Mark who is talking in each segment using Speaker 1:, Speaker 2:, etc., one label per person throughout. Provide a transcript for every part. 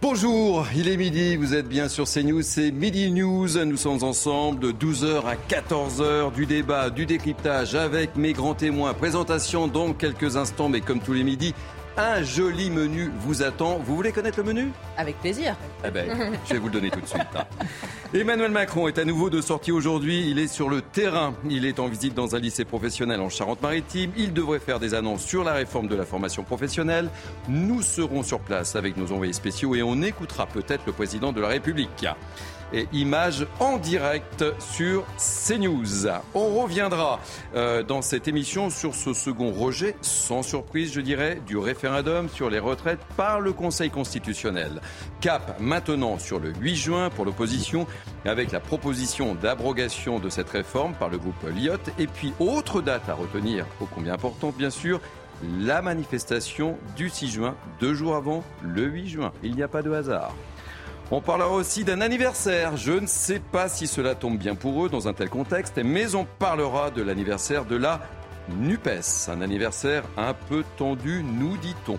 Speaker 1: Bonjour, il est midi, vous êtes bien sur CNews, c'est Midi News. Nous sommes ensemble de 12h à 14h, du débat, du décryptage avec mes grands témoins. Présentation dans quelques instants, mais comme tous les midis, un joli menu vous attend. Vous voulez connaître le menu?
Speaker 2: Avec plaisir.
Speaker 1: Eh ben, je vais vous le donner tout de suite. hein. Emmanuel Macron est à nouveau de sortie aujourd'hui. Il est sur le terrain. Il est en visite dans un lycée professionnel en Charente-Maritime. Il devrait faire des annonces sur la réforme de la formation professionnelle. Nous serons sur place avec nos envoyés spéciaux et on écoutera peut-être le président de la République et images en direct sur CNews. On reviendra euh, dans cette émission sur ce second rejet, sans surprise je dirais, du référendum sur les retraites par le Conseil constitutionnel. Cap maintenant sur le 8 juin pour l'opposition avec la proposition d'abrogation de cette réforme par le groupe Lyot. Et puis autre date à retenir, ô combien importante bien sûr, la manifestation du 6 juin, deux jours avant le 8 juin. Il n'y a pas de hasard. On parlera aussi d'un anniversaire. Je ne sais pas si cela tombe bien pour eux dans un tel contexte, mais on parlera de l'anniversaire de la NUPES. Un anniversaire un peu tendu, nous dit-on.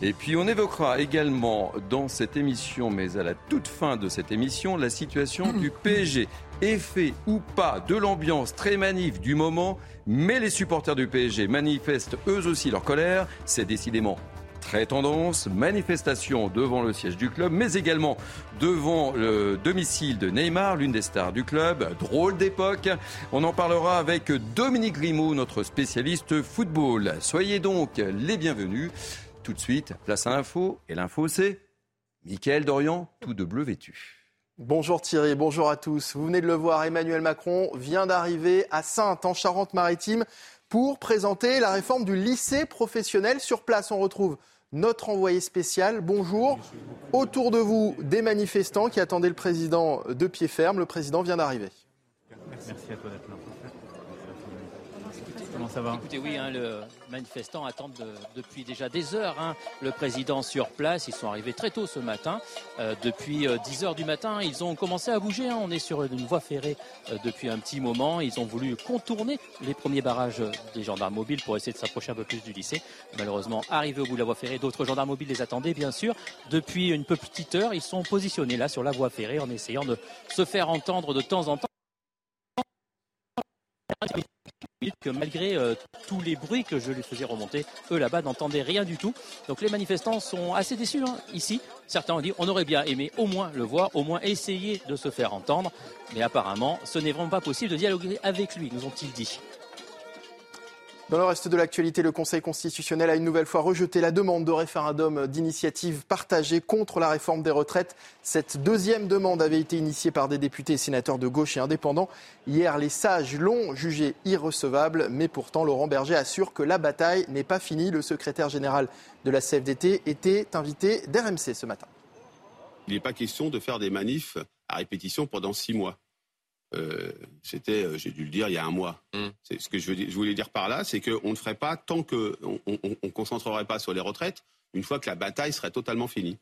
Speaker 1: Et puis on évoquera également dans cette émission, mais à la toute fin de cette émission, la situation du PSG. Effet ou pas de l'ambiance très manif du moment, mais les supporters du PSG manifestent eux aussi leur colère. C'est décidément très tendance, manifestation devant le siège du club, mais également devant le domicile de Neymar, l'une des stars du club. Drôle d'époque. On en parlera avec Dominique Grimaud, notre spécialiste football. Soyez donc les bienvenus. Tout de suite, place à l'info. Et l'info, c'est Mickaël Dorian, tout de bleu vêtu.
Speaker 3: Bonjour Thierry, bonjour à tous. Vous venez de le voir, Emmanuel Macron vient d'arriver à Sainte, en Charente-Maritime, pour présenter la réforme du lycée professionnel. Sur place, on retrouve notre envoyé spécial. Bonjour. Autour de vous, des manifestants qui attendaient le président de pied ferme. Le président vient d'arriver.
Speaker 4: Merci à toi d'être là.
Speaker 5: Écoutez, oui, hein, le manifestants attendent de- depuis déjà des heures hein, le président sur place. Ils sont arrivés très tôt ce matin. Euh, depuis euh, 10 heures du matin, ils ont commencé à bouger. hein. On est sur une voie ferrée euh, depuis un petit moment. Ils ont voulu contourner les premiers barrages euh, des gendarmes mobiles pour essayer de s'approcher un peu plus du lycée. Malheureusement, arrivés au bout de la voie ferrée, d'autres gendarmes mobiles les attendaient, bien sûr. Depuis une petite heure, ils sont positionnés là sur la voie ferrée en essayant de se faire entendre de temps en temps que malgré euh, tous les bruits que je lui faisais remonter, eux là-bas n'entendaient rien du tout. Donc les manifestants sont assez déçus hein, ici. Certains ont dit on aurait bien aimé au moins le voir, au moins essayer de se faire entendre. Mais apparemment, ce n'est vraiment pas possible de dialoguer avec lui, nous ont-ils dit.
Speaker 3: Dans le reste de l'actualité, le Conseil constitutionnel a une nouvelle fois rejeté la demande de référendum d'initiative partagée contre la réforme des retraites. Cette deuxième demande avait été initiée par des députés et sénateurs de gauche et indépendants. Hier, les sages l'ont jugée irrecevable, mais pourtant Laurent Berger assure que la bataille n'est pas finie. Le secrétaire général de la CFDT était invité d'RMC ce matin.
Speaker 6: Il n'est pas question de faire des manifs à répétition pendant six mois. Euh, C'était, euh, j'ai dû le dire, il y a un mois. C'est ce que je, voulais dire par là, c'est qu'on ne ferait pas tant qu'on ne concentrerait pas sur les retraites, une fois que la bataille serait totalement finie.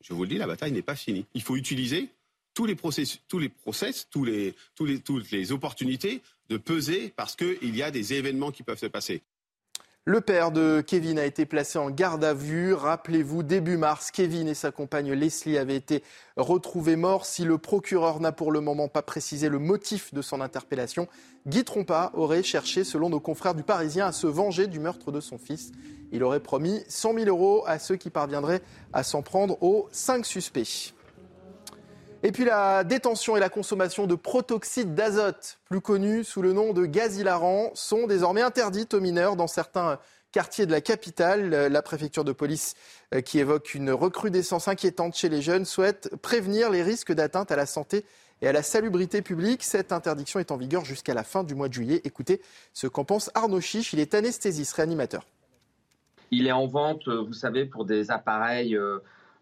Speaker 6: Je vous le dis, la bataille n'est pas finie. Il faut utiliser tous les process, tous les process, tous les, tous les, toutes les opportunités de peser parce qu'il y a des événements qui peuvent se passer.
Speaker 3: Le père de Kevin a été placé en garde à vue. Rappelez-vous, début mars, Kevin et sa compagne Leslie avaient été retrouvés morts. Si le procureur n'a pour le moment pas précisé le motif de son interpellation, Guy Trompa aurait cherché, selon nos confrères du Parisien, à se venger du meurtre de son fils. Il aurait promis 100 000 euros à ceux qui parviendraient à s'en prendre aux cinq suspects. Et puis la détention et la consommation de protoxyde d'azote, plus connu sous le nom de gaz hilarant, sont désormais interdites aux mineurs dans certains quartiers de la capitale. La préfecture de police, euh, qui évoque une recrudescence inquiétante chez les jeunes, souhaite prévenir les risques d'atteinte à la santé et à la salubrité publique. Cette interdiction est en vigueur jusqu'à la fin du mois de juillet. Écoutez ce qu'en pense Arnaud Chiche, il est anesthésiste réanimateur.
Speaker 2: Il est en vente, vous savez, pour des appareils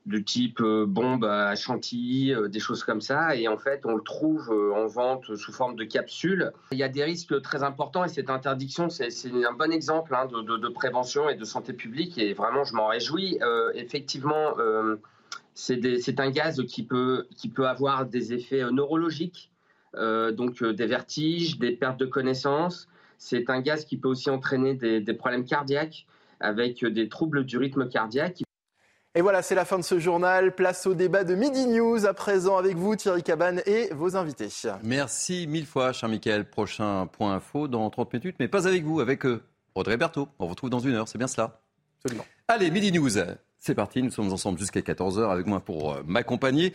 Speaker 2: de type euh, bombe à chantilly, euh, des choses comme ça. Et en fait, on le trouve euh, en vente sous forme de capsule. Il y a des risques très importants et cette interdiction, c'est un bon exemple hein, de, prévention et de santé publique. Et vraiment, je m'en réjouis. effectivement, c'est un gaz qui peut, avoir des effets neurologiques, donc des vertiges, des pertes de connaissance. C'est un gaz qui peut aussi entraîner des problèmes cardiaques avec des troubles du rythme cardiaque.
Speaker 3: Et voilà, c'est la fin de ce journal. Place au débat de Midi News à présent avec vous, Thierry Cabane et vos invités.
Speaker 1: Merci mille fois, cher Michael. Prochain point info dans 30 minutes, mais pas avec vous, avec eux. Audrey Berthaud. On vous retrouve dans une heure, c'est bien cela
Speaker 3: Absolument.
Speaker 1: Allez, Midi News. C'est parti, nous sommes ensemble jusqu'à 14h avec moi pour euh, m'accompagner.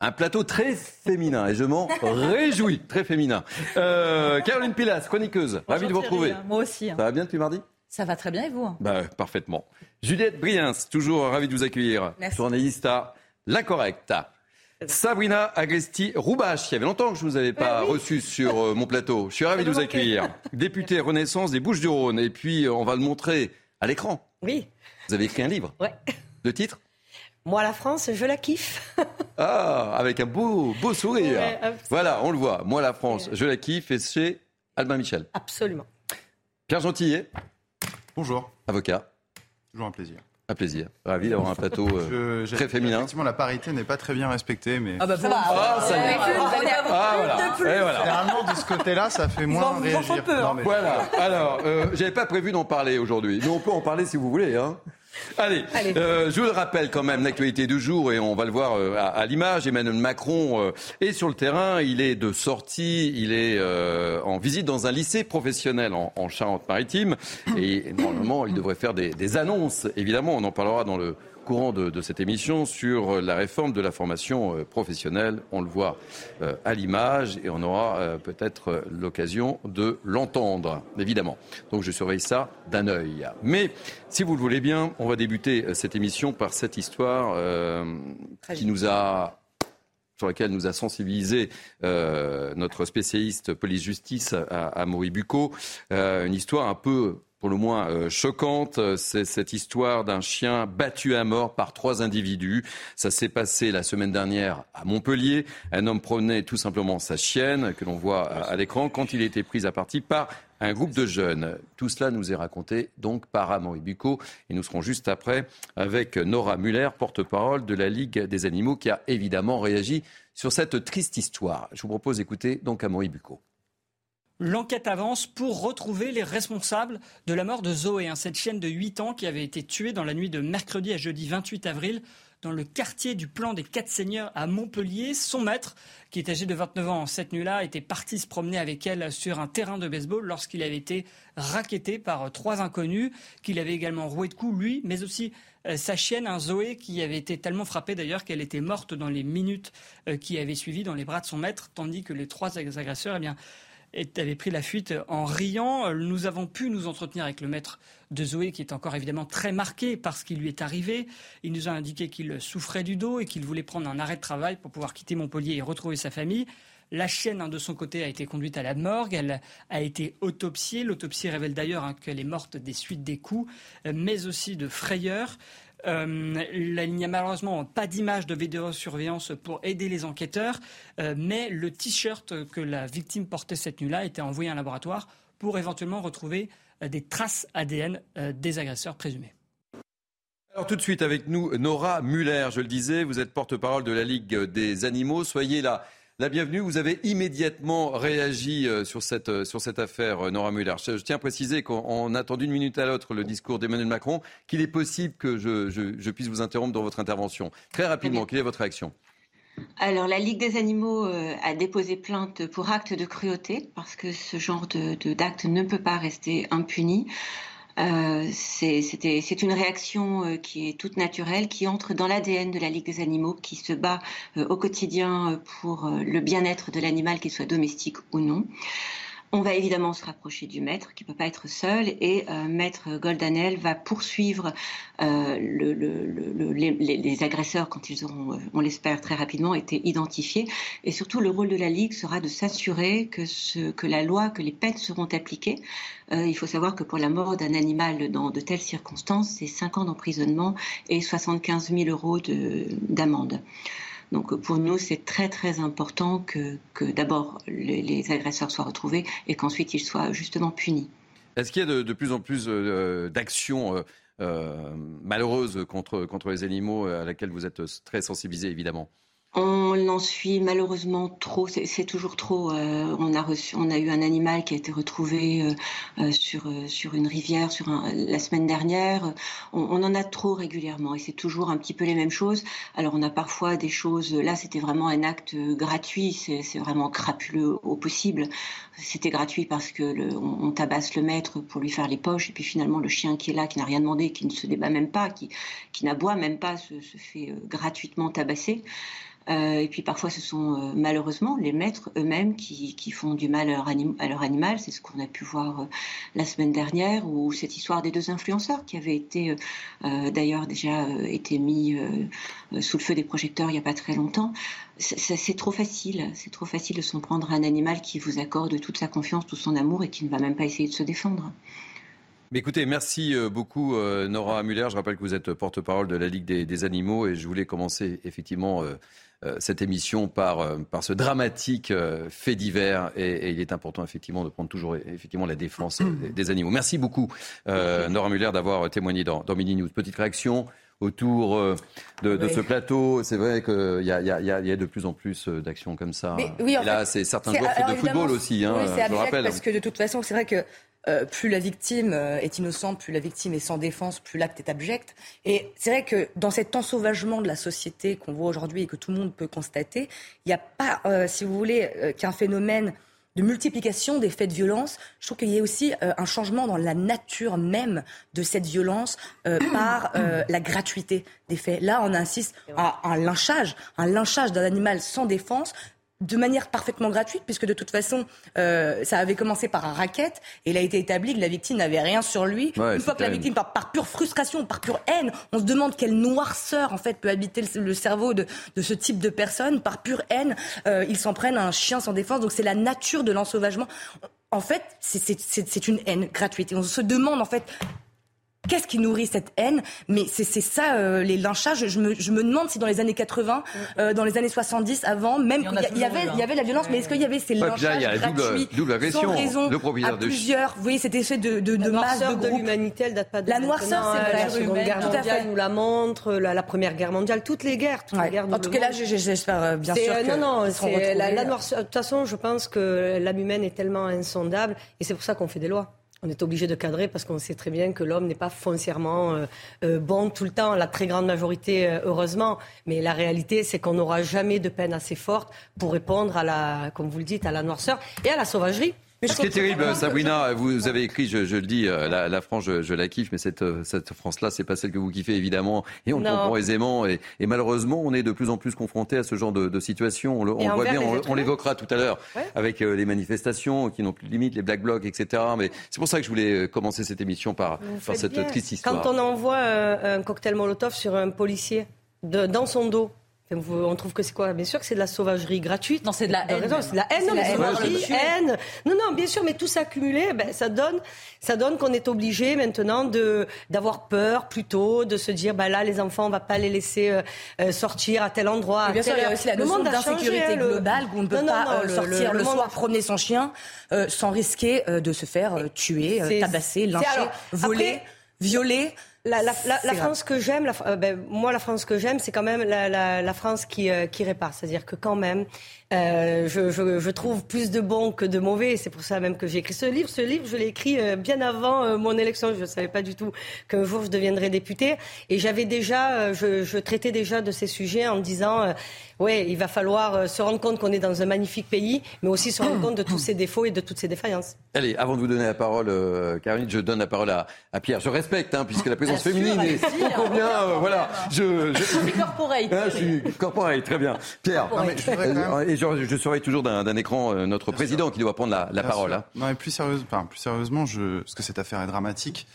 Speaker 1: Un plateau très féminin et je m'en réjouis, très féminin. Euh, Caroline Pilas, chroniqueuse, ravi de vous retrouver.
Speaker 7: Moi aussi.
Speaker 1: Hein. Ça va bien depuis mardi?
Speaker 7: Ça va très bien et vous
Speaker 1: bah, Parfaitement. Juliette Briens, toujours ravi de vous accueillir.
Speaker 7: Merci.
Speaker 1: Journaliste à L'Incorrect. Sabrina Agresti-Roubache, il y avait longtemps que je ne vous avais pas reçu sur euh, mon plateau. Je suis ravi de vous accueillir. Députée Renaissance des Bouches-du-Rhône. Et puis, euh, on va le montrer à l'écran.
Speaker 7: Oui.
Speaker 1: Vous avez écrit un livre
Speaker 7: Ouais.
Speaker 1: De titre
Speaker 7: Moi, la France, je la kiffe.
Speaker 1: ah, avec un beau, beau sourire. voilà, on le voit. Moi, la France, je la kiffe. Et c'est Albin Michel.
Speaker 7: Absolument.
Speaker 1: Pierre Gentillet.
Speaker 4: Bonjour.
Speaker 1: Avocat.
Speaker 4: Toujours un plaisir.
Speaker 1: Un plaisir. Ravi d'avoir un plateau euh, très féminin.
Speaker 4: Effectivement, la parité n'est pas très bien respectée, mais.
Speaker 7: Ah bah ça va.
Speaker 1: Ah, ça y est.
Speaker 7: Ah, voilà.
Speaker 1: plus. Et voilà.
Speaker 4: Généralement, de ce côté-là, ça fait moins réagir.
Speaker 7: Non,
Speaker 4: mais...
Speaker 1: Voilà. Alors, euh, j'avais pas prévu d'en parler aujourd'hui, mais on peut en parler si vous voulez. Hein. Allez, Euh, je vous le rappelle quand même, l'actualité du jour, et on va le voir euh, à, l'image, Emmanuel Macron euh, est sur le terrain, il est de sortie, il est euh, en visite dans un lycée professionnel en, en Charente-Maritime, et normalement, il devrait faire des, des annonces, évidemment, on en parlera dans le courant de, cette émission sur la réforme de la formation euh, professionnelle. On le voit euh, à l'image et on aura euh, peut-être l'occasion de l'entendre, évidemment. Donc je surveille ça d'un œil. Mais si vous le voulez bien, on va débuter cette émission par cette histoire qui nous a sur laquelle nous a sensibilisé notre spécialiste police-justice à, à une histoire un peu pour le moins euh, choquante. C'est cette histoire d'un chien battu à mort par trois individus. Ça s'est passé la semaine dernière à Montpellier. Un homme promenait tout simplement sa chienne, que l'on voit à, l'écran, quand il était pris à partie par un groupe de jeunes. Tout cela nous est raconté donc par Amaury Bucco. Et nous serons juste après avec Nora Muller, porte-parole de la Ligue des animaux, qui a évidemment réagi sur cette triste histoire. Je vous propose d'écouter donc Amaury Bucco.
Speaker 8: L'enquête avance pour retrouver les responsables de la mort de Zoé, hein, cette chienne de 8 ans qui avait été tuée dans la nuit de mercredi à jeudi 28 avril dans le quartier du plan des Quatre Seigneurs à Montpellier. Son maître, qui est âgé de 29 ans cette nuit-là, était parti se promener avec elle sur un terrain de baseball lorsqu'il avait été raquetté par trois inconnus, qu'il avait également roué de coups, lui, mais aussi euh, sa chienne, un Zoé, qui avait été tellement frappée d'ailleurs qu'elle était morte dans les minutes euh, qui avaient suivi dans les bras de son maître, tandis que les trois agresseurs, eh bien, avait pris la fuite en riant. Nous avons pu nous entretenir avec le maître de Zoé, qui est encore évidemment très marqué par ce qui lui est arrivé. Il nous a indiqué qu'il souffrait du dos et qu'il voulait prendre un arrêt de travail pour pouvoir quitter Montpellier et retrouver sa famille. La chienne, hein, de son côté, a été conduite à la morgue. Elle a été autopsiée. L'autopsie révèle d'ailleurs hein, qu'elle est morte des suites des coups, euh, mais aussi de frayeurs. Euh, il n'y a malheureusement pas d'image de vidéosurveillance pour aider les enquêteurs, euh, mais le t-shirt que la victime portait cette nuit-là été envoyé à un laboratoire pour éventuellement retrouver euh, des traces ADN des agresseurs présumés.
Speaker 1: Alors tout de suite avec nous, Nora Muller, je le disais, vous êtes porte-parole de la Ligue des animaux. Soyez là la bienvenue. Vous avez immédiatement réagi euh, sur cette, euh, sur cette affaire, euh, Nora Muller. Je, tiens à préciser qu'on attend d'une minute à l'autre le discours d'Emmanuel Macron, qu'il est possible que je, puisse vous interrompre dans votre intervention. Très rapidement, quelle est votre réaction?
Speaker 9: Alors, la Ligue des animaux a déposé plainte pour acte de cruauté parce que ce genre d'acte ne peut pas rester impuni. Euh, c'est une réaction euh, qui est toute naturelle, qui entre dans l'ADN de la Ligue des animaux, qui se bat euh, au quotidien pour le bien-être de l'animal, qu'il soit domestique ou non. On va évidemment se rapprocher du maître qui peut pas être seul et euh, maître Goldanel va poursuivre euh, le, le, les, agresseurs quand ils auront, euh, on l'espère très rapidement, été identifiés. Et surtout, le rôle de la Ligue sera de s'assurer que, la loi, que les peines seront appliquées. Il faut savoir que pour la mort d'un animal dans de telles circonstances, c'est 5 ans d'emprisonnement et 75 000 euros d'amende. Donc pour nous, c'est très très important que, que d'abord les, agresseurs soient retrouvés et qu'ensuite ils soient justement punis.
Speaker 1: Est-ce qu'il y a de, plus en plus euh, d'actions euh, euh, malheureuses contre, contre les animaux à laquelle vous êtes très sensibilisé évidemment?
Speaker 9: On en suit malheureusement trop, c'est toujours trop. Euh, on, a eu un animal qui a été retrouvé euh, euh, sur, une rivière la semaine dernière. On, en a trop régulièrement et c'est toujours un petit peu les mêmes choses. Alors on a parfois des choses, là c'était vraiment un acte gratuit, c'est vraiment crapuleux au possible. C'était gratuit parce que tabasse le maître pour lui faire les poches et puis finalement le chien qui est là, qui n'a rien demandé, qui ne se débat même pas, qui, n'aboie même pas, se fait gratuitement tabasser. Euh, et puis parfois, ce sont euh, malheureusement les maîtres eux-mêmes qui, font du mal à leur, à leur animal. C'est ce qu'on a pu voir euh, la semaine dernière, ou cette histoire des deux influenceurs qui avaient été d'ailleurs déjà été mis sous le feu des projecteurs il n'y a pas très longtemps. C'est trop facile, c'est trop facile de s'en prendre à un animal qui vous accorde toute sa confiance, tout son amour et qui ne va même pas essayer de se défendre.
Speaker 1: Mais écoutez, merci beaucoup Nora Muller. Je rappelle que vous êtes porte-parole de la Ligue des, des, animaux et je voulais commencer effectivement euh, cette émission par, euh, par ce dramatique euh, fait divers et, il est important effectivement de prendre toujours effectivement la défense des, animaux. Merci beaucoup Nora Muller d'avoir témoigné dans, dans Mini News. Petite réaction autour de, ce plateau. C'est vrai qu'il y, y, y, a de plus en plus d'actions comme ça.
Speaker 10: oui,
Speaker 1: et là, c'est certains joueurs de football aussi. Hein,
Speaker 10: oui, je rappelle. Parce que de toute façon, c'est vrai que euh, plus la victime euh, est innocente, plus la victime est sans défense, plus l'acte est abject. Et c'est vrai que dans cet ensauvagement de la société qu'on voit aujourd'hui et que tout le monde peut constater, il n'y a pas, euh, si vous voulez, qu'un phénomène de multiplication des faits de violence. Je trouve qu'il y a aussi un changement dans la nature même de cette violence par la gratuité des faits. Là, on insiste à un lynchage, un lynchage d'un animal sans défense de manière parfaitement gratuite, puisque de toute façon, euh, ça avait commencé par un racket, et il a été établi que la victime n'avait rien sur lui. Une fois que la victime, par, par, pure frustration, par pure haine, on se demande quelle noirceur en fait peut habiter le, cerveau de, de, ce type de personne. Par pure haine, euh, ils s'en prennent à un chien sans défense. Donc c'est la nature de l'ensauvagement. En fait, c'est une haine gratuite. Et on se demande en fait Qu'est-ce qui nourrit cette haine? Mais c'est ça, euh, les lynchages. Je me, je me, demande si dans les années 80, euh, dans les années 70, avant, même, il y, avait, il y avait la violence, mais est-ce qu'il y avait ces lynchages gratuits,
Speaker 1: double, agression,
Speaker 10: sans raison, le à plusieurs Vous voyez, cet effet de, de, de masse, de,
Speaker 7: de l'humanité, elle date pas de
Speaker 10: La noirceur, c'est vrai.
Speaker 7: La Seconde Guerre mondiale nous la montre, la, Première Guerre mondiale, toutes les guerres. Toutes les guerres
Speaker 10: en tout cas, là, j'espère euh, bien sûr que
Speaker 7: Non, non, la, la noirceur. De toute façon, je pense que l'âme humaine est tellement insondable, et c'est pour ça qu'on fait des lois on est obligé de cadrer parce qu'on sait très bien que l'homme n'est pas foncièrement euh, euh, bon tout le temps, la très grande majorité, euh, heureusement. Mais la réalité, c'est qu'on n'aura jamais de peine assez forte pour répondre à la, comme vous le dites, à la noirceur et à la sauvagerie.
Speaker 1: Ce qui est terrible, Sabrina, vous avez écrit, je, le dis, euh, la, France, je, la kiffe, mais cette, euh, cette France-là, c'est pas celle que vous kiffez évidemment, et on le comprend aisément. Et, malheureusement, on est de plus en plus confronté à ce genre de, situation. On le, voit bien, on, l'évoquera tout à l'heure avec euh, les manifestations qui n'ont plus de limite, les black blocs, etc. Mais c'est pour ça que je voulais commencer cette émission par, par cette triste histoire.
Speaker 7: Quand on envoie un, cocktail Molotov sur un policier dans son dos, on trouve que c'est quoi? Bien sûr que c'est de la sauvagerie gratuite.
Speaker 10: Non, c'est de la haine.
Speaker 7: C'est de la haine, non, la sauvagerie, haine. Non, non, bien sûr, mais tout s'accumuler, ben, ça donne, ça donne qu'on est obligé maintenant de d'avoir peur plutôt, de se dire, bah là, les enfants, on va pas les laisser euh, euh, sortir à tel endroit.
Speaker 10: bien sûr, il y a aussi la notion d'insécurité globale, qu'on ne peut pas euh, sortir le, soir promener son chien sans risquer de se faire tuer, tabasser, lyncher, voler, violer.
Speaker 7: La, la, la, France que j'aime, euh, ben, moi la France que j'aime, c'est quand même la, France qui, euh, qui répare. C'est-à-dire que quand même, euh, je, je, je, trouve plus de bons que de mauvais. C'est pour ça même que j'ai écrit ce livre. Ce livre, je l'ai écrit euh, bien avant euh, mon élection. Je ne savais pas du tout qu'un jour je deviendrais députée. Et j'avais déjà, je, je, traitais déjà de ces sujets en disant, ouais, il va falloir se rendre compte qu'on est dans un magnifique pays, mais aussi se rendre compte de tous ses défauts et de toutes ses défaillances.
Speaker 1: Allez, avant de vous donner la parole, Caroline, je donne la parole à, à Pierre. Je respecte, hein, puisque la violence féminine et combien, euh, voilà. Je,
Speaker 11: je, suis corporate.
Speaker 1: Ah, je suis corporate, très bien. Pierre, je et je, surveille toujours d'un écran notre président qui doit prendre la, parole. Hein.
Speaker 4: Non, mais plus, sérieusement, plus sérieusement, je, parce que cette affaire est dramatique,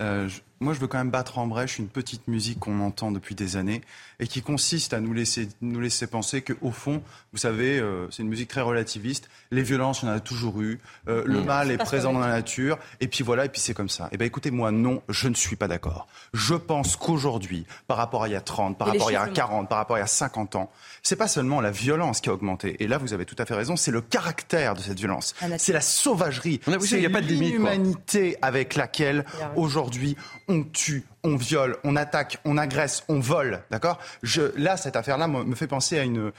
Speaker 4: euh, moi, je veux quand même battre en brèche une petite musique qu'on entend depuis des années et qui consiste à nous laisser, nous laisser penser qu'au fond, vous savez, euh, c'est une musique très relativiste. Les violences, il y en a toujours eu. Euh, le mal est, présent dans la nature. Et puis voilà, et puis c'est comme ça. Eh bien, écoutez, moi, non, je ne suis pas d'accord. Je pense qu'aujourd'hui, par rapport à il y a 30, par rapport à il y a 40, par rapport à il y a 50 ans, c'est pas seulement la violence qui a augmenté. Et là, vous avez tout à fait raison, c'est le caractère de cette violence. C'est la sauvagerie. C'est l'inhumanité avec laquelle, aujourd'hui, on tue, on viole, on attaque, on agresse, on vole, d'accord? Là, cette affaire-là me fait penser à une, euh,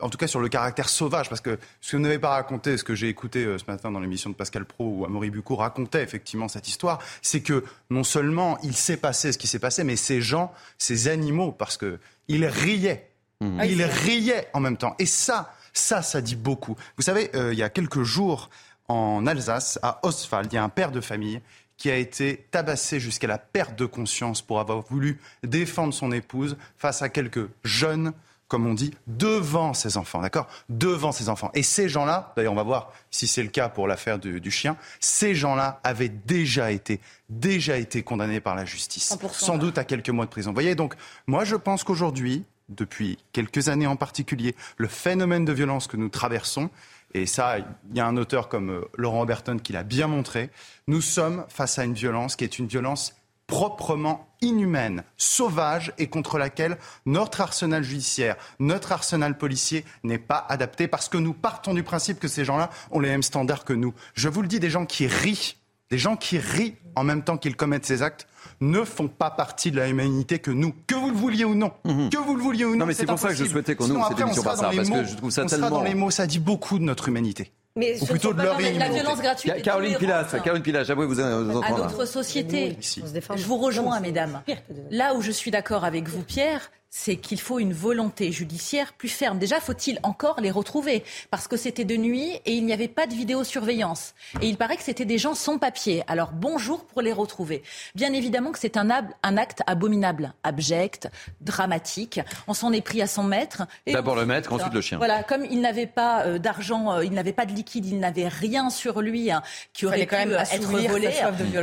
Speaker 4: en tout cas sur le caractère sauvage, parce que ce que vous n'avez pas raconté, ce que j'ai écouté euh, ce matin dans l'émission de Pascal Pro où Amaury Bucco racontait effectivement cette histoire, c'est que non seulement il s'est passé ce qui s'est passé, mais ces gens, ces animaux, parce que ils riaient, mmh. ils riaient en même temps, et ça, ça, ça dit beaucoup. Vous savez, euh, il y a quelques jours en Alsace, à Oswald, il y a un père de famille qui a été tabassé jusqu'à la perte de conscience pour avoir voulu défendre son épouse face à quelques jeunes comme on dit, devant ses enfants, d'accord? Devant ses enfants. Et ces gens-là, d'ailleurs, on va voir si c'est le cas pour l'affaire du, chien, ces gens-là avaient déjà été, déjà été condamnés par la justice. Sans doute à quelques mois de prison. Vous voyez, donc, moi, je pense qu'aujourd'hui, depuis quelques années en particulier, le phénomène de violence que nous traversons, et ça, il y a un auteur comme euh, Laurent Oberton qui l'a bien montré. Nous sommes face à une violence qui est une violence proprement inhumaine, sauvage et contre laquelle notre arsenal judiciaire, notre arsenal policier n'est pas adapté parce que nous partons du principe que ces gens-là ont les mêmes standards que nous. Je vous le dis, des gens qui rient, des gens qui rient en même temps qu'ils commettent ces actes ne font pas partie de la humanité que nous, que vous le vouliez ou non,
Speaker 1: mhm.
Speaker 4: que vous le vouliez ou non.
Speaker 1: Non, mais c'est pour ça que je souhaitais qu'on ouvre cette émission par ça, parce que je trouve ça
Speaker 4: on
Speaker 1: tellement.
Speaker 4: Sera dans les mots, ça dit beaucoup de notre humanité.
Speaker 11: Mais ou plutôt de leur la violence gratuite.
Speaker 1: Caroline Pilas, Caroline Pilas, j'avoue vous, vous entendre.
Speaker 11: À notre société, je vous rejoins, mesdames. Là où je suis d'accord avec vous, Pierre, c'est qu'il faut une volonté judiciaire plus ferme. Déjà, faut-il encore les retrouver? Parce que c'était de nuit et il n'y avait pas de vidéosurveillance. Et il paraît que c'était des gens sans papier. Alors bonjour pour les retrouver. Bien évidemment que c'est un, un, acte abominable, abject, dramatique. On s'en est pris à son maître.
Speaker 1: D'abord le maître, ensuite le chien.
Speaker 11: Voilà, comme il n'avait pas euh, d'argent, euh, il n'avait pas de liquide, il n'avait rien sur lui hein, qui aurait pu quand même être volé.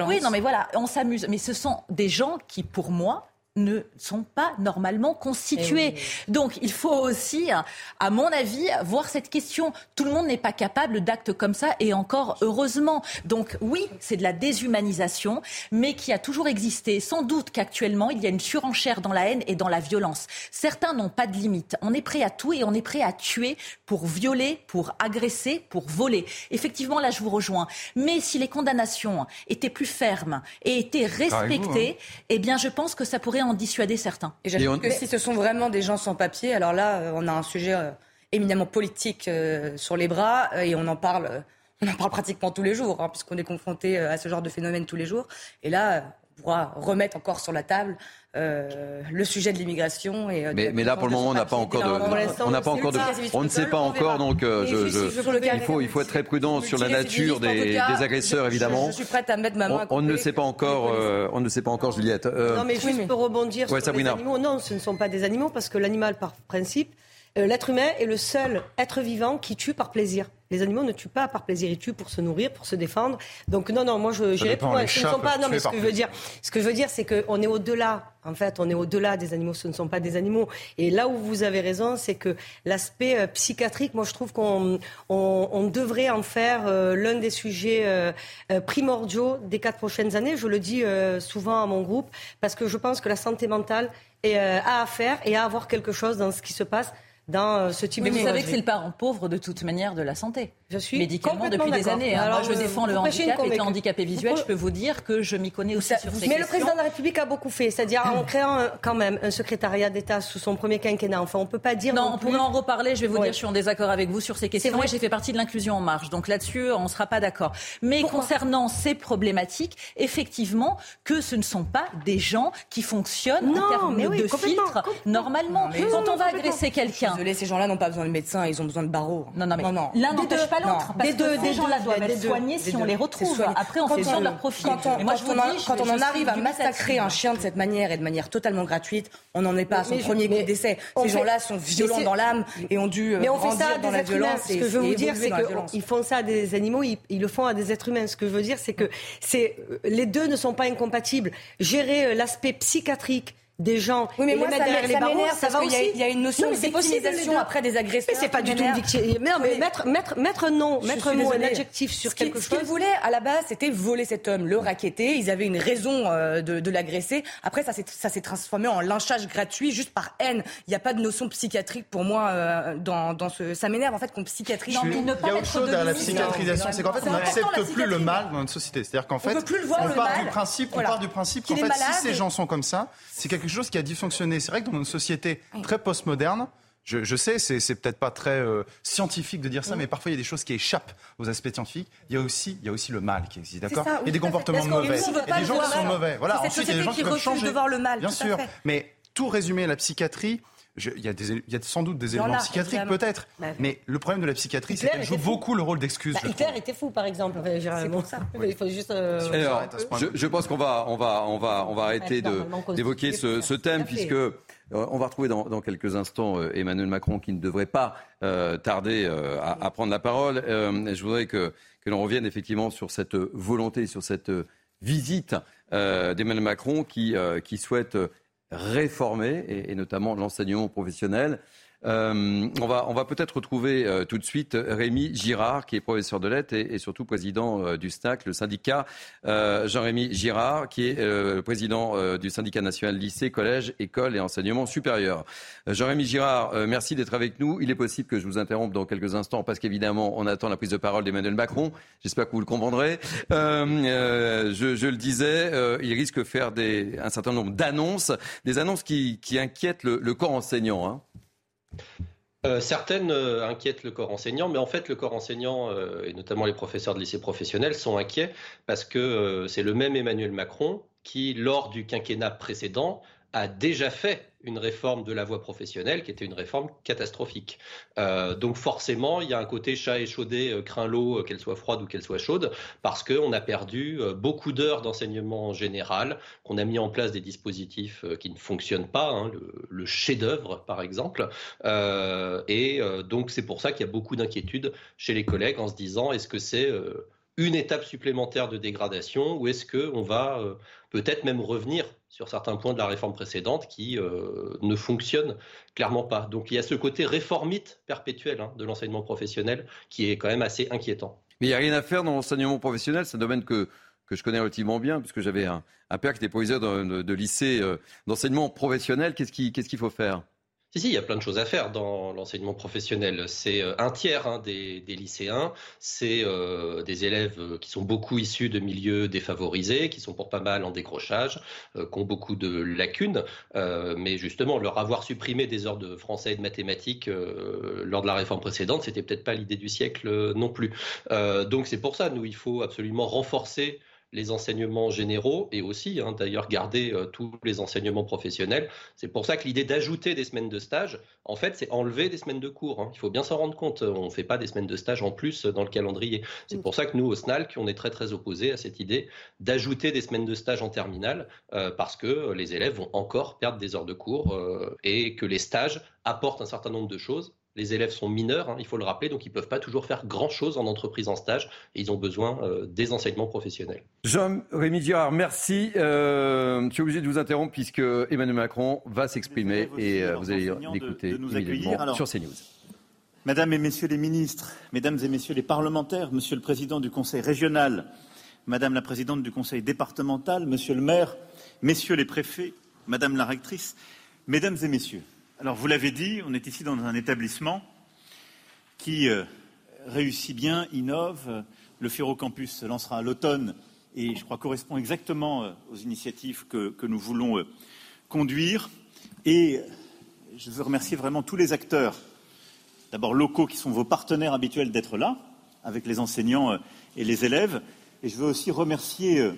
Speaker 11: Oui, non mais voilà, on s'amuse. Mais ce sont des gens qui, pour moi, ne sont pas normalement constitués. Eh Donc il faut aussi, à mon avis, voir cette question. Tout le monde n'est pas capable d'actes comme ça et encore heureusement. Donc oui, c'est de la déshumanisation, mais qui a toujours existé. Sans doute qu'actuellement, il y a une surenchère dans la haine et dans la violence. Certains n'ont pas de limite. On est prêt à tout et on est prêt à tuer pour violer, pour agresser, pour voler. Effectivement, là, je vous rejoins. Mais si les condamnations étaient plus fermes et étaient respectées, hein. eh bien, je pense que ça pourrait en dissuader certains.
Speaker 10: Et j'ajoute que si ce sont vraiment des gens sans papier, alors là, euh, on a un sujet euh, éminemment politique euh, sur les bras et on en parle. On en parle pratiquement tous les jours, hein, puisqu'on est confronté à ce genre de phénomène tous les jours. Et là, pourra remettre encore sur la table le sujet de l'immigration. Et,
Speaker 1: mais, là, pour le moment, on n'a pas encore de, on n'a pas encore de, on ne sait pas encore, donc je, il faut, il faut être très prudent sur la nature des, agresseurs, évidemment.
Speaker 10: Je, suis prête à mettre ma main.
Speaker 1: On, ne sait pas encore, on ne sait pas encore, Juliette.
Speaker 7: non, mais juste pour rebondir sur les animaux, non, ce ne sont pas des animaux parce que l'animal, par principe, l'être humain est le seul être vivant qui tue par plaisir. Les animaux ne tuent pas par plaisir, ils tuent pour se nourrir, pour se défendre. Donc non, non, moi je j'irai pour Ce ne sont pas. Non, mais ce que je veux dire, ce que je veux dire, c'est qu'on est au-delà. En fait, on est au-delà des animaux. Ce ne sont pas des animaux. Et là où vous avez raison, c'est que l'aspect euh, psychiatrique, moi je trouve qu'on on, devrait en faire euh, l'un des sujets euh, primordiaux des quatre prochaines années. Je le dis souvent à mon groupe parce que je pense que la santé mentale est, a à faire et à avoir quelque chose dans ce qui se passe dans euh, ce type
Speaker 11: de
Speaker 7: Vous
Speaker 11: savez que c'est le parent pauvre de toute manière de la santé. Je suis médicalement depuis des années. Hein. Alors, Moi, je défends le handicap. Étant handicapé visuel, je peux vous dire que je m'y connais aussi sur ces
Speaker 7: Mais le président de la République a beaucoup fait, c'est-à-dire en créant quand même un secrétariat d'État sous son premier quinquennat. Enfin, on peut pas dire.
Speaker 11: Non, on pourrait en reparler. Je vais vous dire, je suis en désaccord avec vous sur ces questions. Moi, j'ai fait partie de l'inclusion en marche, donc là-dessus, on ne sera pas d'accord. Mais concernant ces problématiques, effectivement, que ce ne sont pas des gens qui fonctionnent en termes de filtre normalement. Quand on va agresser quelqu'un,
Speaker 10: ces gens-là n'ont pas besoin de médecin, ils ont besoin de barreaux.
Speaker 11: Non, non, mais l'un n'empêche pas l'autre. Parce que ces gens-là doivent être soignés si on les retrouve. Après, en fonction de leur profil.
Speaker 10: Quand on arrive à massacrer un chien de cette manière et de manière totalement gratuite, on n'en est pas à son premier coup d'essai. Ces gens-là sont violents dans l'âme et ont dû
Speaker 7: mais on fait ça dans la violence. Ce que je veux vous dire, c'est qu'ils font ça à des animaux, ils le font à des êtres humains. Ce que je veux dire, c'est que les deux ne sont pas incompatibles. Gérer euh, l'aspect psychiatrique des gens
Speaker 10: oui, mais moi, ça derrière les barreaux, ça va aussi. Il y, a une notion de victimisation après des agresseurs.
Speaker 7: Mais c'est pas du tout une victimisation. Non, mais mettre, mettre, mettre un nom, mettre un mot, un adjectif sur quelque chose. Ce
Speaker 10: qu'ils voulaient à la base, c'était voler cet homme, le raqueter. Ils avaient une raison euh, de, de l'agresser. Après, ça s'est transformé en lynchage gratuit juste par haine. Il n'y a pas de notion psychiatrique pour moi euh, dans, dans ce. Ça m'énerve en fait qu'on psychiatrise.
Speaker 4: Non, mais ne pas il y a autre chose derrière la psychiatrisation, c'est qu'en fait, on n'accepte plus le mal dans notre société. C'est-à-dire qu'en fait, on part du principe, on part du principe qu'en fait, si ces gens sont comme ça, c'est quelque chose qui a dysfonctionné c'est vrai que dans une société très postmoderne, je, je, sais, c'est peut-être pas très euh, scientifique de dire ça, mais parfois il y a des choses qui échappent aux aspects scientifiques. Il y a aussi, il y a aussi le mal qui existe, d'accord Il y a des comportements mauvais. Il y a des gens qui sont mauvais. Voilà. Ensuite, il y a des gens qui, peuvent changer.
Speaker 10: De voir le mal.
Speaker 4: Bien sûr. Mais tout résumer la psychiatrie, il, y a y sans doute des éléments psychiatriques, peut-être. Bah, mais le problème de la psychiatrie, c'est qu'elle joue beaucoup le rôle d'excuse.
Speaker 7: Bah, Hitler était fou, par exemple. ça. Il faut juste. Euh,
Speaker 1: je, je, pense qu'on va, on va, on va, on va arrêter d'évoquer ce, ce, thème, puisque euh, on va retrouver dans, quelques instants euh, Emmanuel Macron qui ne devrait pas euh, tarder à, prendre la parole. je voudrais que, l'on revienne effectivement sur cette volonté, sur cette visite d'Emmanuel Macron qui, souhaite réformer, et notamment l'enseignement professionnel. Euh, on va, peut-être retrouver euh, tout de suite Rémi Girard, qui est professeur de lettres et, surtout président euh, du SNAC, le syndicat Jean-Rémy Girard, qui est président du syndicat national lycée, collège, école et enseignement supérieur. Jean-Rémy Girard, merci d'être avec nous. Il est possible que je vous interrompe dans quelques instants parce qu'évidemment, on attend la prise de parole d'Emmanuel Macron. J'espère que vous le comprendrez. Je, le disais, il risque de faire des, un certain nombre d'annonces, des annonces qui, inquiètent le, corps enseignant. Hein.
Speaker 12: Euh, certaines euh, inquiètent le corps enseignant, mais en fait, le corps enseignant, euh, et notamment les professeurs de lycée professionnels, sont inquiets parce que c'est le même Emmanuel Macron qui, lors du quinquennat précédent, a déjà fait une réforme de la voie professionnelle qui était une réforme catastrophique. Euh, donc forcément, il y a un côté chat échaudé, euh, craint l'eau, euh, qu'elle soit froide ou qu'elle soit chaude, parce qu'on a perdu beaucoup d'heures d'enseignement général, qu'on a mis en place des dispositifs qui ne fonctionnent pas, hein, le, chef-d'œuvre par exemple. et donc c'est pour ça qu'il y a beaucoup d'inquiétudes chez les collègues en se disant est-ce que c'est une étape supplémentaire de dégradation ou est-ce qu'on va peut-être même revenir sur certains points de la réforme précédente qui euh, ne fonctionnent clairement pas. Donc il y a ce côté réformite perpétuel hein, de l'enseignement professionnel qui est quand même assez inquiétant.
Speaker 1: Mais il n'y a rien à faire dans l'enseignement professionnel, c'est un domaine que, je connais relativement bien, puisque j'avais un, père qui était proviseur de, lycée euh, d'enseignement professionnel. Qu'est-ce qu'il faut faire?
Speaker 12: Si, il y a plein de choses à faire dans l'enseignement professionnel. C'est euh, un tiers hein, des, lycéens, c'est euh, des élèves euh, qui sont beaucoup issus de milieux défavorisés, qui sont pour pas mal en décrochage, qui ont beaucoup de lacunes. mais justement, leur avoir supprimé des heures de français et de mathématiques lors de la réforme précédente, c'était peut-être pas l'idée du siècle non plus. donc c'est pour ça, nous, il faut absolument renforcer les enseignements généraux et aussi hein, d'ailleurs garder euh, tous les enseignements professionnels. C'est pour ça que l'idée d'ajouter des semaines de stage, en fait, c'est enlever des semaines de cours. Hein. Il faut bien s'en rendre compte. On ne fait pas des semaines de stage en plus dans le calendrier. C'est pour ça que nous, au SNALC, on est très très opposés à cette idée d'ajouter des semaines de stage en terminale euh, parce que les élèves vont encore perdre des heures de cours euh, et que les stages apportent un certain nombre de choses les élèves sont mineurs, hein, il faut le rappeler, donc ils ne peuvent pas toujours faire grand-chose en entreprise en stage et ils ont besoin euh, des enseignements professionnels.
Speaker 1: Jean-Rémy Girard, merci. Euh, je suis obligé de vous interrompre puisque Emmanuel Macron va s'exprimer et euh, vous allez l'écouter immédiatement sur CNews.
Speaker 13: Mesdames et Messieurs les ministres, Mesdames et Messieurs les parlementaires, Monsieur le Président du Conseil régional, Madame la Présidente du Conseil départemental, Monsieur le maire, Messieurs les préfets, Madame la rectrice, Mesdames et Messieurs, alors, vous l'avez dit, on est ici dans un établissement qui euh, réussit bien, innove. Le Ferrocampus se lancera à l'automne et je crois correspond exactement euh, aux initiatives que, nous voulons euh, conduire. Et je veux remercier vraiment tous les acteurs, d'abord locaux qui sont vos partenaires habituels d'être là, avec les enseignants et les élèves. Et je veux aussi remercier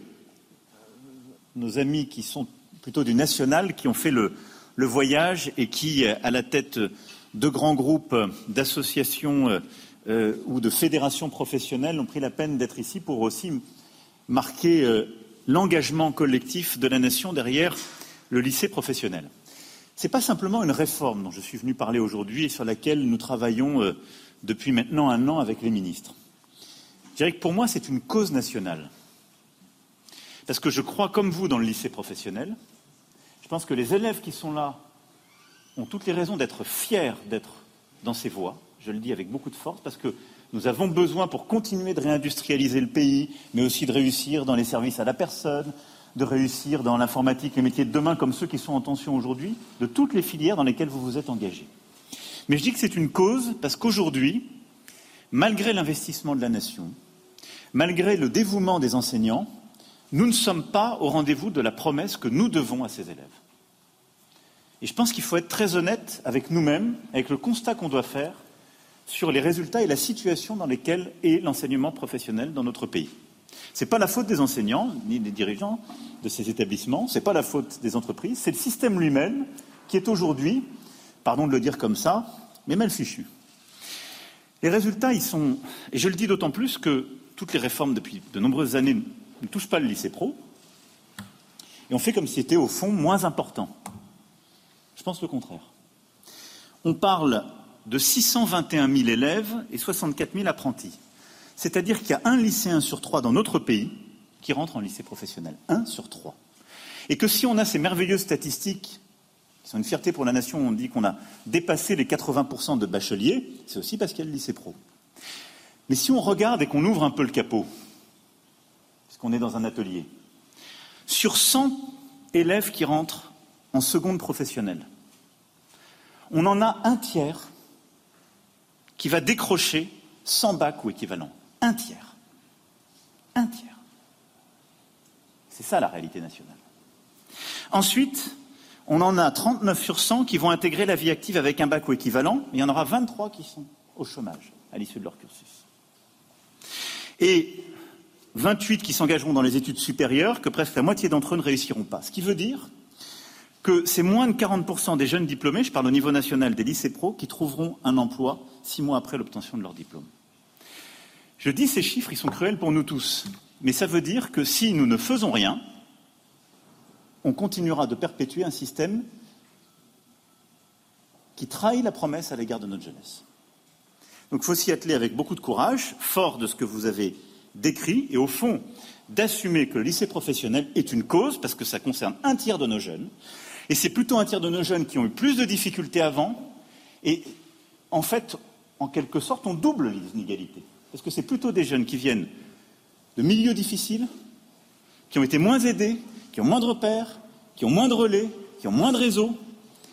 Speaker 13: nos amis qui sont plutôt du national, qui ont fait le, le voyage et qui, à la tête de grands groupes d'associations euh, ou de fédérations professionnelles ont pris la peine d'être ici pour aussi marquer euh, l'engagement collectif de la nation derrière le lycée professionnel. Ce n'est pas simplement une réforme dont je suis venu parler aujourd'hui et sur laquelle nous travaillons euh, depuis maintenant un an avec les ministres. Je dirais que pour moi, c'est une cause nationale. Parce que je crois, comme vous, dans le lycée professionnel. Je pense que les élèves qui sont là ont toutes les raisons d'être fiers d'être dans ces voies. Je le dis avec beaucoup de force, parce que nous avons besoin, pour continuer de réindustrialiser le pays, mais aussi de réussir dans les services à la personne, de réussir dans l'informatique, les métiers de demain, comme ceux qui sont en tension aujourd'hui, de toutes les filières dans lesquelles vous vous êtes engagés. Mais je dis que c'est une cause parce qu'aujourd'hui, malgré l'investissement de la nation, malgré le dévouement des enseignants, nous ne sommes pas au rendez-vous de la promesse que nous devons à ces élèves. Et je pense qu'il faut être très honnête avec nous-mêmes, avec le constat qu'on doit faire sur les résultats et la situation dans lesquelles est l'enseignement professionnel dans notre pays. Ce n'est pas la faute des enseignants, ni des dirigeants de ces établissements, ce n'est pas la faute des entreprises, c'est le système lui-même qui est aujourd'hui, pardon de le dire comme ça, mais mal fichu. Les résultats, ils sont, et je le dis d'autant plus que toutes les réformes depuis de nombreuses années ne touchent pas le lycée pro, et on fait comme si c'était au fond moins important. Je pense le contraire. On parle de 621 000 élèves et 64 000 apprentis. C'est-à-dire qu'il y a un lycéen sur trois dans notre pays qui rentre en lycée professionnel. Un sur trois. Et que si on a ces merveilleuses statistiques, qui sont une fierté pour la nation, on dit qu'on a dépassé les 80% de bacheliers, c'est aussi parce qu'il y a le lycée pro. Mais si on regarde et qu'on ouvre un peu le capot, puisqu'on est dans un atelier, sur 100 élèves qui rentrent en seconde professionnelle, on en a un tiers qui va décrocher 100 bacs ou équivalent. Un tiers. Un tiers. C'est ça la réalité nationale. Ensuite, on en a 39 sur 100 qui vont intégrer la vie active avec un bac ou équivalent, mais il y en aura 23 qui sont au chômage à l'issue de leur cursus. Et 28 qui s'engageront dans les études supérieures, que presque la moitié d'entre eux ne réussiront pas. Ce qui veut dire que c'est moins de 40% des jeunes diplômés, je parle au niveau national des lycées pro, qui trouveront un emploi six mois après l'obtention de leur diplôme. Je dis ces chiffres, ils sont cruels pour nous tous, mais ça veut dire que si nous ne faisons rien, on continuera de perpétuer un système qui trahit la promesse à l'égard de notre jeunesse. Donc il faut s'y atteler avec beaucoup de courage, fort de ce que vous avez décrit, et au fond, d'assumer que le lycée professionnel est une cause, parce que ça concerne un tiers de nos jeunes, et c'est plutôt un tiers de nos jeunes qui ont eu plus de difficultés avant. Et en fait, en quelque sorte, on double les inégalités. Parce que c'est plutôt des jeunes qui viennent de milieux difficiles, qui ont été moins aidés, qui ont moins de repères, qui ont moins de relais, qui ont moins de réseaux,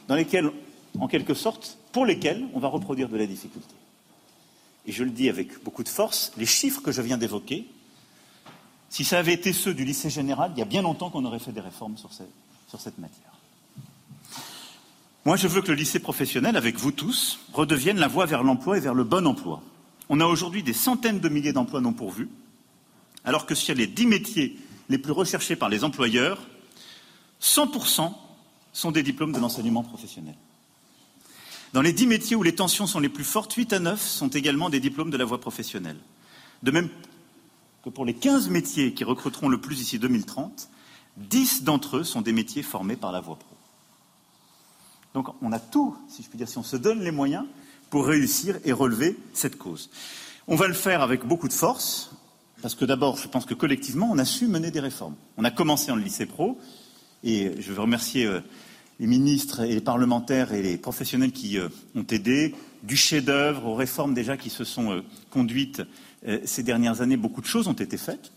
Speaker 13: dans lesquels, en quelque sorte, pour lesquels on va reproduire de la difficulté. Et je le dis avec beaucoup de force, les chiffres que je viens d'évoquer, si ça avait été ceux du lycée général, il y a bien longtemps qu'on aurait fait des réformes sur cette matière. Moi, je veux que le lycée professionnel, avec vous tous, redevienne la voie vers l'emploi et vers le bon emploi. On a aujourd'hui des centaines de milliers d'emplois non pourvus, alors que sur les dix métiers les plus recherchés par les employeurs, 100% sont des diplômes de l'enseignement professionnel. Dans les dix métiers où les tensions sont les plus fortes, 8 à 9 sont également des diplômes de la voie professionnelle. De même que pour les 15 métiers qui recruteront le plus d'ici 2030, 10 d'entre eux sont des métiers formés par la voie pro. Donc on a tout, si je puis dire, si on se donne les moyens pour réussir et relever cette cause. On va le faire avec beaucoup de force, parce que d'abord, je pense que collectivement, on a su mener des réformes. On a commencé en lycée pro, et je veux remercier euh, les ministres et les parlementaires et les professionnels qui euh, ont aidé, du chef-d'œuvre aux réformes déjà qui se sont euh, conduites ces dernières années. Beaucoup de choses ont été faites.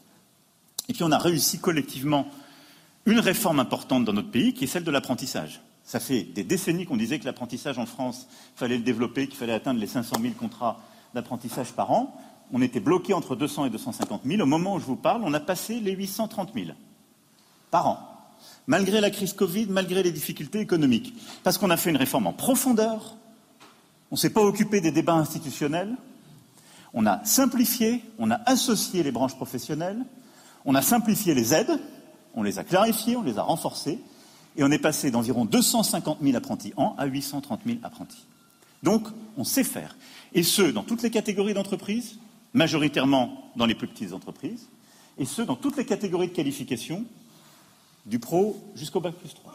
Speaker 13: Et puis on a réussi collectivement une réforme importante dans notre pays, qui est celle de l'apprentissage. Ça fait des décennies qu'on disait que l'apprentissage en France, fallait le développer, qu'il fallait atteindre les 500 000 contrats d'apprentissage par an. On était bloqué entre 200 et 250 000. Au moment où je vous parle, on a passé les 830 000 par an, malgré la crise Covid, malgré les difficultés économiques, parce qu'on a fait une réforme en profondeur. On ne s'est pas occupé des débats institutionnels. On a simplifié, on a associé les branches professionnelles, on a simplifié les aides, on les a clarifiées, on les a renforcées, et on est passé d'environ 250 000 apprentis an à 830 000 apprentis. Donc, on sait faire. Et ce, dans toutes les catégories d'entreprises, majoritairement dans les plus petites entreprises, et ce, dans toutes les catégories de qualification, du pro jusqu'au bac plus 3.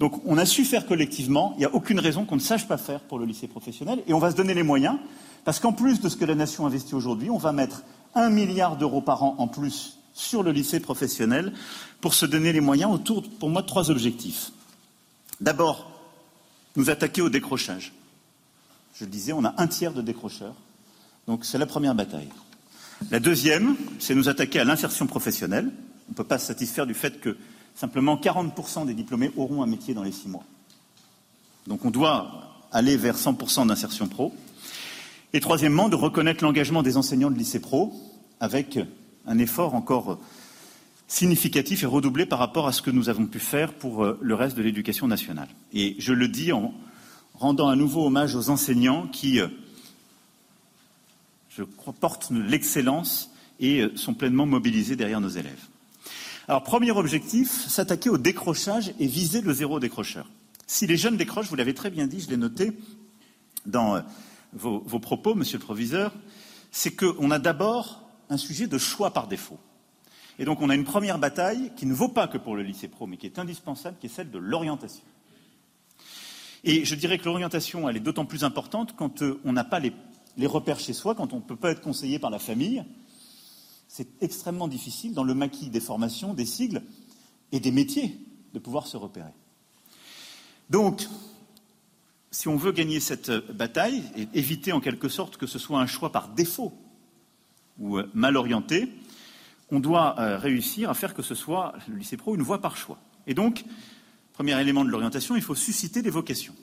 Speaker 13: Donc on a su faire collectivement, il n'y a aucune raison qu'on ne sache pas faire pour le lycée professionnel, et on va se donner les moyens, parce qu'en plus de ce que la nation investit aujourd'hui, on va mettre un milliard d'euros par an en plus sur le lycée professionnel pour se donner les moyens autour, pour moi, de trois objectifs. D'abord, nous attaquer au décrochage. Je le disais, on a un tiers de décrocheurs, donc c'est la première bataille. La deuxième, c'est nous attaquer à l'insertion professionnelle. On ne peut pas se satisfaire du fait que simplement 40% des diplômés auront un métier dans les six mois. Donc on doit aller vers 100% d'insertion pro. Et troisièmement, de reconnaître l'engagement des enseignants de lycée pro avec un effort encore significatif et redoublé par rapport à ce que nous avons pu faire pour euh, le reste de l'éducation nationale. Et je le dis en rendant à nouveau hommage aux enseignants qui, euh, je crois, portent l'excellence et euh, sont pleinement mobilisés derrière nos élèves. Alors, premier objectif, s'attaquer au décrochage et viser le zéro décrocheur. Si les jeunes décrochent, vous l'avez très bien dit, je l'ai noté dans euh, vos, propos, monsieur le proviseur, c'est qu'on a d'abord un sujet de choix par défaut. Et donc, on a une première bataille qui ne vaut pas que pour le lycée pro, mais qui est indispensable, qui est celle de l'orientation. Et je dirais que l'orientation, elle est d'autant plus importante quand euh, on n'a pas les repères chez soi, quand on ne peut pas être conseillé par la famille, c'est extrêmement difficile dans le maquis des formations, des sigles et des métiers de pouvoir se repérer. Donc, si on veut gagner cette bataille et éviter en quelque sorte que ce soit un choix par défaut ou euh, mal orienté, on doit euh, réussir à faire que ce soit le lycée pro une voie par choix. Et donc, premier élément de l'orientation, il faut susciter des vocations.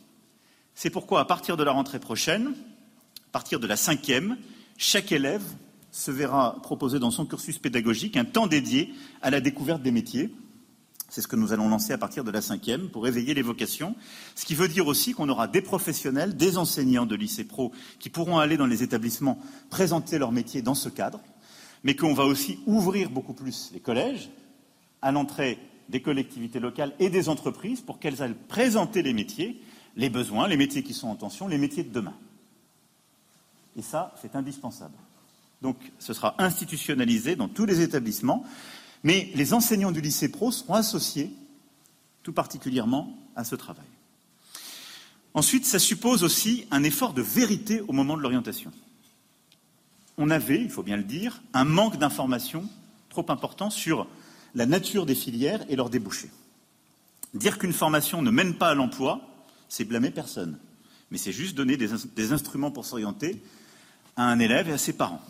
Speaker 13: C'est pourquoi, à partir de la rentrée prochaine, à partir de la cinquième, chaque élève se verra proposer dans son cursus pédagogique un temps dédié à la découverte des métiers. C'est ce que nous allons lancer à partir de la cinquième pour éveiller les vocations. Ce qui veut dire aussi qu'on aura des professionnels, des enseignants de lycée pro qui pourront aller dans les établissements présenter leur métier dans ce cadre, mais qu'on va aussi ouvrir beaucoup plus les collèges à l'entrée des collectivités locales et des entreprises pour qu'elles aillent présenter les métiers, les besoins, les métiers qui sont en tension, les métiers de demain. Et ça, c'est indispensable. Donc ce sera institutionnalisé dans tous les établissements, mais les enseignants du lycée pro seront associés tout particulièrement à ce travail. Ensuite, ça suppose aussi un effort de vérité au moment de l'orientation. On avait, il faut bien le dire, un manque d'informations trop important sur la nature des filières et leurs débouchés. Dire qu'une formation ne mène pas à l'emploi, c'est blâmer personne, mais c'est juste donner des, des instruments pour s'orienter à un élève et à ses parents.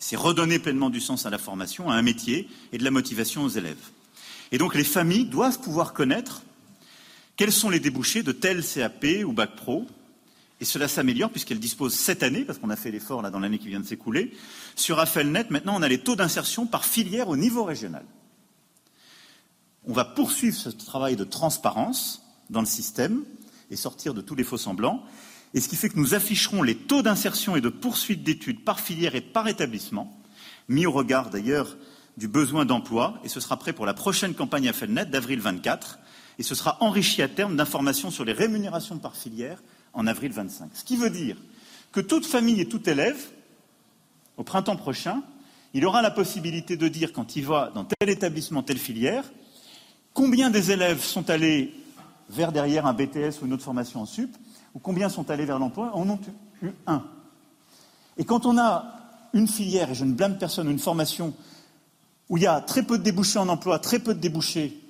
Speaker 13: C'est redonner pleinement du sens à la formation, à un métier et de la motivation aux élèves. Et donc les familles doivent pouvoir connaître quels sont les débouchés de tel CAP ou bac pro. Et cela s'améliore puisqu'elles disposent cette année, parce qu'on a fait l'effort là dans l'année qui vient de s'écouler, sur AFELNet, maintenant on a les taux d'insertion par filière au niveau régional. On va poursuivre ce travail de transparence dans le système et sortir de tous les faux semblants et ce qui fait que nous afficherons les taux d'insertion et de poursuite d'études par filière et par établissement, mis au regard d'ailleurs du besoin d'emploi, et ce sera prêt pour la prochaine campagne à FELNET d'avril 24, et ce sera enrichi à terme d'informations sur les rémunérations par filière en avril 25. Ce qui veut dire que toute famille et tout élève, au printemps prochain, il aura la possibilité de dire, quand il va dans tel établissement, telle filière, combien des élèves sont allés vers derrière un BTS ou une autre formation en sup, ou combien sont allés vers l'emploi, en ont eu un. Et quand on a une filière, et je ne blâme personne, une formation où il y a très peu de débouchés en emploi, très peu de débouchés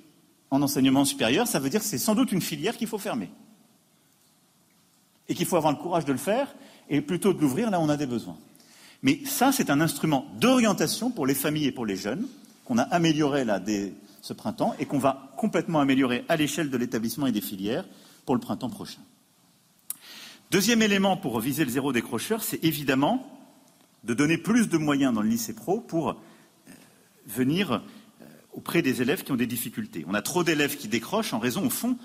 Speaker 13: en enseignement supérieur, ça veut dire que c'est sans doute une filière qu'il faut fermer. Et qu'il faut avoir le courage de le faire, et plutôt de l'ouvrir là où on a des besoins. Mais ça, c'est un instrument d'orientation pour les familles et pour les jeunes, qu'on a amélioré là dès ce printemps, et qu'on va complètement améliorer à l'échelle de l'établissement et des filières pour le printemps prochain. Deuxième élément pour viser le zéro décrocheur, c'est évidemment de donner plus de moyens dans le lycée pro pour euh, venir euh, auprès des élèves qui ont des difficultés. On a trop d'élèves qui décrochent en raison, au fond,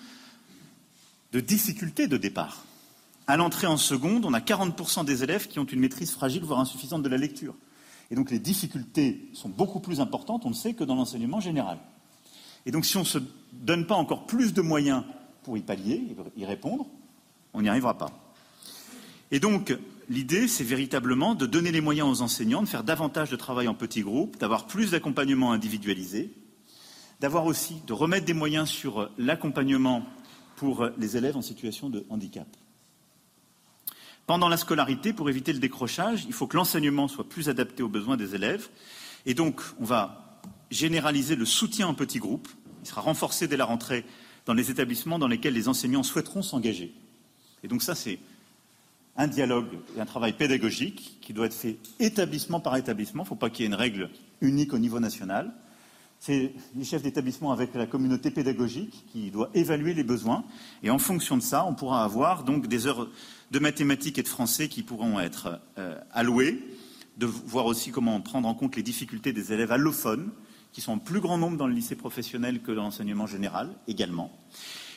Speaker 13: de difficultés de départ. À l'entrée en seconde, on a 40% des élèves qui ont une maîtrise fragile, voire insuffisante de la lecture. Et donc les difficultés sont beaucoup plus importantes, on le sait, que dans l'enseignement général. Et donc si on ne se donne pas encore plus de moyens pour y pallier, y répondre, on n'y arrivera pas. Et donc, l'idée, c'est véritablement de donner les moyens aux enseignants de faire davantage de travail en petits groupes, d'avoir plus d'accompagnement individualisé, d'avoir aussi, de remettre des moyens sur l'accompagnement pour les élèves en situation de handicap. Pendant la scolarité, pour éviter le décrochage, il faut que l'enseignement soit plus adapté aux besoins des élèves. Et donc, on va généraliser le soutien en petits groupes. Il sera renforcé dès la rentrée dans les établissements dans lesquels les enseignants souhaiteront s'engager. Et donc ça, c'est un dialogue et un travail pédagogique qui doit être fait établissement par établissement. Il ne faut pas qu'il y ait une règle unique au niveau national. C'est les chefs d'établissement avec la communauté pédagogique qui doit évaluer les besoins. Et en fonction de ça, on pourra avoir donc des heures de mathématiques et de français qui pourront être euh, allouées, de voir aussi comment prendre en compte les difficultés des élèves allophones, qui sont en plus grand nombre dans le lycée professionnel que dans l'enseignement général également.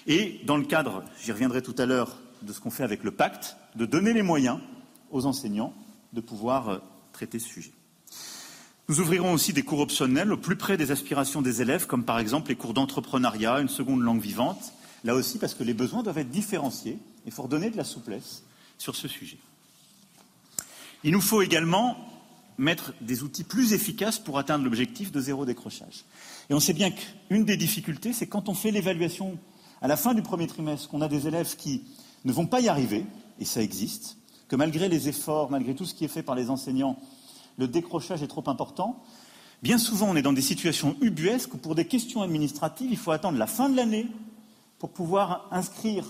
Speaker 13: Et dans le cadre, j'y reviendrai tout à l'heure, de ce qu'on fait avec le pacte, de donner les moyens aux enseignants de pouvoir euh, traiter ce sujet. Nous ouvrirons aussi des cours optionnels au plus près des aspirations des élèves, comme par exemple les cours d'entrepreneuriat, une seconde langue vivante, là aussi parce que les besoins doivent être différenciés et il faut redonner de la souplesse sur ce sujet. Il nous faut également mettre des outils plus efficaces pour atteindre l'objectif de zéro décrochage. Et on sait bien qu'une des difficultés, c'est quand on fait l'évaluation à la fin du premier trimestre, qu'on a des élèves qui ne vont pas y arriver, et ça existe, que malgré les efforts, malgré tout ce qui est fait par les enseignants, le décrochage est trop important. Bien souvent, on est dans des situations ubuesques où, pour des questions administratives, il faut attendre la fin de l'année pour pouvoir inscrire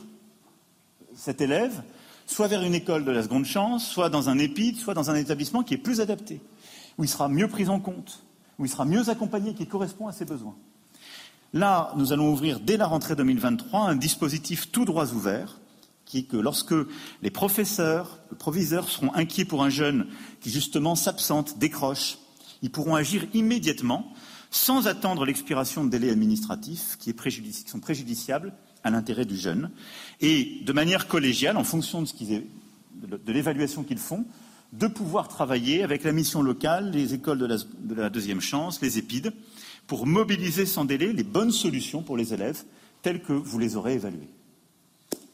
Speaker 13: cet élève soit vers une école de la seconde chance, soit dans un EPID, soit dans un établissement qui est plus adapté, où il sera mieux pris en compte, où il sera mieux accompagné, qui correspond à ses besoins. Là, nous allons ouvrir dès la rentrée 2023 un dispositif tout droits ouverts qui est que lorsque les professeurs, les proviseurs seront inquiets pour un jeune qui justement s'absente, décroche, ils pourront agir immédiatement sans attendre l'expiration de délais administratifs qui, sont préjudiciables à l'intérêt du jeune. Et de manière collégiale, en fonction de, de l'évaluation qu'ils font, de pouvoir travailler avec la mission locale, les écoles de la, de la deuxième chance, les épides, pour mobiliser sans délai les bonnes solutions pour les élèves telles que vous les aurez évaluées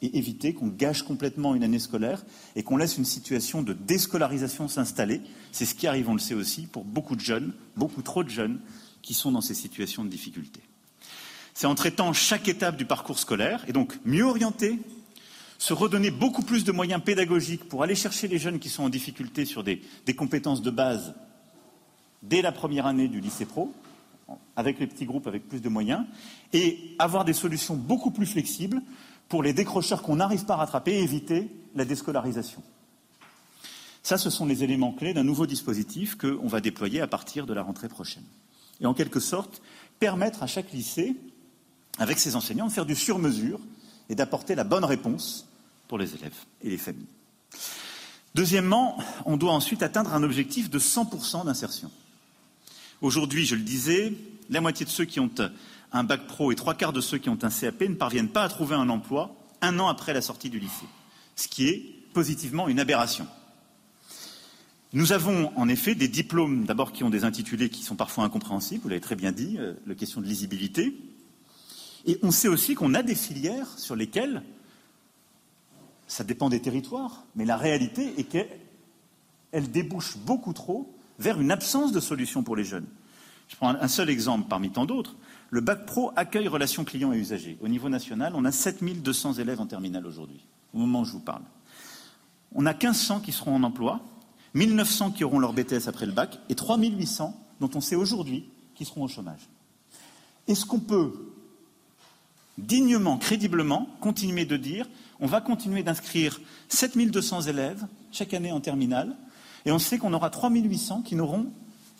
Speaker 13: et éviter qu'on gâche complètement une année scolaire et qu'on laisse une situation de déscolarisation s'installer. C'est ce qui arrive, on le sait aussi, pour beaucoup de jeunes, beaucoup trop de jeunes qui sont dans ces situations de difficulté. C'est en traitant chaque étape du parcours scolaire et donc mieux orienter, se redonner beaucoup plus de moyens pédagogiques pour aller chercher les jeunes qui sont en difficulté sur des, des compétences de base dès la première année du lycée pro, avec les petits groupes avec plus de moyens, et avoir des solutions beaucoup plus flexibles pour les décrocheurs qu'on n'arrive pas à rattraper éviter la déscolarisation. Ça, ce sont les éléments clés d'un nouveau dispositif qu'on va déployer à partir de la rentrée prochaine. Et en quelque sorte, permettre à chaque lycée, avec ses enseignants, de faire du sur-mesure et d'apporter la bonne réponse pour les élèves et les familles. Deuxièmement, on doit ensuite atteindre un objectif de 100% d'insertion. Aujourd'hui, je le disais, la moitié de ceux qui ont un bac pro et trois quarts de ceux qui ont un CAP ne parviennent pas à trouver un emploi un an après la sortie du lycée, ce qui est positivement une aberration. Nous avons en effet des diplômes d'abord qui ont des intitulés qui sont parfois incompréhensibles, vous l'avez très bien dit, euh, la question de lisibilité. Et on sait aussi qu'on a des filières sur lesquelles ça dépend des territoires, mais la réalité est qu'elles débouchent beaucoup trop vers une absence de solution pour les jeunes. Je prends un seul exemple parmi tant d'autres. Le bac pro accueille relations clients et usagers. Au niveau national, on a 7200 élèves en terminale aujourd'hui, au moment où je vous parle. On a 1500 qui seront en emploi, 1900 qui auront leur BTS après le bac et 3800 dont on sait aujourd'hui qu'ils seront au chômage. Est-ce qu'on peut dignement, crédiblement, continuer de dire on va continuer d'inscrire 7200 élèves chaque année en terminale et on sait qu'on aura 3800 qui n'auront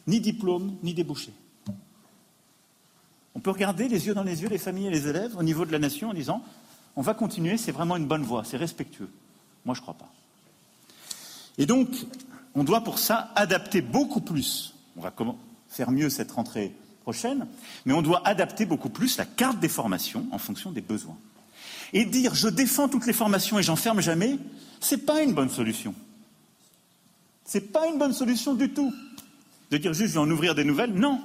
Speaker 13: ni diplôme ni débouché on peut regarder les yeux dans les yeux les familles et les élèves au niveau de la nation en disant on va continuer, c'est vraiment une bonne voie, c'est respectueux. Moi, je ne crois pas. Et donc, on doit pour ça adapter beaucoup plus. On va faire mieux cette rentrée prochaine, mais on doit adapter beaucoup plus la carte des formations en fonction des besoins. Et dire je défends toutes les formations et j'en ferme jamais, ce n'est pas une bonne solution. Ce n'est pas une bonne solution du tout. De dire juste je vais en ouvrir des nouvelles, non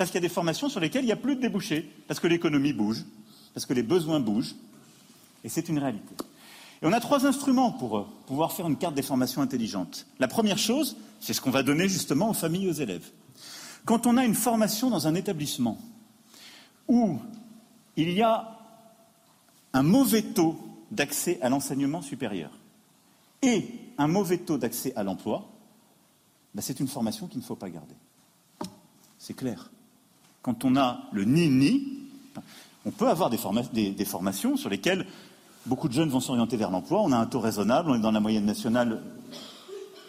Speaker 13: parce qu'il y a des formations sur lesquelles il n'y a plus de débouchés, parce que l'économie bouge, parce que les besoins bougent, et c'est une réalité. Et on a trois instruments pour euh, pouvoir faire une carte des formations intelligente. La première chose, c'est ce qu'on va donner justement aux familles et aux élèves. Quand on a une formation dans un établissement où il y a un mauvais taux d'accès à l'enseignement supérieur et un mauvais taux d'accès à l'emploi, ben c'est une formation qu'il ne faut pas garder. C'est clair. Quand on a le ni-ni, on peut avoir des, formations sur lesquelles beaucoup de jeunes vont s'orienter vers l'emploi. On a un taux raisonnable, on est dans la moyenne nationale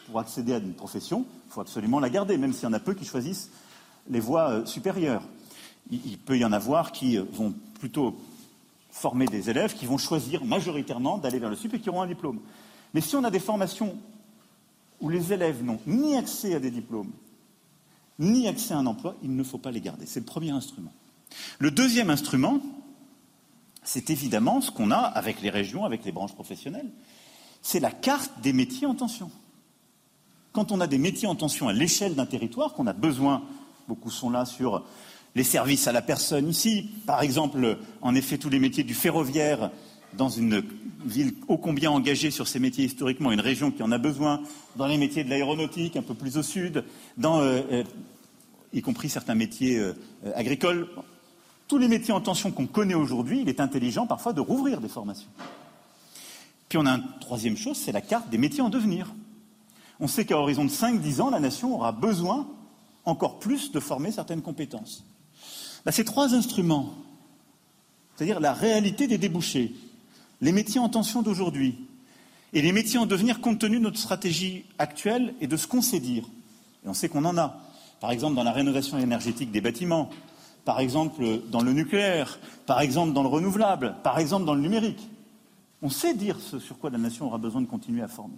Speaker 13: pour accéder à une profession. Il faut absolument la garder, même s'il y en a peu qui choisissent les voies euh, supérieures. Il, peut y en avoir qui euh, vont plutôt former des élèves qui vont choisir majoritairement d'aller vers le sup et qui auront un diplôme. Mais si on a des formations où les élèves n'ont ni accès à des diplômes, ni accès à un emploi, il ne faut pas les garder. C'est le premier instrument. Le deuxième instrument, c'est évidemment ce qu'on a avec les régions, avec les branches professionnelles. C'est la carte des métiers en tension. Quand on a des métiers en tension à l'échelle d'un territoire, qu'on a besoin, beaucoup sont là sur les services à la personne ici, par exemple, en effet, tous les métiers du ferroviaire dans une ville ô combien engagée sur ces métiers historiquement, une région qui en a besoin, dans les métiers de l'aéronautique, un peu plus au sud, euh, euh, y compris certains métiers euh, agricoles. Tous les métiers en tension qu'on connaît aujourd'hui, il est intelligent parfois de rouvrir des formations. Puis on a une troisième chose, c'est la carte des métiers en devenir. On sait qu'à horizon de 5-10 ans, la nation aura besoin encore plus de former certaines compétences. Bah, ces trois instruments, c'est-à-dire la réalité des débouchés, les métiers en tension d'aujourd'hui et les métiers en devenir compte tenu de notre stratégie actuelle et de ce qu'on sait dire. Et on sait qu'on en a. Par exemple, dans la rénovation énergétique des bâtiments, par exemple dans le nucléaire, par exemple dans le renouvelable, par exemple dans le numérique. On sait dire ce sur quoi la nation aura besoin de continuer à former.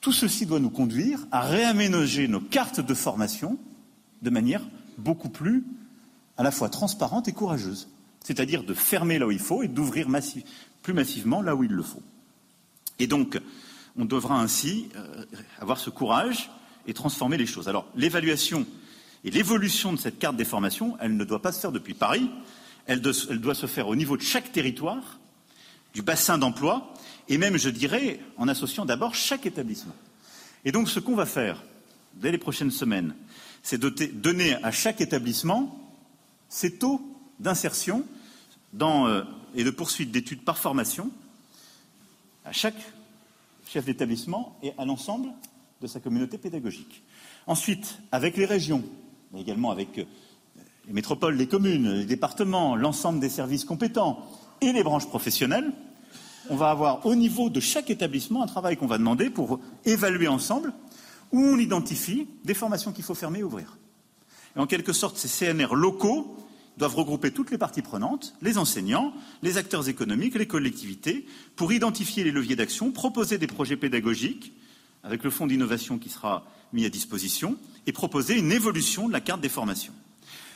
Speaker 13: Tout ceci doit nous conduire à réaménager nos cartes de formation de manière beaucoup plus à la fois transparente et courageuse, c'est-à-dire de fermer là où il faut et d'ouvrir plus massivement là où il le faut. Et donc, on devra ainsi euh, avoir ce courage et transformer les choses. Alors, l'évaluation et l'évolution de cette carte des formations, elle ne doit pas se faire depuis Paris, elle, doit se faire au niveau de chaque territoire, du bassin d'emploi, et même, je dirais, en associant d'abord chaque établissement. Et donc, ce qu'on va faire dès les prochaines semaines, c'est donner à chaque établissement ces taux d'insertion euh, et de poursuite d'études par formation à chaque chef d'établissement et à l'ensemble de sa communauté pédagogique. Ensuite, avec les régions, mais également avec euh, les métropoles, les communes, les départements, l'ensemble des services compétents et les branches professionnelles, on va avoir au niveau de chaque établissement un travail qu'on va demander pour évaluer ensemble où on identifie des formations qu'il faut fermer et ouvrir. Et en quelque sorte, ces CNR locaux doivent regrouper toutes les parties prenantes, les enseignants, les acteurs économiques, les collectivités, pour identifier les leviers d'action, proposer des projets pédagogiques, avec le fonds d'innovation qui sera mis à disposition, et proposer une évolution de la carte des formations.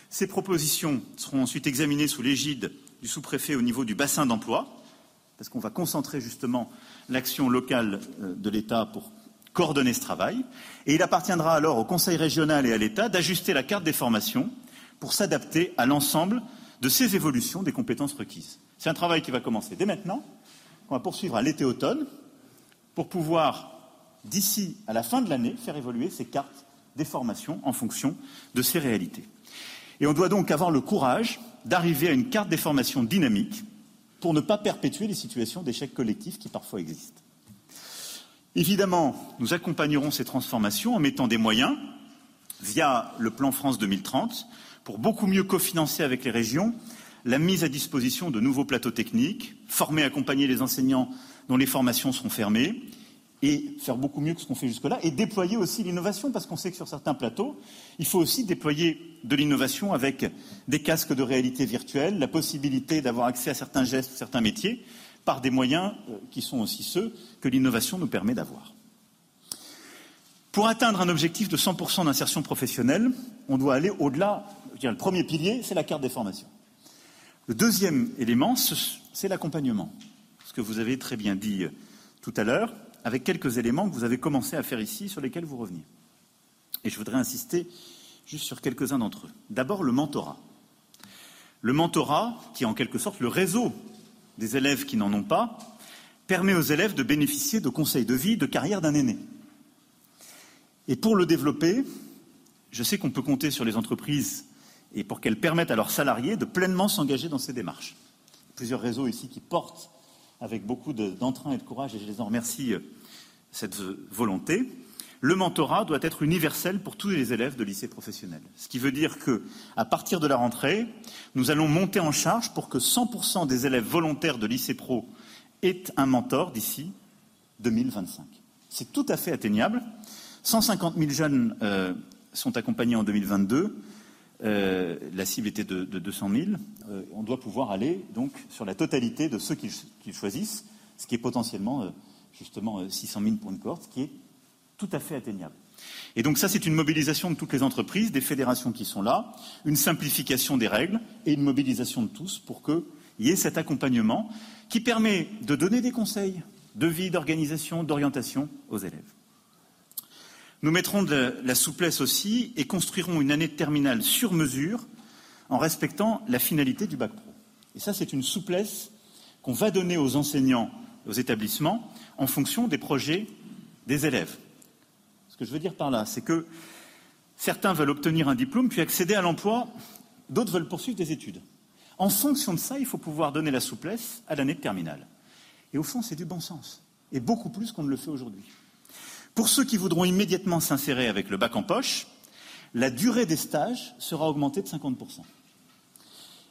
Speaker 13: Ces propositions seront ensuite examinées sous l'égide du sous-préfet au niveau du bassin d'emploi, parce qu'on va concentrer justement l'action locale euh, de l'État pour coordonner ce travail. Et il appartiendra alors au Conseil régional et à l'État d'ajuster la carte des formations pour s'adapter à l'ensemble de ces évolutions des compétences requises. C'est un travail qui va commencer dès maintenant, qu'on va poursuivre à l'été-automne, pour pouvoir, d'ici à la fin de l'année, faire évoluer ces cartes des formations en fonction de ces réalités. Et on doit donc avoir le courage d'arriver à une carte des formations dynamique pour ne pas perpétuer les situations d'échec collectif qui parfois existent. Évidemment, nous accompagnerons ces transformations en mettant des moyens via le plan France 2030 pour beaucoup mieux cofinancer avec les régions la mise à disposition de nouveaux plateaux techniques, former, accompagner les enseignants dont les formations seront fermées, et faire beaucoup mieux que ce qu'on fait jusque-là, et déployer aussi l'innovation, parce qu'on sait que sur certains plateaux, il faut aussi déployer de l'innovation avec des casques de réalité virtuelle, la possibilité d'avoir accès à certains gestes, certains métiers, par des moyens euh, qui sont aussi ceux que l'innovation nous permet d'avoir. Pour atteindre un objectif de 100% d'insertion professionnelle, on doit aller au-delà. Le premier pilier, c'est la carte des formations. Le deuxième élément, c'est l'accompagnement. Ce que vous avez très bien dit euh, tout à l'heure, avec quelques éléments que vous avez commencé à faire ici, sur lesquels vous reveniez. Et je voudrais insister juste sur quelques-uns d'entre eux. D'abord, le mentorat. Le mentorat, qui est en quelque sorte le réseau des élèves qui n'en ont pas, permet aux élèves de bénéficier de conseils de vie, de carrière d'un aîné. Et pour le développer, je sais qu'on peut compter sur les entreprises et pour qu'elles permettent à leurs salariés de pleinement s'engager dans ces démarches. Plusieurs réseaux ici qui portent avec beaucoup d'entrain et de courage, et je les en remercie, euh, cette volonté. Le mentorat doit être universel pour tous les élèves de lycée professionnel. Ce qui veut dire que, à partir de la rentrée, nous allons monter en charge pour que 100% des élèves volontaires de lycée pro aient un mentor d'ici 2025. C'est tout à fait atteignable. 150 000 jeunes euh, sont accompagnés en 2022. Euh, la cible était de, 200 000. Euh, on doit pouvoir aller donc sur la totalité de ceux qu'ils choisissent, ce qui est potentiellement euh, justement 600 000 pour une cohorte, qui est tout à fait atteignable. Et donc ça, c'est une mobilisation de toutes les entreprises, des fédérations qui sont là, une simplification des règles et une mobilisation de tous pour qu'il y ait cet accompagnement qui permet de donner des conseils de vie, d'organisation, d'orientation aux élèves. Nous mettrons de la souplesse aussi et construirons une année de terminale sur mesure en respectant la finalité du bac pro. Et ça, c'est une souplesse qu'on va donner aux enseignants, aux établissements, en fonction des projets des élèves. Ce que je veux dire par là, c'est que certains veulent obtenir un diplôme puis accéder à l'emploi, d'autres veulent poursuivre des études. En fonction de ça, il faut pouvoir donner la souplesse à l'année de terminale. Et au fond, c'est du bon sens, et beaucoup plus qu'on ne le fait aujourd'hui. Pour ceux qui voudront immédiatement s'insérer avec le bac en poche, la durée des stages sera augmentée de 50%.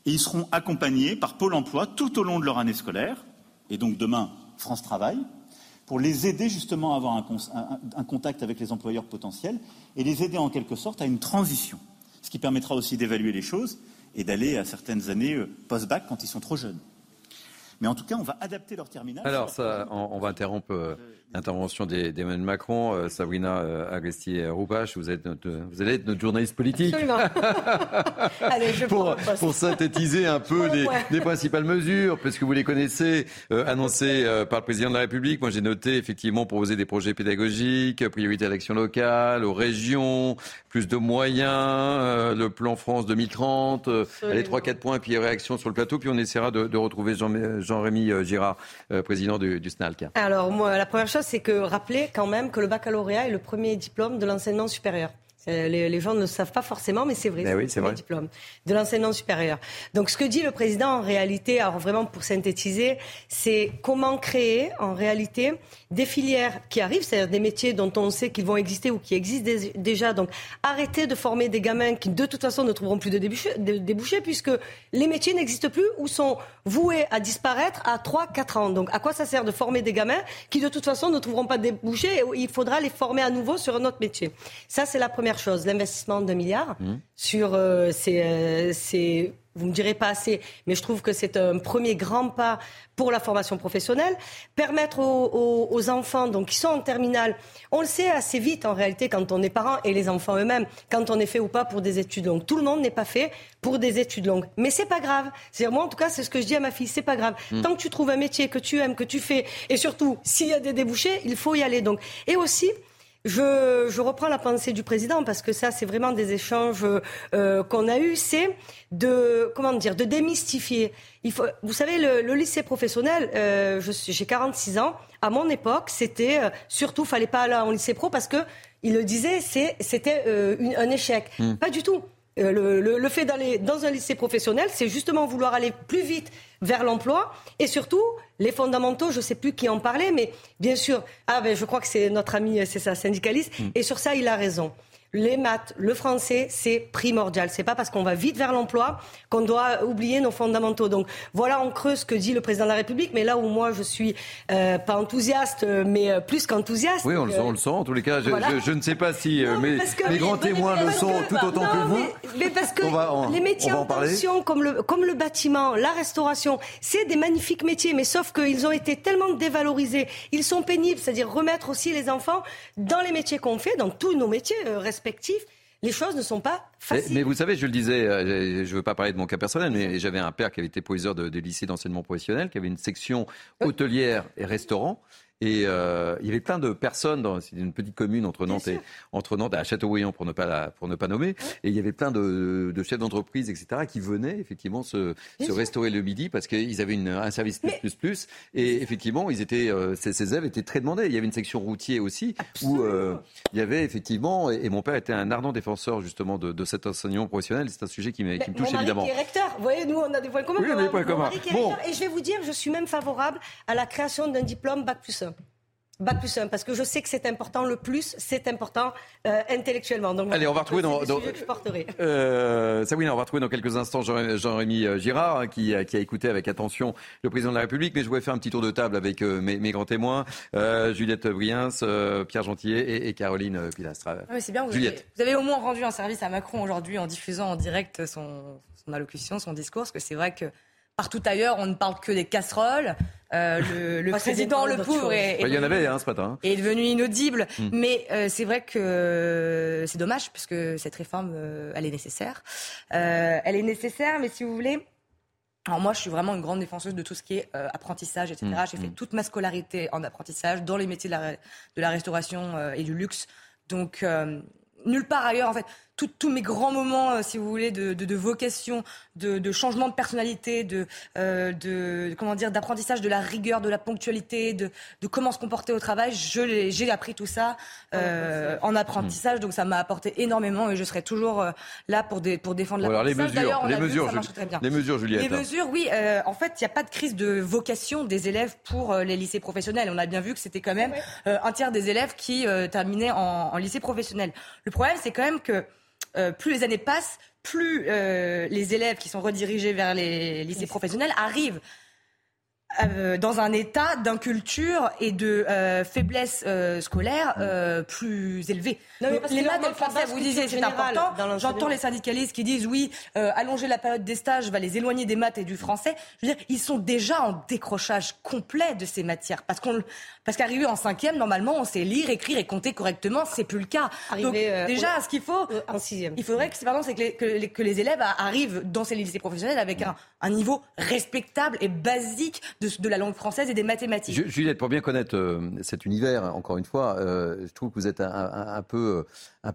Speaker 13: Et ils seront accompagnés par Pôle emploi tout au long de leur année scolaire, et donc demain, France Travail, pour les aider justement à avoir un, contact avec les employeurs potentiels et les aider en quelque sorte à une transition, ce qui permettra aussi d'évaluer les choses et d'aller à certaines années euh, post-bac quand ils sont trop jeunes. Mais en tout cas, on va adapter leur terminal.
Speaker 1: Alors, on, va interrompre euh, l'intervention d'Emmanuel Macron. Euh, Sabrina euh, Agresti-Roupache, vous, êtes vous allez être notre journaliste politique.
Speaker 7: Absolument. allez, je
Speaker 1: pour, pour synthétiser un peu les, principales mesures, puisque vous les connaissez, annoncées par le président de la République. Moi, j'ai noté effectivement proposer des projets pédagogiques, priorité à l'action locale, aux régions, plus de moyens, le plan France 2030, les 3-4 points, puis réaction sur le plateau, puis on essaiera de, de retrouver Jean, Jean-Rémy euh, Girard, euh, président du, du, SNALC
Speaker 7: Alors, moi, la première chose, c'est que rappeler quand même que le baccalauréat est le premier diplôme de l'enseignement supérieur. Les, gens ne le savent pas forcément, mais c'est vrai.
Speaker 1: Ben c'est
Speaker 7: le diplôme de l'enseignement supérieur. Donc, ce que dit le président, en réalité, alors vraiment pour synthétiser, c'est comment créer, en réalité, des filières qui arrivent, c'est-à-dire des métiers dont on sait qu'ils vont exister ou qui existent déjà. Donc, arrêter de former des gamins qui, de toute façon, ne trouveront plus de débouchés, puisque les métiers n'existent plus ou sont voués à disparaître à 3-4 ans. Donc, à quoi ça sert de former des gamins qui, de toute façon, ne trouveront pas de débouchés et il faudra les former à nouveau sur un autre métier? Ça, c'est la première chose, l'investissement de 2 milliards mmh. sur euh, ces, euh, ces vous me direz pas assez, mais je trouve que c'est un premier grand pas pour la formation professionnelle. Permettre aux, enfants, donc qui sont en terminale, on le sait assez vite en réalité quand on est parent et les enfants eux-mêmes, quand on est fait ou pas pour des études longues. Tout le monde n'est pas fait pour des études longues, mais c'est pas grave. C'est moi en tout cas, c'est ce que je dis à ma fille, c'est pas grave. Mmh. Tant que tu trouves un métier que tu aimes, que tu fais, et surtout s'il y a des débouchés, il faut y aller. Donc et aussi je, reprends la pensée du président parce que ça, c'est vraiment des échanges euh, qu'on a eus. C'est de comment dire, de démystifier. Il faut, vous savez, le, lycée professionnel. Euh, j'ai 46 ans. À mon époque, c'était euh, surtout, fallait pas aller en lycée pro parce que il le disait, c'était un échec. Hmm. Pas du tout. Le, fait d'aller dans un lycée professionnel, c'est justement vouloir aller plus vite vers l'emploi et surtout les fondamentaux, je ne sais plus qui en parlait, mais bien sûr, ah ben, je crois que c'est notre ami, c'est ça, syndicaliste, mm. et sur ça, il a raison les maths, le français, c'est primordial. C'est pas parce qu'on va vite vers l'emploi qu'on doit oublier nos fondamentaux. Donc voilà en creux ce que dit le président de la République, mais là où moi je suis euh, pas enthousiaste, mais euh, plus qu'enthousiaste.
Speaker 1: Oui, on le sent, on le sent. En tous les cas, je, ne sais pas si euh, mes, grands témoins le sont tout autant que vous.
Speaker 7: Mais, parce que les métiers en, tension, comme le, comme le bâtiment, la restauration, c'est des magnifiques métiers, mais sauf qu'ils ont été tellement dévalorisés. Ils sont pénibles, c'est-à-dire remettre aussi les enfants dans les métiers qu'on fait, dans tous nos métiers les choses ne sont pas faciles.
Speaker 1: Mais, vous savez, je le disais, euh, je ne veux pas parler de mon cas personnel, mais j'avais un père qui avait été proviseur de, lycée d'enseignement professionnel, qui avait une section hôtelière et restaurant. Et euh, il y avait plein de personnes dans une petite commune entre Nantes et entre Nantes à Châteaubriand pour ne pas pour ne pas nommer. Et il y avait plein de, de chefs d'entreprise, etc., qui venaient effectivement se, se restaurer le midi parce qu'ils avaient une, un service plus plus plus. Et effectivement, ils étaient euh, ces, ces élèves étaient très demandés. Il y avait une section routier aussi où euh, il y avait effectivement et, mon père était un ardent défenseur justement de, de cet enseignement professionnel. C'est un sujet qui, me, qui me touche
Speaker 7: mon
Speaker 1: évidemment.
Speaker 7: Qui est recteur. Vous voyez, nous on a des points communs.
Speaker 1: Oui, on a des points communs.
Speaker 7: Bon. Et je vais vous dire, je suis même favorable à la création d'un diplôme bac plus 1. Bac plus 1, parce que je sais que c'est important, le plus, c'est important euh, intellectuellement. Donc,
Speaker 1: Allez, on va retrouver dans. dans
Speaker 7: que je porterai.
Speaker 1: Euh, ça, oui, on va retrouver dans quelques instants Jean-Rémy euh, Girard, hein, qui, qui, a écouté avec attention le président de la République. Mais je voulais faire un petit tour de table avec euh, mes, mes, grands témoins, euh, Juliette Briens, euh, Pierre Gentillet et, et Caroline Pilastre.
Speaker 10: Ah c'est bien, vous Juliette. Avez, vous avez au moins rendu un service à Macron aujourd'hui en diffusant en direct son, son allocution, son discours, parce que c'est vrai que Partout ailleurs, on ne parle que des casseroles. Euh, le, le président, le pauvre, est,
Speaker 1: il y en avait hein, ce matin. Hein.
Speaker 10: est devenu inaudible. Hmm. Mais euh, c'est vrai que c'est dommage puisque cette réforme, euh, elle est nécessaire. Euh, elle est nécessaire, mais si vous voulez. Alors moi, je suis vraiment une grande défenseuse de tout ce qui est euh, apprentissage, etc. Hmm. J'ai fait toute ma scolarité en apprentissage dans les métiers de la, de la restauration et du luxe. Donc, nulle part ailleurs, en fait tous mes grands moments, euh, si vous voulez, de, de, de vocation, de, de, changement de personnalité, de, euh, de comment dire, d'apprentissage de la rigueur, de la ponctualité, de, de comment se comporter au travail. Je j'ai appris tout ça euh, en apprentissage, donc ça m'a apporté énormément et je serai toujours euh, là pour, des, pour défendre
Speaker 1: la. les mesures, les mesures, les mesures, Juliette.
Speaker 10: Les mesures, oui. Euh, en fait, il n'y a pas de crise de vocation des élèves pour les lycées professionnels. On a bien vu que c'était quand même un tiers des élèves qui terminaient en, en lycée professionnel. Le problème, c'est quand même que euh, plus les années passent, plus euh, les élèves qui sont redirigés vers les lycées professionnels arrivent euh, dans un état d'inculture et de euh, faiblesse euh, scolaire plus élevé. Non, les maths et le français, vous disiez, c'est important. J'entends les syndicalistes qui disent oui, allonger la période des stages va les éloigner des maths et du français. Je veux dire, ils sont déjà en décrochage complet de ces matières parce qu'on parce qu'arriver en cinquième, normalement, on sait lire, écrire et compter correctement. C'est plus le cas. Donc déjà, ce qu'il faut,
Speaker 7: en sixième.
Speaker 10: il faudrait que, pardon, c'est que, que, les, que les élèves arrivent dans ces lycées professionnels avec un, un niveau respectable et basique de de, la langue française et des mathématiques.
Speaker 1: Juliette, pour bien connaître euh, cet univers, encore une fois, euh, je trouve que vous êtes un, un, un peu, un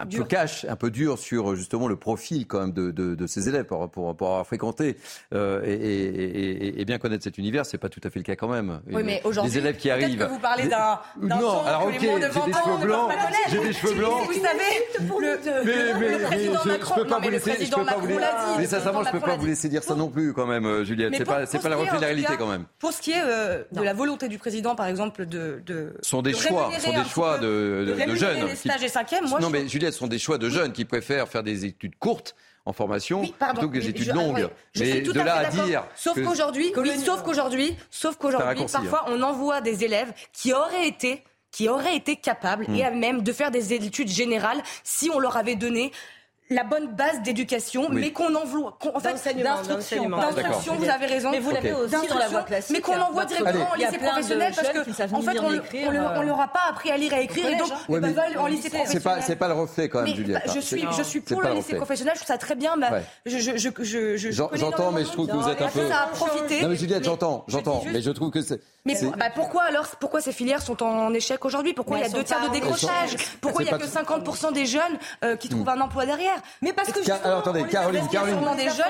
Speaker 1: un peu cash, un peu dur sur justement le profil quand même de, de, de ces élèves pour, pour, pour avoir fréquenté euh, et, et, et, bien connaître cet univers, c'est pas tout à fait le cas quand même.
Speaker 10: Oui, mais aujourd'hui,
Speaker 1: les élèves qui arrivent.
Speaker 10: Que vous parlez d'un
Speaker 1: non, alors ok, j'ai des cheveux blancs, j'ai des cheveux blancs.
Speaker 10: Vous savez, le,
Speaker 1: mais, mais, mais je, peux pas vous laisser, je peux pas vous laisser. Mais sincèrement, je peux pas vous laisser dire ça non plus quand même, euh, Juliette. C'est pas, c'est pas la reflet de la réalité quand même.
Speaker 10: Pour ce qui est euh, de la volonté du président, par exemple, de,
Speaker 1: sont des choix, sont des choix de jeunes.
Speaker 10: Les stages et cinquième, moi.
Speaker 1: Non, mais Juliette, sont des choix de jeunes qui préfèrent faire des études courtes en formation plutôt que des études longues. mais de là à, dire.
Speaker 10: Sauf qu'aujourd'hui, sauf qu'aujourd'hui, sauf qu'aujourd'hui, parfois hein. on envoie des élèves qui auraient été qui auraient été capables hmm. et même de faire des études générales si on leur avait donné la bonne base d'éducation, mais qu'on envoie, en fait, d'instruction, d'instruction, vous avez raison.
Speaker 11: Mais vous l'avez aussi dans la voie classique.
Speaker 10: Mais qu'on envoie directement en lycée professionnel parce que, en fait, on leur a pas appris à lire et à écrire et donc, ils veulent en lycée professionnel.
Speaker 1: C'est pas, c'est pas le reflet quand même, Juliette.
Speaker 10: Je suis, je suis pour le lycée professionnel, je trouve ça très bien, mais je, je, je,
Speaker 1: J'entends, mais je trouve que vous êtes un peu. Non, mais Juliette, j'entends, j'entends, mais je trouve que c'est.
Speaker 10: Mais bah, pourquoi alors, pourquoi ces filières sont en échec aujourd'hui? Pourquoi il y a deux tiers de décrochage? Pourquoi il y a que 50% des jeunes qui trouvent un emploi derrière? Mais parce que
Speaker 1: alors attendez, Caroline, Caroline,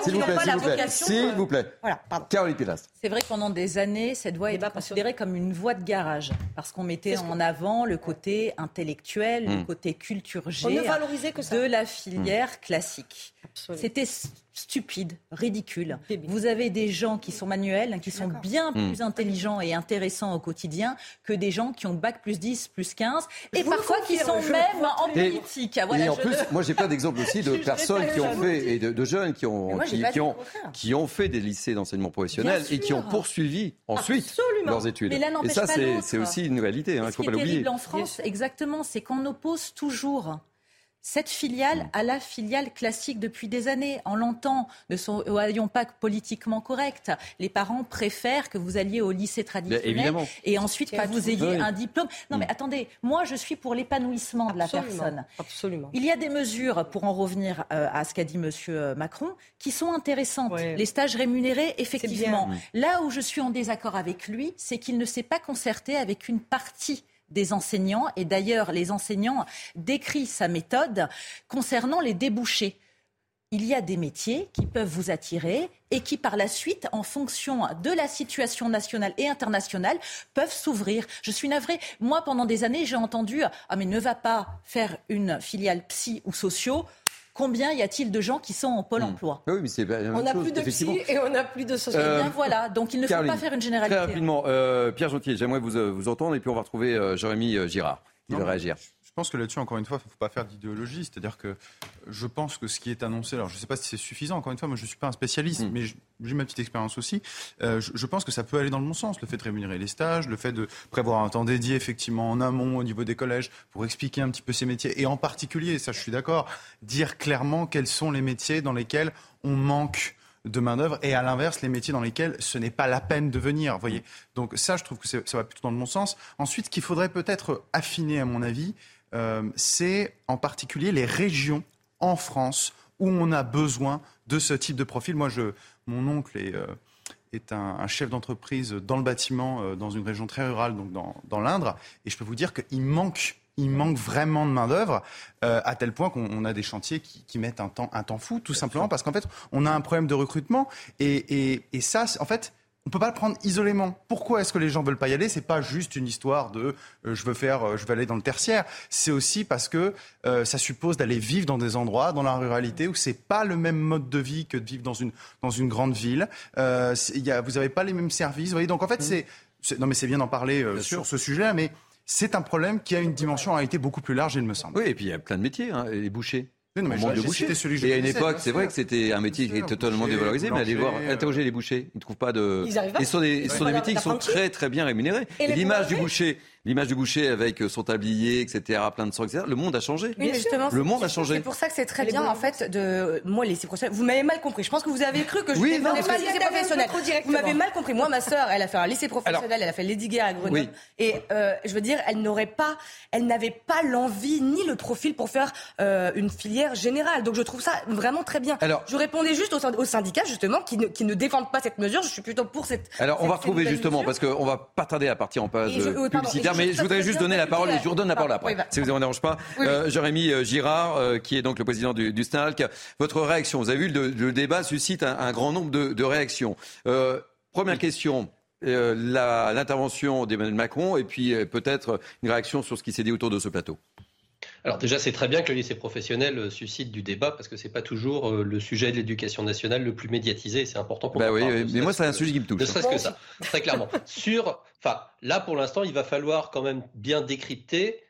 Speaker 1: s'il vous plaît, s'il vous plaît, s'il vous plaît.
Speaker 10: Voilà, pardon.
Speaker 1: Caroline Pilastre.
Speaker 11: C'est vrai que pendant des années, cette voie était considérée comme une voie de garage, parce qu'on mettait en avant le côté intellectuel, le hmm. côté culture G de la filière hmm. classique. C'était stupide, ridicule. Vous avez des gens qui sont manuels, qui sont bien hmm. plus intelligents et intéressants au quotidien que des gens qui ont bac plus 10, plus 15, et parfois qui sont même en politique.
Speaker 1: et en plus, moi j'ai plein d'exemples aussi de personnes qui ont fait, et de, jeunes qui ont, qui, ont, qui ont fait des lycées d'enseignement professionnel et qui ont poursuivi ensuite leurs études. et ça, c'est aussi une réalité, hein, il ne faut pas l'oublier.
Speaker 11: en France, exactement, c'est qu'on oppose toujours cette filiale à la filiale classique depuis des années. On l'entend, ne soyons pas politiquement corrects. Les parents préfèrent que vous alliez au lycée traditionnel et ensuite que vous ayez un diplôme. Non mais mm. attendez, moi je suis pour l'épanouissement de la personne.
Speaker 7: Absolument.
Speaker 11: Il y a des mesures, pour en revenir euh, à ce qu'a dit M. Euh, Macron, qui sont intéressantes. Les stages rémunérés, effectivement. Là où je suis en désaccord avec lui, c'est qu'il ne s'est pas concerté avec une partie des enseignants. Et d'ailleurs, les enseignants décrivent sa méthode concernant les débouchés. Il y a des métiers qui peuvent vous attirer et qui, par la suite, en fonction de la situation nationale et internationale, peuvent s'ouvrir. Je suis navrée. Moi, pendant des années, j'ai entendu Ah, mais ne va pas faire une filiale psy ou sociaux combien y a-t-il de gens qui sont en pôle hmm. emploi?
Speaker 1: Oui, mais c'est
Speaker 7: On n'a plus de psy et on n'a plus de société.
Speaker 11: Euh, bien voilà, donc il ne faut pas faire une généralité.
Speaker 1: Très rapidement, euh, Pierre Jontier, j'aimerais vous, euh, vous entendre et puis on va retrouver Jérémy Girard qui veut réagir.
Speaker 4: Je pense que là-dessus, encore une fois, il ne faut pas faire d'idéologie. C'est-à-dire que je pense que ce qui est annoncé, alors je ne sais pas si c'est suffisant, encore une fois, moi je ne suis pas un spécialiste, hmm. mais j'ai ma petite expérience aussi. Euh, je, pense que ça peut aller dans le bon sens, le fait de rémunérer les stages, le fait de prévoir un temps dédié effectivement en amont au niveau des collèges pour expliquer un petit peu ces métiers. Et en particulier, ça je suis d'accord, dire clairement quels sont les métiers dans lesquels on manque de main-d'œuvre et à l'inverse, les métiers dans lesquels ce n'est pas la peine de venir. Voyez. Donc ça, je trouve que ça va plutôt dans le bon sens. Ensuite, ce qu'il faudrait peut-être affiner, à mon avis, euh, c'est en particulier les régions en France où on a besoin de ce type de profil. Moi, je, mon oncle est, euh, est un, chef d'entreprise dans le bâtiment, euh, dans une région très rurale, donc dans, dans l'Indre, et je peux vous dire qu'il manque il manque vraiment de main-d'œuvre, à tel point qu'on a des chantiers qui, qui, mettent un temps, un temps fou, tout simplement parce qu'en fait, on a un problème de recrutement. Et, et, et ça, en fait, on peut pas le prendre isolément. Pourquoi est-ce que les gens veulent pas y aller? C'est pas juste une histoire de euh, je veux faire, euh, je veux aller dans le tertiaire. C'est aussi parce que euh, ça suppose d'aller vivre dans des endroits, dans la ruralité, où c'est pas le même mode de vie que de vivre dans une dans une grande ville. Y a, vous avez pas les mêmes services. Vous voyez, donc en fait, mmh. c'est non mais c'est bien d'en parler sur ce sujet-là, mais c'est un problème qui a une dimension en réalité beaucoup plus large, il me semble.
Speaker 1: Oui, et puis il y a plein de métiers, hein, les bouchers.
Speaker 4: Non, mais de boucher. Celui
Speaker 1: et à une époque, c'est vrai que c'était un métier qui était totalement dévalorisé, mais allez voir, interroger les bouchers, ils ne trouvent pas de.
Speaker 7: Ils arrivent pas.
Speaker 1: Et ce sont des, sont des métiers qui sont très très bien rémunérés. Et, l'image du boucher, l'image du boucher avec son tablier, etc., plein de sang, etc. Le monde a changé.
Speaker 7: Oui, justement,
Speaker 1: le monde a changé.
Speaker 10: C'est pour ça que c'est très bien, en fait, de moi, les professionnels. Vous m'avez mal compris. Je pense que vous avez cru que je oui, pas lycée professionnel. Vous m'avez mal compris. Moi, ma sœur, elle a fait un lycée professionnel, elle a fait Guerre à Grenoble. Et euh, je veux dire, elle n'aurait pas, elle n'avait pas l'envie ni le profil pour faire euh, une filière générale. Donc je trouve ça vraiment très bien. Alors, je répondais juste aux, syndicats, justement, qui ne, qui ne, défendent pas cette mesure. Je suis plutôt pour cette.
Speaker 1: Alors, on va retrouver justement, parce qu'on va pas tarder à partir en page publicitaire, mais je voudrais juste donner la parole, et je vous redonne la parole après, si vous ne dérange pas. Euh, Jérémy euh, Girard, euh, qui est donc le président du, du SNALC, votre réaction, vous avez vu, le, débat suscite un, grand nombre de, de réactions. première question. l'intervention d'Emmanuel Macron et puis peut-être une réaction sur ce qui s'est dit autour de ce plateau.
Speaker 12: Alors déjà, c'est très bien que le lycée professionnel euh, suscite du débat parce que c'est pas toujours euh, le sujet de l'éducation nationale le plus médiatisé. C'est important pour
Speaker 1: bah oui, mais moi, c'est un sujet qui me touche.
Speaker 12: Ne serait-ce que ça, très clairement. Sur, enfin, là pour l'instant, il va falloir quand même bien décrypter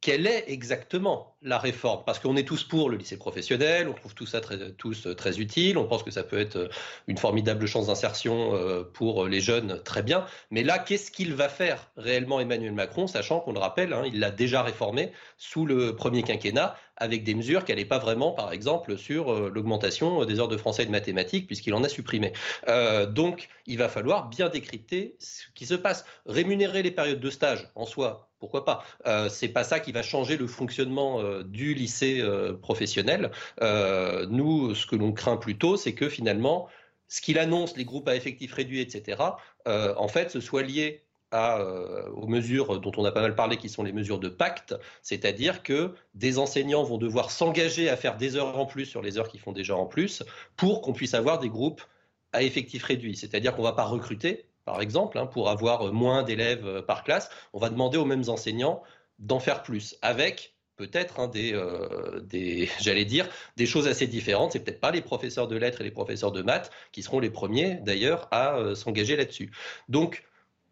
Speaker 12: quelle est exactement la réforme? Parce qu'on est tous pour le lycée professionnel, on trouve tout ça très, tous euh, très utile, on pense que ça peut être euh, une formidable chance d'insertion euh, pour les jeunes, très bien. Mais là, qu'est-ce qu'il va faire réellement Emmanuel Macron, sachant qu'on le rappelle, hein, il l'a déjà réformé sous le premier quinquennat avec des mesures qui n'allaient pas vraiment, par exemple, sur l'augmentation des heures de français et de mathématiques, puisqu'il en a supprimé. donc, il va falloir bien décrypter ce qui se passe. Rémunérer les périodes de stage, en soi, pourquoi pas euh, C'est pas ça qui va changer le fonctionnement euh, du lycée euh, professionnel. Euh, nous, ce que l'on craint plutôt, c'est que finalement, ce qu'il annonce, les groupes à effectifs réduits, etc., en fait, ce soit lié aux mesures dont on a pas mal parlé, qui sont les mesures de pacte, c'est-à-dire que des enseignants vont devoir s'engager à faire des heures en plus sur les heures qu'ils font déjà en plus, pour qu'on puisse avoir des groupes à effectifs réduits. C'est-à-dire qu'on ne va pas recruter, par exemple, hein, pour avoir moins d'élèves euh, par classe, on va demander aux mêmes enseignants d'en faire plus, avec peut-être hein, des, euh, j'allais dire, des choses assez différentes. C'est peut-être pas les professeurs de lettres et les professeurs de maths qui seront les premiers, d'ailleurs, à euh, s'engager là-dessus. Donc,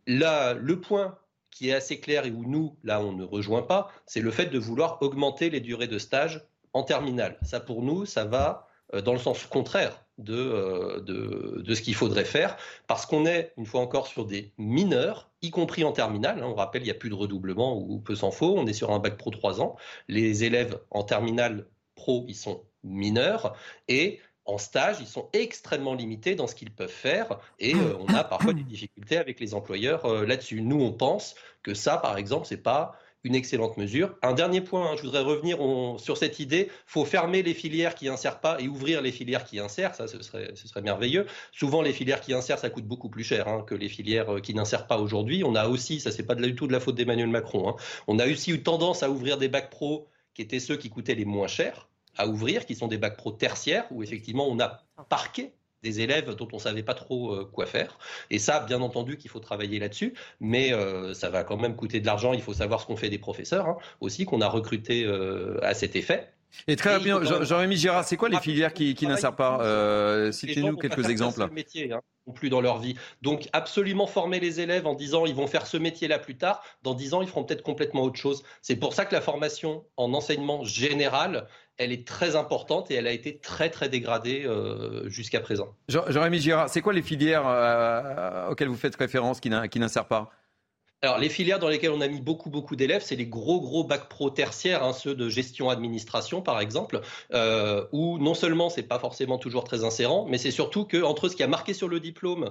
Speaker 12: là, le point qui est assez clair et où nous, là, on ne rejoint pas, c'est le fait de vouloir augmenter les durées de stage en terminale. Ça, pour nous, ça va dans le sens contraire de, de, de ce qu'il faudrait faire, parce qu'on est, une fois encore, sur des mineurs, y compris en terminale. Hein. on rappelle, il n'y a plus de redoublement ou peu s'en faut. On est sur un bac pro 3 ans. Les élèves en terminale pro, ils sont mineurs. Et en stage, ils sont extrêmement limités dans ce qu'ils peuvent faire et euh, on a parfois des difficultés avec les employeurs euh, là-dessus. Nous, on pense que ça, par exemple, c'est pas une excellente mesure. Un dernier point, hein, je voudrais revenir sur cette idée, faut fermer les filières qui insèrent pas et ouvrir les filières qui insèrent, ça ce serait, ce serait merveilleux. Souvent les filières qui insèrent, ça coûte beaucoup plus cher hein, que les filières euh, qui n'insèrent pas aujourd'hui. On a aussi, ça c'est pas du tout de la faute d'Emmanuel Macron, hein, on a aussi eu tendance à ouvrir des bacs pro qui étaient ceux qui coûtaient les moins chers à ouvrir, qui sont des bacs pro tertiaires, où effectivement on a parqué des élèves dont on ne savait pas trop euh, quoi faire. Et ça, bien entendu, qu'il faut travailler là-dessus, mais euh, ça va quand même coûter de l'argent. Il faut savoir ce qu'on fait des professeurs hein, aussi, qu'on a recrutés euh, à cet effet.
Speaker 1: Et très rapidement, Jean-Rémy Girard, c'est quoi les filières qui, qui n'insèrent pas euh, Citez-nous quelques exemples.
Speaker 12: Métier, hein, plus dans leur vie. Donc absolument former les élèves en disant ils vont faire ce métier-là plus tard. Dans dix ans, ils feront peut-être complètement autre chose. C'est pour ça que la formation en enseignement général, elle est très importante et elle a été très très dégradée euh, jusqu'à présent.
Speaker 1: Jean-Rémy Girard, c'est quoi les filières euh, auxquelles vous faites référence qui n'insèrent pas?
Speaker 12: Alors, les filières dans lesquelles on a mis beaucoup, beaucoup d'élèves, c'est les gros, gros bacs pro tertiaires, hein, ceux de gestion-administration, par exemple, euh, où non seulement c'est pas forcément toujours très insérant, mais c'est surtout que entre ce qui a marqué sur le diplôme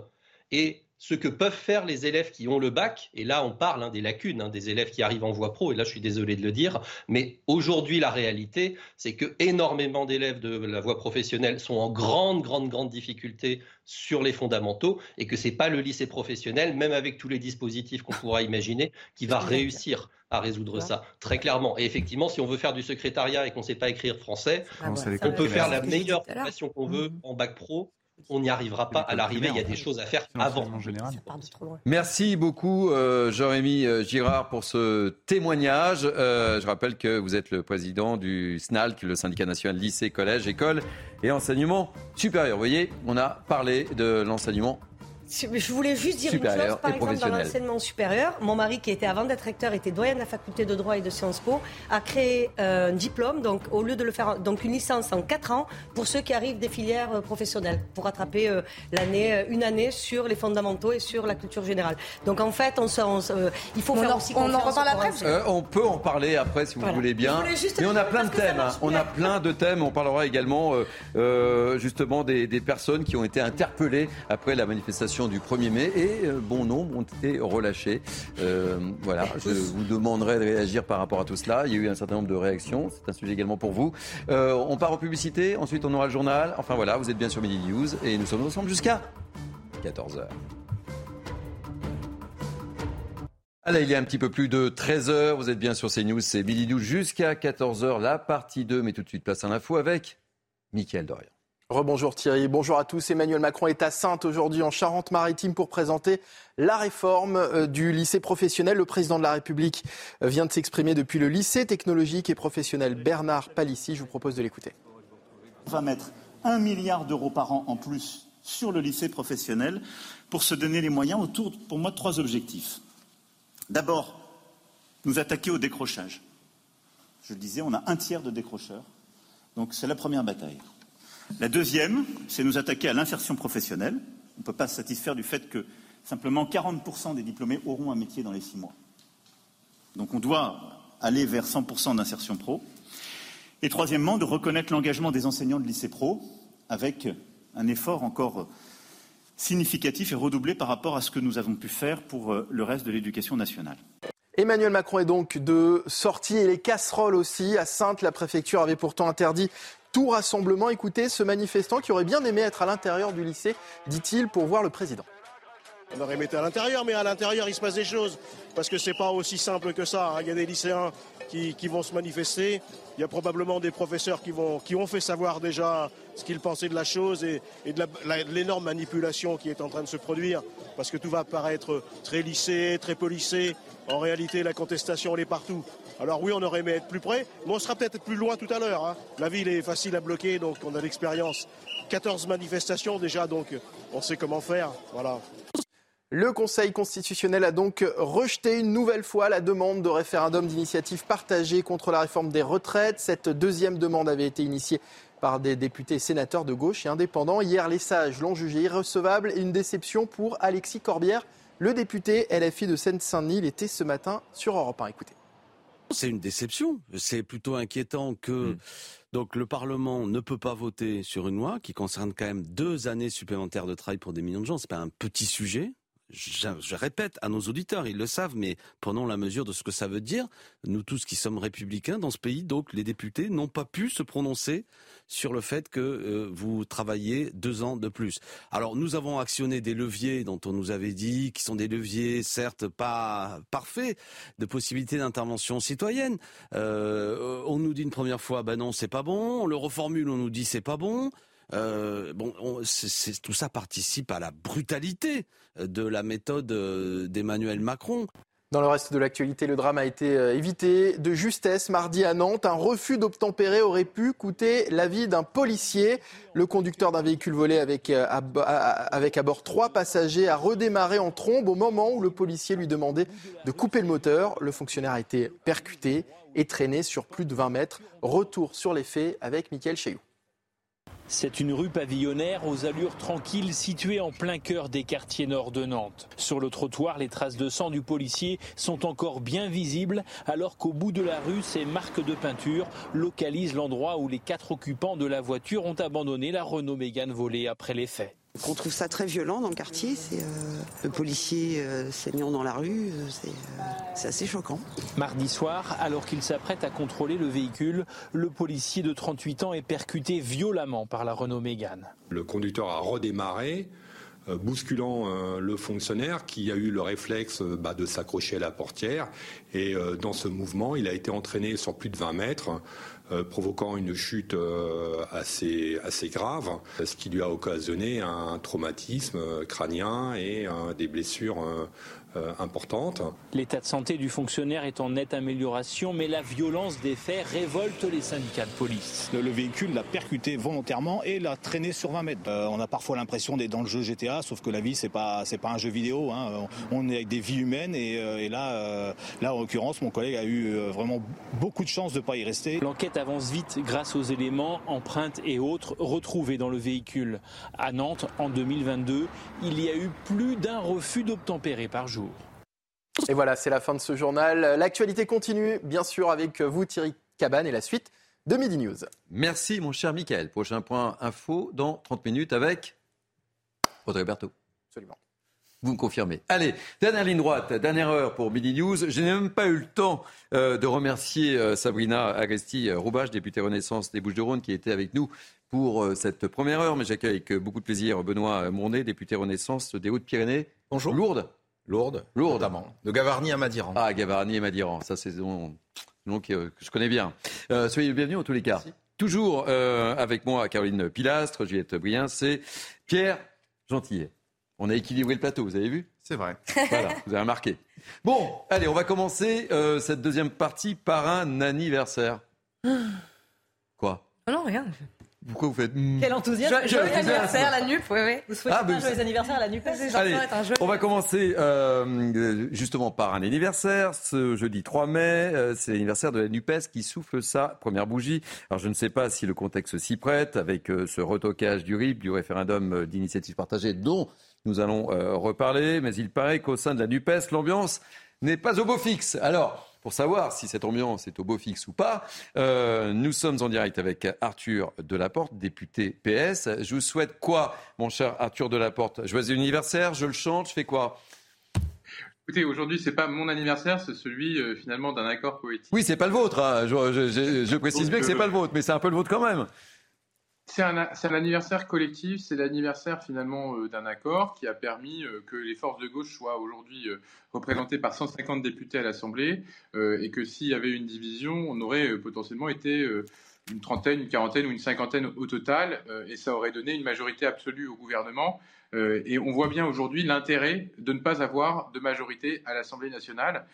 Speaker 12: et ce que peuvent faire les élèves qui ont le bac, et là on parle hein, des lacunes, hein, des élèves qui arrivent en voie pro, et là je suis désolé de le dire, mais aujourd'hui la réalité, c'est que énormément d'élèves de la voie professionnelle sont en grande, grande, grande difficulté sur les fondamentaux, et que c'est pas le lycée professionnel, même avec tous les dispositifs qu'on pourra imaginer, qui va réussir à résoudre ça, très clairement. Et effectivement, si on veut faire du secrétariat et qu'on ne sait pas écrire français, on peut faire la meilleure formation qu'on veut mmh. en bac pro, on n'y arrivera pas à l'arrivée. Il y a des choses à faire avant. En général.
Speaker 1: Merci beaucoup, euh, Jean-Rémy euh, Girard, pour ce témoignage. Euh, je rappelle que vous êtes le président du SNALC, le syndicat national lycée, collège, école et enseignement supérieur. Vous voyez, on a parlé de l'enseignement
Speaker 7: je voulais juste dire une chose, par exemple, dans l'enseignement supérieur, mon mari, qui était avant d'être recteur, était doyen de la faculté de droit et de Sciences Po, a créé euh, un diplôme, donc au lieu de le faire, donc une licence en 4 ans pour ceux qui arrivent des filières euh, professionnelles, pour rattraper euh, l'année, une année sur les fondamentaux et sur la culture générale. Donc en fait, on, se, il faut faire aussi
Speaker 10: On en reparle après.
Speaker 1: on peut en parler après si vous voulez bien. Mais on a plein de thèmes. Hein. On a plein de thèmes. On parlera également justement des, des personnes qui ont été interpellées après la manifestation du 1er mai et euh, bon nombre ont été relâchés. Euh, voilà, je vous demanderai de réagir par rapport à tout cela. Il y a eu un certain nombre de réactions. C'est un sujet également pour vous. Euh, on part en publicité, ensuite on aura le journal. Enfin voilà, vous êtes bien sur Midi News et nous sommes ensemble jusqu'à 14h. Allez, il y a un petit peu plus de 13h. Vous êtes bien sur CNews. C'est Midi News jusqu'à 14h, la partie 2. Mais tout de suite, place à l'info avec Mickaël Dorian.
Speaker 3: Rebonjour Thierry, bonjour à tous. Emmanuel Macron est à Sainte aujourd'hui en Charente-Maritime pour présenter la réforme euh, du lycée professionnel. Le président de la République euh, vient de s'exprimer depuis le lycée technologique et professionnel Bernard Palissy. Je vous propose de l'écouter.
Speaker 13: On va mettre un milliard d'euros par an en plus sur le lycée professionnel pour se donner les moyens autour, pour moi, de trois objectifs. D'abord, nous attaquer au décrochage. Je le disais, on a un tiers de décrocheurs. Donc c'est la première bataille. La deuxième, c'est nous attaquer à l'insertion professionnelle. On ne peut pas se satisfaire du fait que simplement 40% des diplômés auront un métier dans les six mois. Donc on doit aller vers 100% d'insertion pro. Et troisièmement, de reconnaître l'engagement des enseignants de lycée pro avec un effort encore significatif et redoublé par rapport à ce que nous avons pu faire pour euh, le reste de l'éducation nationale.
Speaker 3: Emmanuel Macron est donc de sortie et les casseroles aussi. À Sainte, la préfecture avait pourtant interdit tout rassemblement. Écoutez ce manifestant qui aurait bien aimé être à l'intérieur du lycée, dit-il, pour voir le président.
Speaker 14: On aurait aimé à l'intérieur, mais à l'intérieur, il se passe des choses. Parce que c'est pas aussi simple que ça. Hein. Il y a des lycéens qui, vont se manifester. Il y a probablement des professeurs qui, vont, qui ont fait savoir déjà ce qu'ils pensaient de la chose et, de l'énorme manipulation qui est en train de se produire. Parce que tout va paraître très lissé, très polissé. En réalité, la contestation, elle est partout. Alors oui, on aurait aimé être plus près, mais on sera peut-être plus loin tout à l'heure. Hein. La ville est facile à bloquer, donc on a l'expérience. 14 manifestations déjà, donc on sait comment faire. Voilà.
Speaker 3: Le Conseil constitutionnel a donc rejeté une nouvelle fois la demande de référendum d'initiative partagée contre la réforme des retraites. Cette deuxième demande avait été initiée par des députés et sénateurs de gauche et indépendants. Hier, les sages l'ont jugé irrecevable et une déception pour Alexis Corbière, le député LFI de Seine-Saint-Denis. Il était ce matin sur Europe 1. Écoutez.
Speaker 15: C'est une déception. C'est plutôt inquiétant que mm. donc le Parlement ne peut pas voter sur une loi qui concerne quand même deux années supplémentaires de travail pour des millions de gens. C'est pas un petit sujet je, répète à nos auditeurs, ils le savent, mais prenons la mesure de ce que ça veut dire. Nous tous qui sommes républicains dans ce pays, donc les députés n'ont pas pu se prononcer sur le fait que euh, vous travaillez deux ans de plus. Alors nous avons actionné des leviers dont on nous avait dit, qui sont des leviers certes pas parfaits, de possibilités d'intervention citoyenne. Euh, on nous dit une première fois, ben non, c'est pas bon. On le reformule, on nous dit c'est pas bon. Euh, bon, tout ça participe à la brutalité de la méthode euh, d'Emmanuel Macron.
Speaker 3: Dans le reste de l'actualité, le drame a été euh, évité de justesse mardi à Nantes. Un refus d'obtempérer aurait pu coûter la vie d'un policier. Le conducteur d'un véhicule volé avec, avec à bord trois passagers a redémarré en trombe au moment où le policier lui demandait de couper le moteur. Le fonctionnaire a été percuté et traîné sur plus de 20 mètres. Retour sur les faits avec Mickaël Cheyou.
Speaker 16: C'est une rue pavillonnaire aux allures tranquilles située en plein cœur des quartiers nord de Nantes. Sur le trottoir, les traces de sang du policier sont encore bien visibles alors qu'au bout de la rue, ces marques de peinture localisent l'endroit où les quatre occupants de la voiture ont abandonné la Renault Mégane volée après les faits.
Speaker 17: On trouve ça très violent dans le quartier. C'est euh, le policier euh, saignant dans la rue. Euh, c'est assez choquant.
Speaker 16: Mardi soir, alors qu'il s'apprête à contrôler le véhicule, le policier de 38 ans est percuté violemment par la Renault Mégane.
Speaker 18: Le conducteur a redémarré bousculant le fonctionnaire qui a eu le réflexe bah, de s'accrocher à la portière. Et dans ce mouvement, il a été entraîné sur plus de 20 mètres. Euh, provoquant une chute euh, assez, assez grave, ce qui lui a occasionné un traumatisme crânien et des blessures euh, importante.
Speaker 16: L'état de santé du fonctionnaire est en nette amélioration, mais la violence des faits révolte les syndicats de police.
Speaker 19: Le, véhicule l'a percuté volontairement et l'a traîné sur 20 mètres. Euh, on a parfois l'impression d'être dans le jeu GTA, sauf que la vie c'est pas c'est pas un jeu vidéo. Hein. On est avec des vies humaines et, euh, là là en l'occurrence mon collègue a eu vraiment beaucoup de chance de pas y rester.
Speaker 16: L'enquête avance vite grâce aux éléments, empreintes et autres retrouvés dans le véhicule. À Nantes en 2022, il y a eu plus d'un refus d'obtempérer par jour.
Speaker 3: Et voilà, c'est la fin de ce journal. L'actualité continue, bien sûr, avec vous, Thierry Cabane, et la suite de Midi News.
Speaker 1: Merci, mon cher Michael. Prochain point info dans 30 minutes avec Audrey Berthaud.
Speaker 3: Absolument.
Speaker 1: Vous me confirmez. Allez, dernière ligne droite, dernière heure pour Midi News. Je n'ai même pas eu le temps euh, de remercier euh, Sabrina Agresti-Roubache, députée Renaissance des Bouches-du-Rhône, qui était avec nous pour euh, cette première heure. Mais j'accueille avec beaucoup de plaisir Benoît Mournet, député Renaissance des Hautes-Pyrénées.
Speaker 20: Bonjour.
Speaker 1: Lourdes.
Speaker 20: Lourdes,
Speaker 1: Lourdes.
Speaker 20: notamment. De Gavarnie à Madiran.
Speaker 1: Ah, Gavarnie et Madiran, ça c'est un nom que, je connais bien. Euh, soyez bienvenus en tous les cas. Toujours euh, avec moi Caroline Pilastre, Juliette Brien, c'est Pierre Gentillet. On a équilibré le plateau, vous avez vu?
Speaker 20: C'est vrai.
Speaker 1: Voilà, vous avez remarqué. Bon, allez, on va commencer euh, cette deuxième partie par un anniversaire. Quoi?
Speaker 10: Oh Non, rien.
Speaker 1: Pourquoi vous faites
Speaker 10: hmm. Quel enthousiasme Joyeux anniversaire, la NUP, oui, oui. Vous souhaitez ah, pas joyeux anniversaire à la NUP
Speaker 1: Allez, on va commencer euh, justement par un anniversaire. Ce jeudi 3 mai, euh, c'est l'anniversaire de la NUPES qui souffle sa première bougie. Alors je ne sais pas si le contexte s'y prête avec euh, ce retocage du RIP, du référendum d'initiative partagée dont nous allons reparler, mais il paraît qu'au sein de la NUPES, l'ambiance n'est pas au beau fixe. Alors, pour savoir si cette ambiance est au beau fixe ou pas, euh, nous sommes en direct avec Arthur Delaporte, député PS. Je vous souhaite quoi, mon cher Arthur Delaporte? Joyeux anniversaire, je le chante, je fais quoi?
Speaker 21: Écoutez, aujourd'hui, c'est pas mon anniversaire, c'est celui euh, finalement d'un accord poétique.
Speaker 1: Oui, c'est pas le vôtre. Hein. Je, précise bien que c'est euh, pas le vôtre, mais c'est un peu le vôtre quand même.
Speaker 21: C'est un, anniversaire collectif, c'est l'anniversaire finalement euh, d'un accord qui a permis euh, que les forces de gauche soient aujourd'hui euh, représentées par 150 députés à l'Assemblée et que s'il y avait une division, on aurait potentiellement été une trentaine, une quarantaine ou une cinquantaine au total et ça aurait donné une majorité absolue au gouvernement. et on voit bien aujourd'hui l'intérêt de ne pas avoir de majorité à l'Assemblée nationale,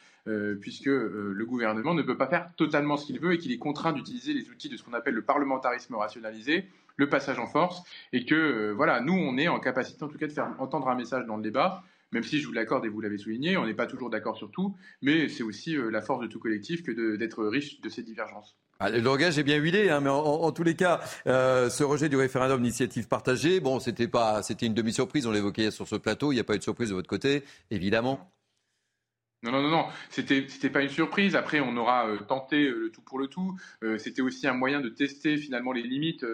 Speaker 21: puisque le gouvernement ne peut pas faire totalement ce qu'il veut et qu'il est contraint d'utiliser les outils de ce qu'on appelle le parlementarisme rationalisé, le passage en force et que euh, voilà, nous on est en capacité en tout cas de faire entendre un message dans le débat. Même si je vous l'accorde et vous l'avez souligné, on n'est pas toujours d'accord sur tout, mais c'est aussi euh, la force de tout collectif que d'être riche de ces divergences.
Speaker 1: Ah, le langage est bien huilé, hein, mais en, tous les cas, euh, ce rejet du référendum d'initiative partagée, bon, c'était pas, c'était une demi-surprise. On l'évoquait sur ce plateau. Il n'y a pas eu de surprise de votre côté, évidemment.
Speaker 21: Non, non, non, non, c'était, c'était pas une surprise. Après, on aura euh, tenté euh, le tout pour le tout. c'était aussi un moyen de tester finalement les limites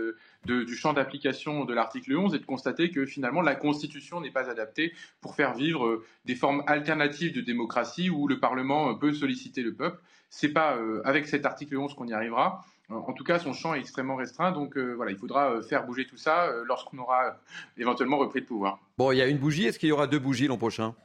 Speaker 21: du champ d'application de l'article 11 et de constater que finalement la Constitution n'est pas adaptée pour faire vivre des formes alternatives de démocratie où le Parlement peut solliciter le peuple. C'est pas euh, avec cet article 11 qu'on y arrivera. En tout cas, son champ est extrêmement restreint, donc euh, voilà, il faudra euh, faire bouger tout ça lorsqu'on aura éventuellement repris le pouvoir.
Speaker 1: Bon, il y a une bougie. Est-ce qu'il y aura deux bougies l'an prochain?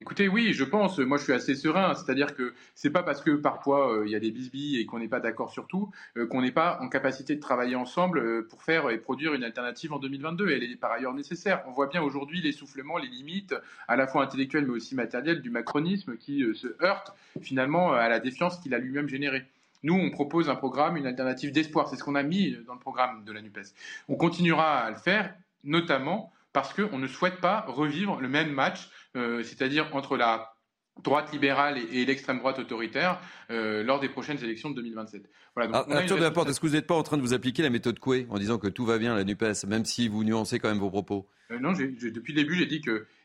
Speaker 21: Écoutez, oui, je pense. Moi, je suis assez serein. C'est-à-dire que c'est pas parce que parfois il y a des bisbilles et qu'on n'est pas d'accord sur tout qu'on n'est pas en capacité de travailler ensemble pour faire et produire une alternative en 2022. Elle est par ailleurs nécessaire. On voit bien aujourd'hui l'essoufflement, les limites, à la fois intellectuelles mais aussi matérielles, du macronisme qui se heurte finalement à la défiance qu'il a lui-même générée. Nous, on propose un programme, une alternative d'espoir. C'est ce qu'on a mis dans le programme de la NUPES. On continuera à le faire, notamment parce qu'on ne souhaite pas revivre le même match, euh, c'est-à-dire entre la droite libérale et, l'extrême droite autoritaire euh, lors des prochaines élections de 2027.
Speaker 1: Voilà, donc ah, de la Porte, est-ce que vous n'êtes pas en train de vous appliquer la méthode Coué en disant que tout va bien la NUPES, même si vous nuancez quand même vos propos?
Speaker 21: Euh, Non, depuis le début, j'ai dit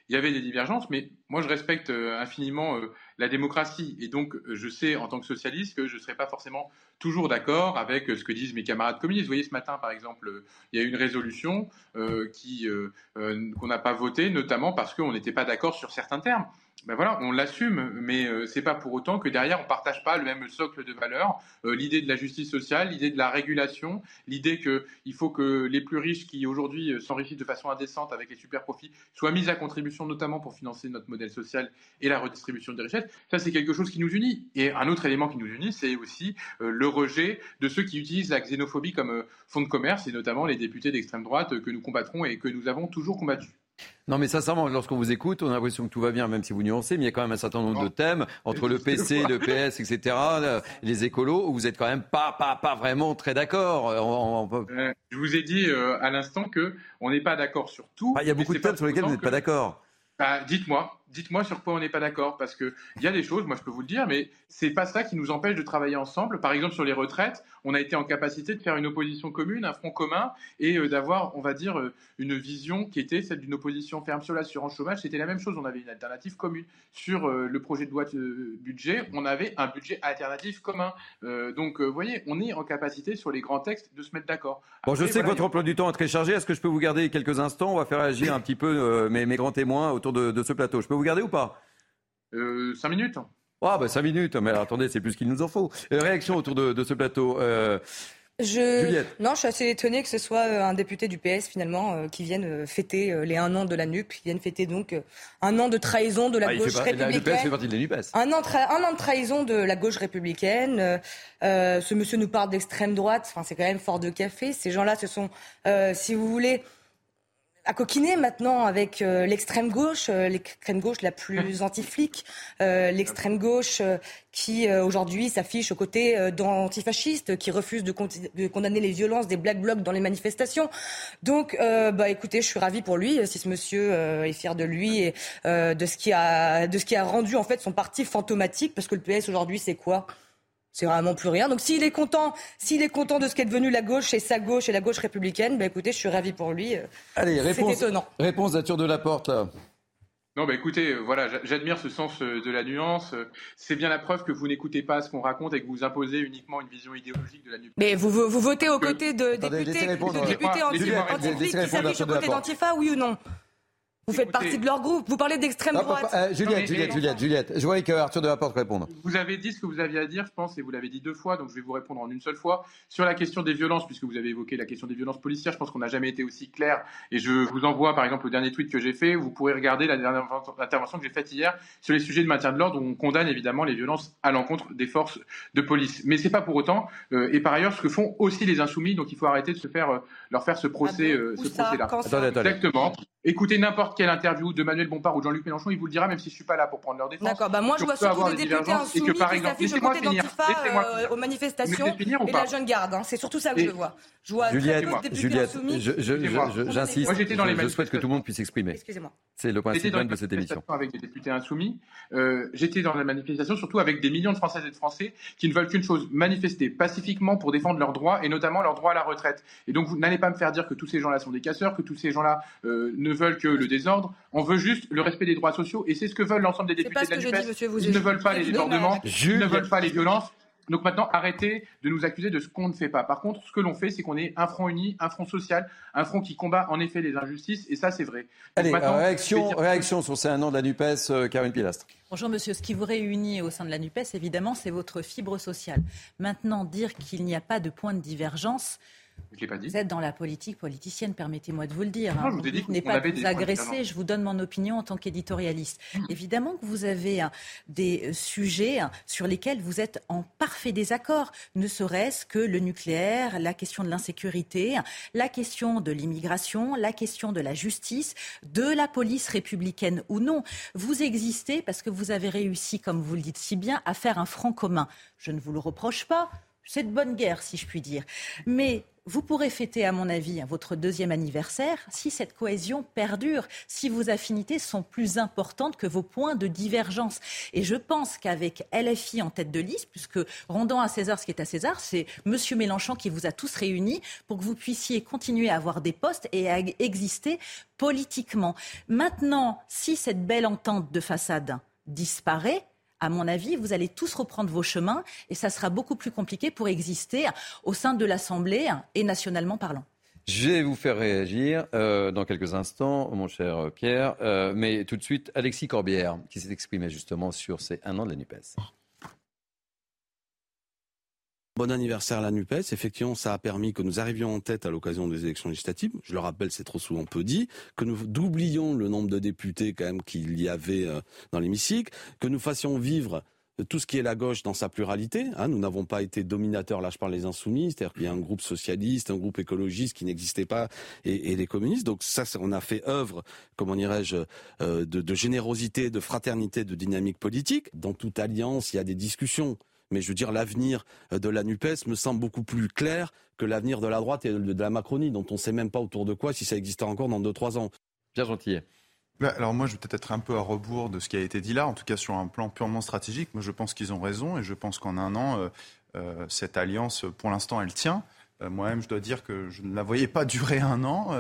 Speaker 21: qu'il y avait des divergences, mais moi je respecte infiniment la démocratie. Et donc je sais en tant que socialiste que je ne serai pas forcément toujours d'accord avec ce que disent mes camarades communistes. Vous voyez, ce matin, par exemple, il y a une résolution qu'on n'a pas votée, notamment parce qu'on n'était pas d'accord sur certains termes ben voilà, on l'assume, mais euh, c'est pas pour autant que derrière on partage pas le même socle de valeurs. Euh, l'idée de la justice sociale, l'idée de la régulation, l'idée qu'il faut que les plus riches qui aujourd'hui euh, s'enrichissent de façon indécente avec les super profits soient mis à contribution, notamment pour financer notre modèle social et la redistribution des richesses. Ça, c'est quelque chose qui nous unit. Et un autre élément qui nous unit, c'est aussi le rejet de ceux qui utilisent la xénophobie comme fonds de commerce, et notamment les députés d'extrême droite que nous combattrons et que nous avons toujours combattus.
Speaker 1: Non, mais sincèrement, lorsqu'on vous écoute, on a l'impression que tout va bien, même si vous nuancez, mais il y a quand même un certain nombre de thèmes entre le PC, le PS, etc., les écolos, où vous êtes quand même pas, pas, pas vraiment très d'accord.
Speaker 21: Euh, euh, je vous ai dit euh, à l'instant que on n'est pas d'accord sur tout.
Speaker 1: Ah, il y a beaucoup de thèmes sur lesquels vous n'êtes pas d'accord.
Speaker 21: Bah, dites-moi, dites-moi sur quoi on n'est pas d'accord, parce qu'il y a des choses, moi je peux vous le dire, mais c'est pas ça qui nous empêche de travailler ensemble. Par exemple, sur les retraites, on a été en capacité de faire une opposition commune, un front commun, et euh, d'avoir, on va dire, euh, une vision qui était celle d'une opposition ferme sur l'assurance chômage. C'était la même chose, on avait une alternative commune. Sur euh, le projet de loi de budget, on avait un budget alternatif commun. donc, vous voyez, on est en capacité sur les grands textes de se mettre d'accord.
Speaker 1: Bon, je sais que votre emploi du temps est très chargé. Est-ce que je peux vous garder quelques instants? On va faire agir un petit peu mes, mes, grands témoins autour de, de ce plateau. Je peux vous garder ou pas
Speaker 21: euh, Cinq minutes.
Speaker 1: Ah, bah cinq minutes, mais attendez, c'est plus qu'il nous en faut. Euh, réaction autour de, ce plateau. Euh,
Speaker 10: je... Non, je suis assez étonné que ce soit un député du PS finalement qui vienne fêter les un an de la NUP, qui vienne fêter donc un an de trahison de la ah, gauche républicaine. Le
Speaker 1: PS fait partie de la NUPES.
Speaker 10: Un an, un an de trahison de la gauche républicaine. ce monsieur nous parle d'extrême droite. Enfin, c'est quand même fort de café. Ces gens-là, ce sont, si vous voulez, à coquiner maintenant avec euh, l'extrême gauche, euh, l'extrême gauche la plus anti-flic, euh, l'extrême gauche qui aujourd'hui s'affiche aux côtés d'antifascistes, qui refuse de, de, condamner les violences des black blocs dans les manifestations. Donc, bah écoutez, je suis ravie pour lui si ce monsieur est fier de lui et de ce qui a de ce qui a rendu en fait son parti fantomatique, parce que le PS aujourd'hui c'est quoi? C'est vraiment plus rien. Donc s'il est content, s'il est content de ce qu'est devenu la gauche et sa gauche et la gauche républicaine, ben écoutez, je suis ravi pour lui.
Speaker 1: Allez, réponse, étonnant. Réponse d'Arthur de la Porte.
Speaker 21: Non, bah écoutez, euh, voilà, j'admire ce sens euh, de la nuance. C'est bien la preuve que vous n'écoutez pas ce qu'on raconte et que vous imposez uniquement une vision idéologique de la NUPES.
Speaker 10: Mais vous, vous, votez aux côtés de députés, de députés anti-flics qui s'affichent aux côtés d'Antifa, oui ou non? Vous faites partie de leur groupe. Vous parlez d'extrême droite.
Speaker 1: Euh, Juliette, Juliette, Juliette, Juliette. Je voyais que Arthur de la Porte répondre.
Speaker 21: Vous avez dit ce que vous aviez à dire, je pense, et vous l'avez dit deux fois, donc je vais vous répondre en une seule fois. Sur la question des violences, puisque vous avez évoqué la question des violences policières, je pense qu'on n'a jamais été aussi clair. Et je vous envoie, par exemple, le dernier tweet que j'ai fait. Vous pourrez regarder la dernière intervention que j'ai faite hier sur les sujets de maintien de l'ordre, où on condamne évidemment les violences à l'encontre des forces de police. Mais c'est pas pour autant. Euh, et par ailleurs, ce que font aussi les insoumis, donc il faut arrêter de se faire, euh, leur faire ce procès, ce procès-là.
Speaker 1: Exactement.
Speaker 21: Écoutez n'importe quelle interview de Manuel Bompard ou de Jean-Luc Mélenchon, il vous le dira, même si je suis pas là pour prendre leur défense.
Speaker 10: D'accord, bah moi je vois surtout des, députés insoumis que, par exemple, qui s'affichent aux euh, aux manifestations et la jeune garde. Hein. C'est surtout ça que je vois. Je vois
Speaker 1: Juliette, Juliette j'insiste, je, souhaite que tout le monde puisse s'exprimer.
Speaker 10: Excusez-moi.
Speaker 1: C'est le principe même de cette émission.
Speaker 21: Avec des députés insoumis, euh, j'étais dans la manifestation surtout avec des millions de Françaises et de Français qui ne veulent qu'une chose, manifester pacifiquement pour défendre leurs droits et notamment leur droit à la retraite. Et donc vous n'allez pas me faire dire que tous ces gens-là sont des casseurs, que tous ces gens-là euh, ne veulent que le désordre. On veut juste le respect des droits sociaux et c'est ce que veulent l'ensemble des députés de la NUPES. Ils ne veulent pas les débordements, ils ne veulent pas les violences. Donc maintenant, arrêtez de nous accuser de ce qu'on ne fait pas. Par contre, ce que l'on fait, c'est qu'on est un front uni, un front social, un front qui combat en effet les injustices, et ça, c'est vrai.
Speaker 1: Allez, réaction, réaction sur ces un an de la NUPES, euh, Karine Pilastre.
Speaker 11: Bonjour monsieur, ce qui vous réunit au sein de la NUPES, évidemment, c'est votre fibre sociale. Maintenant, dire qu'il n'y a pas de point de divergence, vous êtes dans la politique politicienne, permettez-moi de vous le dire.
Speaker 21: Hein. je
Speaker 11: vous, pas de vous agresser, je vous donne mon opinion en tant qu'éditorialiste. Mmh. Évidemment que vous avez hein, des euh, sujets hein, sur lesquels vous êtes en parfait désaccord, ne serait-ce que le nucléaire, la question de l'insécurité, la question de l'immigration, la question de la justice, de la police républicaine ou non. Vous existez parce que vous avez réussi, comme vous le dites si bien, à faire un front commun. Je ne vous le reproche pas. C'est de bonne guerre, si je puis dire. Mais vous pourrez fêter, à mon avis, votre deuxième anniversaire si cette cohésion perdure, si vos affinités sont plus importantes que vos points de divergence. Et je pense qu'avec LFI en tête de liste, puisque rendant à César ce qui est à César, c'est M. Mélenchon qui vous a tous réunis pour que vous puissiez continuer à avoir des postes et à exister politiquement. Maintenant, si cette belle entente de façade disparaît, à mon avis, vous allez tous reprendre vos chemins et ça sera beaucoup plus compliqué pour exister au sein de l'Assemblée et nationalement parlant.
Speaker 1: Je vais vous faire réagir euh, dans quelques instants, mon cher Pierre, euh, mais tout de suite, Alexis Corbière, qui s'est exprimé justement sur ces un an de la NUPES.
Speaker 15: Bon anniversaire à la NUPES. Effectivement, ça a permis que nous arrivions en tête à l'occasion des élections législatives. Je le rappelle, c'est trop souvent peu dit. Que nous doublions le nombre de députés quand même qu'il y avait euh, dans l'hémicycle. Que nous fassions vivre tout ce qui est la gauche dans sa pluralité. Hein. nous n'avons pas été dominateurs, là je parle des insoumis, c'est-à-dire qu'il y a un groupe socialiste, un groupe écologiste qui n'existait pas, et, les communistes. Donc ça, on a fait œuvre, comment dirais-je, euh, de générosité, de fraternité, de dynamique politique. Dans toute alliance, il y a des discussions mais je veux dire, l'avenir euh, de la NUPES me semble beaucoup plus clair que l'avenir de la droite et de la Macronie, dont on ne sait même pas autour de quoi si ça existait encore dans 2-3 ans.
Speaker 1: Bien gentil.
Speaker 4: Bah, alors moi, je vais peut-être être un peu à rebours de ce qui a été dit là, en tout cas sur un plan purement stratégique. Moi, je pense qu'ils ont raison et je pense qu'en un an, euh, euh, cette alliance, pour l'instant, elle tient. Moi-même, je dois dire que je ne la voyais pas durer un an.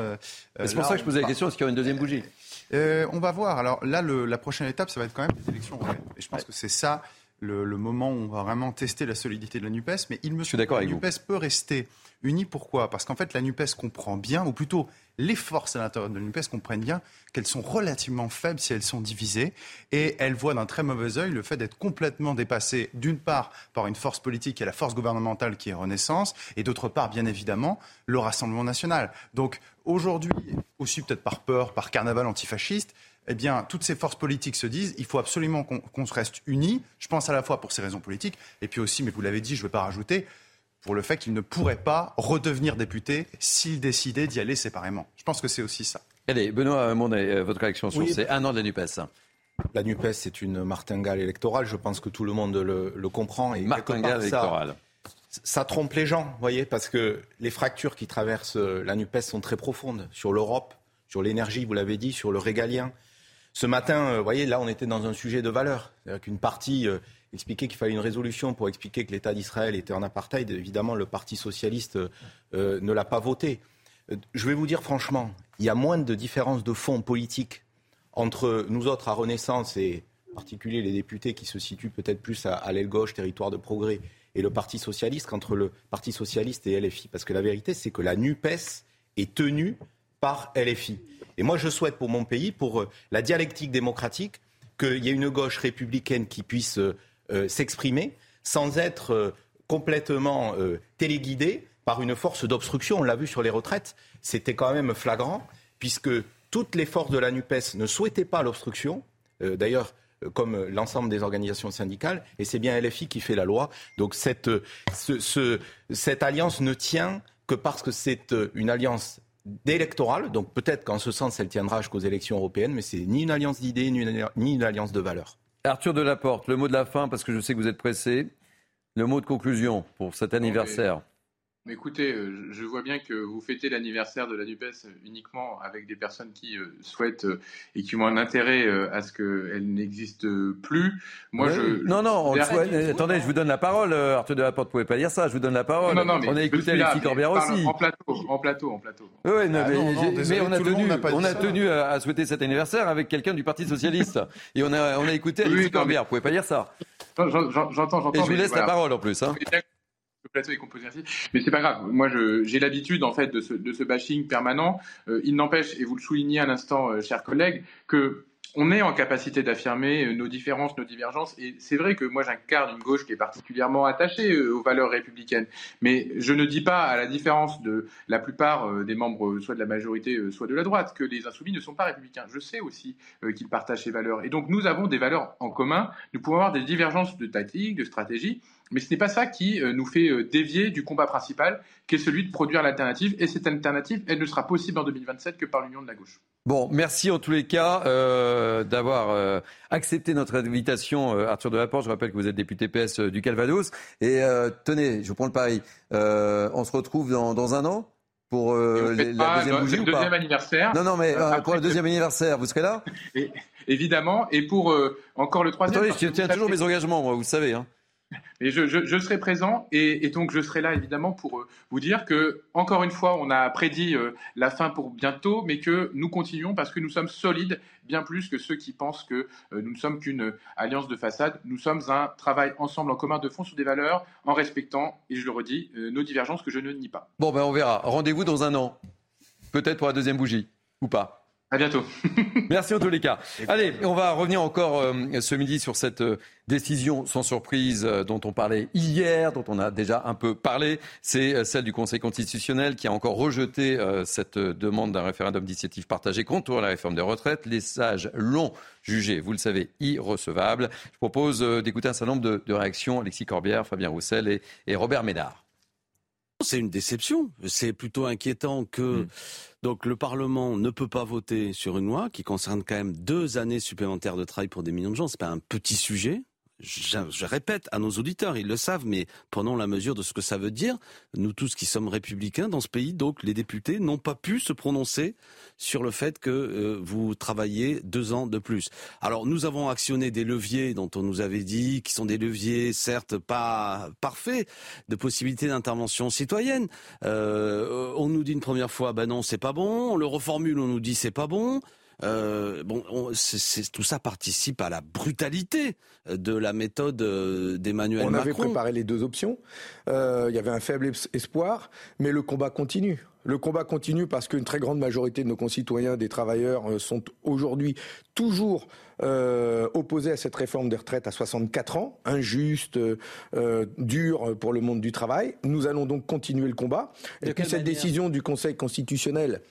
Speaker 1: c'est pour ça que je posais la question, est-ce qu'il y aura une deuxième bougie?
Speaker 4: On va voir. Alors là, la prochaine étape, ça va être quand même les élections européennes. Et je pense que c'est ça le, moment où on va vraiment tester la solidité de la NUPES. Mais il me semble que la NUPES peut rester unie. Pourquoi? Parce qu'en fait, la NUPES comprend bien, ou plutôt les forces à l'intérieur de la NUPES comprennent bien qu'elles sont relativement faibles si elles sont divisées. Et elles voient d'un très mauvais œil le fait d'être complètement dépassées, d'une part, par une force politique qui est la force gouvernementale qui est Renaissance, et d'autre part, bien évidemment, le Rassemblement national. Donc aujourd'hui, aussi peut-être par peur, par carnaval antifasciste, eh bien, toutes ces forces politiques se disent il faut absolument qu'on se reste unis. Je pense à la fois pour ces raisons politiques, et puis aussi, mais vous l'avez dit, je ne vais pas rajouter, pour le fait qu'ils ne pourraient pas redevenir députés s'ils décidaient d'y aller séparément. Je pense que c'est aussi ça.
Speaker 1: Allez, Benoît Monnet, euh, votre réaction sur ces un an de la NUPES
Speaker 22: La NUPES, c'est une martingale électorale. Je pense que tout le monde le, comprend.
Speaker 1: Et martingale électorale.
Speaker 22: Ça, ça trompe les gens, vous voyez, parce que les fractures qui traversent euh, la NUPES sont très profondes. Sur l'Europe, sur l'énergie, vous l'avez dit, sur le régalien, ce matin, euh, vous voyez, là, on était dans un sujet de valeur. C'est-à-dire qu'une partie euh, expliquait qu'il fallait une résolution pour expliquer que l'État d'Israël était en apartheid. Évidemment, le Parti socialiste euh, ne l'a pas voté. Je vais vous dire franchement, il y a moins de différences de fond politique entre nous autres à Renaissance et en particulier les députés qui se situent peut-être plus à, à l'aile gauche, territoire de progrès, et le Parti socialiste qu'entre le Parti socialiste et LFI. Parce que la vérité, c'est que la NUPES est tenue par LFI. Et moi, je souhaite pour mon pays, pour euh, la dialectique démocratique, qu'il y ait une gauche républicaine qui puisse euh, euh, s'exprimer sans être complètement téléguidée par une force d'obstruction. On l'a vu sur les retraites, c'était quand même flagrant, puisque toutes les forces de la NUPES ne souhaitaient pas l'obstruction. D'ailleurs, comme l'ensemble des organisations syndicales, et c'est bien LFI qui fait la loi. Donc cette, cette alliance ne tient que parce que c'est une alliance d'électoral. Donc peut-être qu'en ce sens, elle tiendra jusqu'aux élections européennes, mais c'est ni une alliance d'idées, ni une, alliance de valeurs.
Speaker 1: Arthur Delaporte, le mot de la fin, parce que je sais que vous êtes pressé. Le mot de conclusion pour cet anniversaire
Speaker 21: écoutez, euh, je vois bien que vous fêtez l'anniversaire de la NUPES uniquement avec des personnes qui euh, souhaitent euh, et qui ont un intérêt à ce qu'elle n'existe plus.
Speaker 1: Moi, je, non, non, attendez, je vous donne la parole, Arthur de la Porte, vous pouvez pas dire ça, je vous donne la parole. Non, non, on a écouté Alexis Corbière aussi.
Speaker 21: En plateau, en plateau, en plateau.
Speaker 1: Oui, mais, on a tenu, on a tenu à souhaiter cet anniversaire avec quelqu'un du Parti Socialiste. et on a, on a écouté Alexis Corbière, vous pouvez pas dire ça.
Speaker 21: J'entends, j'entends.
Speaker 1: Et je vous laisse la parole en plus. Hein
Speaker 21: le plateau est composé ainsi. Mais c'est pas grave. Moi, j'ai l'habitude, en fait, de ce, bashing permanent. Euh, il n'empêche, et vous le soulignez à l'instant, euh, chers collègues, que on est en capacité d'affirmer euh, nos différences, nos divergences. Et c'est vrai que moi, j'incarne une gauche qui est particulièrement attachée aux valeurs républicaines. Mais je ne dis pas, à la différence de la plupart des membres, soit de la majorité, soit de la droite, que les insoumis ne sont pas républicains. Je sais aussi qu'ils partagent ces valeurs. Et donc, nous avons des valeurs en commun. Nous pouvons avoir des divergences de tactique, de stratégie. Mais ce n'est pas ça qui euh, nous fait euh, dévier du combat principal, qui est celui de produire l'alternative. Et cette alternative, elle ne sera possible en 2027 que par l'union de la gauche.
Speaker 1: Bon, merci en tous les cas euh, d'avoir accepté notre invitation, Arthur Delaporte. Je rappelle que vous êtes député PS du Calvados. Et tenez, je vous prends le pari. on se retrouve dans, un an pour la deuxième bougie ou pas?
Speaker 21: deuxième anniversaire.
Speaker 1: Non, non, mais pour le deuxième anniversaire, vous serez là?
Speaker 21: Évidemment. Et pour encore le troisième.
Speaker 1: Attendez, je tiens toujours mes engagements, moi, vous savez. Hein.
Speaker 21: Et je, serai présent et, donc je serai là évidemment pour euh, vous dire que, encore une fois, on a prédit euh, la fin pour bientôt, mais que nous continuons parce que nous sommes solides, bien plus que ceux qui pensent que euh, nous ne sommes qu'une alliance de façade. Nous sommes un travail ensemble en commun de fond sur des valeurs, en respectant, et je le redis, nos divergences que je ne nie pas.
Speaker 1: Bon, ben on verra. Rendez-vous dans un an. Peut-être pour la deuxième bougie, ou pas.
Speaker 21: À bientôt.
Speaker 1: Merci en tous les cas. Allez, on va revenir encore euh, ce midi sur cette euh, décision sans surprise euh, dont on parlait hier, dont on a déjà un peu parlé. C'est celle du Conseil constitutionnel qui a encore rejeté cette demande d'un référendum d'initiative partagée contre la réforme des retraites. Les sages l'ont jugé, vous le savez, irrecevable. Je propose d'écouter un certain nombre de, réactions. Alexis Corbière, Fabien Roussel et, et Robert Ménard.
Speaker 15: C'est une déception. C'est plutôt inquiétant que hmm. donc le Parlement ne peut pas voter sur une loi qui concerne quand même deux années supplémentaires de travail pour des millions de gens. C'est pas un petit sujet je, répète à nos auditeurs, ils le savent, mais prenons la mesure de ce que ça veut dire. Nous tous qui sommes républicains dans ce pays, donc les députés n'ont pas pu se prononcer sur le fait que euh, vous travaillez deux ans de plus. Alors nous avons actionné des leviers dont on nous avait dit, qui sont des leviers certes pas parfaits, de possibilités d'intervention citoyenne. Euh, on nous dit une première fois, ben non, c'est pas bon. On le reformule, on nous dit c'est pas bon. Euh, bon, tout ça participe à la brutalité de la méthode euh, d'Emmanuel Macron.
Speaker 23: On avait préparé les deux options. Euh, il y avait un faible espoir, mais le combat continue. Le combat continue parce qu'une très grande majorité de nos concitoyens, des travailleurs, sont aujourd'hui toujours opposés à cette réforme des retraites à 64 ans, injuste, dure pour le monde du travail. Nous allons donc continuer le combat. Et puis cette décision du Conseil constitutionnel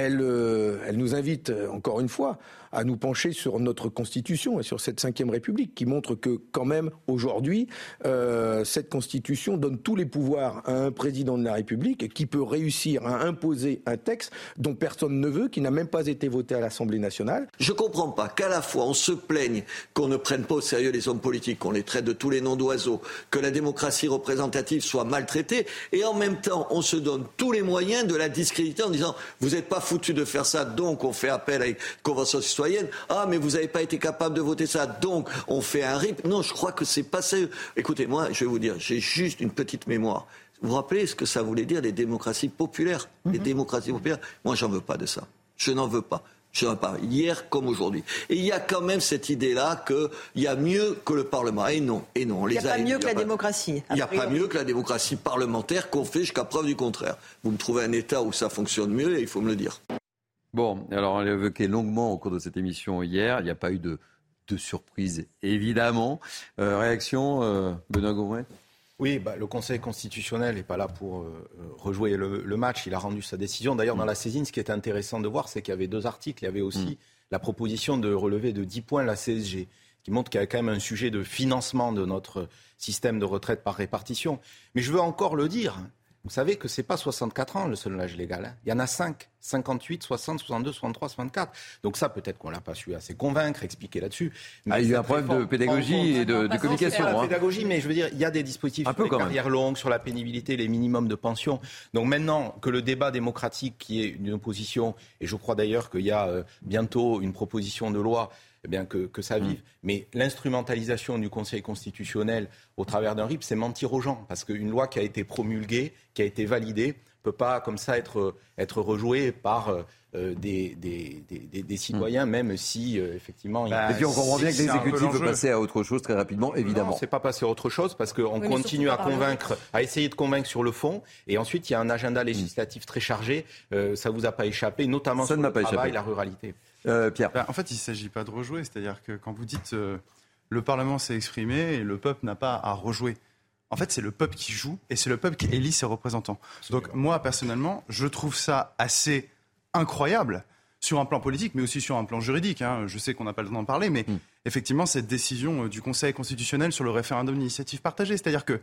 Speaker 23: elle, euh, elle nous invite, encore une fois, à nous pencher sur notre Constitution et sur cette cinquième République, qui montre que, quand même, aujourd'hui, euh, cette Constitution donne tous les pouvoirs à un président de la République qui peut réussir à imposer un texte dont personne ne veut, qui n'a même pas été voté à l'Assemblée nationale.
Speaker 20: Je ne comprends pas qu'à la fois on se plaigne qu'on ne prenne pas au sérieux les hommes politiques, qu'on les traite de tous les noms d'oiseaux, que la démocratie représentative soit maltraitée, et en même temps on se donne tous les moyens de la discréditer en disant vous n'êtes pas foutu de faire ça, donc on fait appel à une convention citoyenne. Ah, mais vous n'avez pas été capable de voter ça, donc on fait un RIP. Non, je crois que c'est pas sérieux. Écoutez, moi, je vais vous dire, j'ai juste une petite mémoire. Vous vous rappelez ce que ça voulait dire les démocraties populaires? Les mhm. démocraties populaires? Moi, j'en veux pas de ça. Je n'en veux pas. Je n'en veux pas. Hier comme aujourd'hui. Et il y a quand même cette idée-là qu'il y a mieux que le Parlement. Et non, et non.
Speaker 10: Il n'y a pas mieux que la démocratie.
Speaker 20: Il n'y a pas mieux que la démocratie parlementaire qu'on fait jusqu'à preuve du contraire. Vous me trouvez un État où ça fonctionne mieux et il faut me le dire.
Speaker 1: Bon, alors on l'a évoqué longuement au cours de cette émission hier. Il n'y a pas eu de, surprise, évidemment. Euh, réaction, euh, Benoît Gouret
Speaker 22: oui, bah, le Conseil constitutionnel n'est pas là pour euh, rejouer le, match. Il a rendu sa décision. D'ailleurs, dans la saisine, ce qui est intéressant de voir, c'est qu'il y avait deux articles. Il y avait aussi mm. la proposition de relever de 10 points la CSG, qui montre qu'il y a quand même un sujet de financement de notre système de retraite par répartition. Mais je veux encore le dire, Vous savez que ce n'est pas 64 ans le seul âge légal. Hein. Il y en a 5. 58, 60, 62, 63, 64. Donc ça, peut-être qu'on l'a pas su assez convaincre, expliquer là-dessus.
Speaker 1: Ah, il y a eu un problème de pédagogie et de, communication.
Speaker 22: Hein. pédagogie, mais je veux dire, il y a des dispositifs un sur les carrières longues, sur la pénibilité, les minimums de pension. Donc maintenant que le débat démocratique, qui est une opposition, et je crois d'ailleurs qu'il y a euh, bientôt une proposition de loi eh bien que, que ça vive. Mm. Mais l'instrumentalisation du Conseil constitutionnel au travers d'un RIP, c'est mentir aux gens. Parce qu'une loi qui a été promulguée, qui a été validée, peut pas comme ça être, être rejouée par euh, euh, des, des, des, des, citoyens, mm. même si euh, effectivement.
Speaker 1: Bah, et puis on comprend bien que l'exécutif veut passer à autre chose très rapidement, évidemment. Non,
Speaker 22: c'est pas passer à autre chose parce qu'on continue à convaincre, à essayer de convaincre sur le fond, et ensuite il y a un agenda législatif très chargé. Euh, ça vous a pas échappé, notamment ça sur le travail, la ruralité.
Speaker 1: Euh, Pierre.
Speaker 4: Ben, en fait, il ne s'agit pas de rejouer. C'est-à-dire que quand vous dites euh, le Parlement s'est exprimé et le peuple n'a pas à rejouer. En fait, c'est le peuple qui joue et c'est le peuple qui élit ses représentants. Donc moi, personnellement, je trouve ça assez incroyable sur un plan politique, mais aussi sur un plan juridique. Hein. Je sais qu'on n'a pas le temps d'en parler, mais mm. effectivement, cette décision euh, du Conseil constitutionnel sur le référendum d'initiative partagée, c'est-à-dire que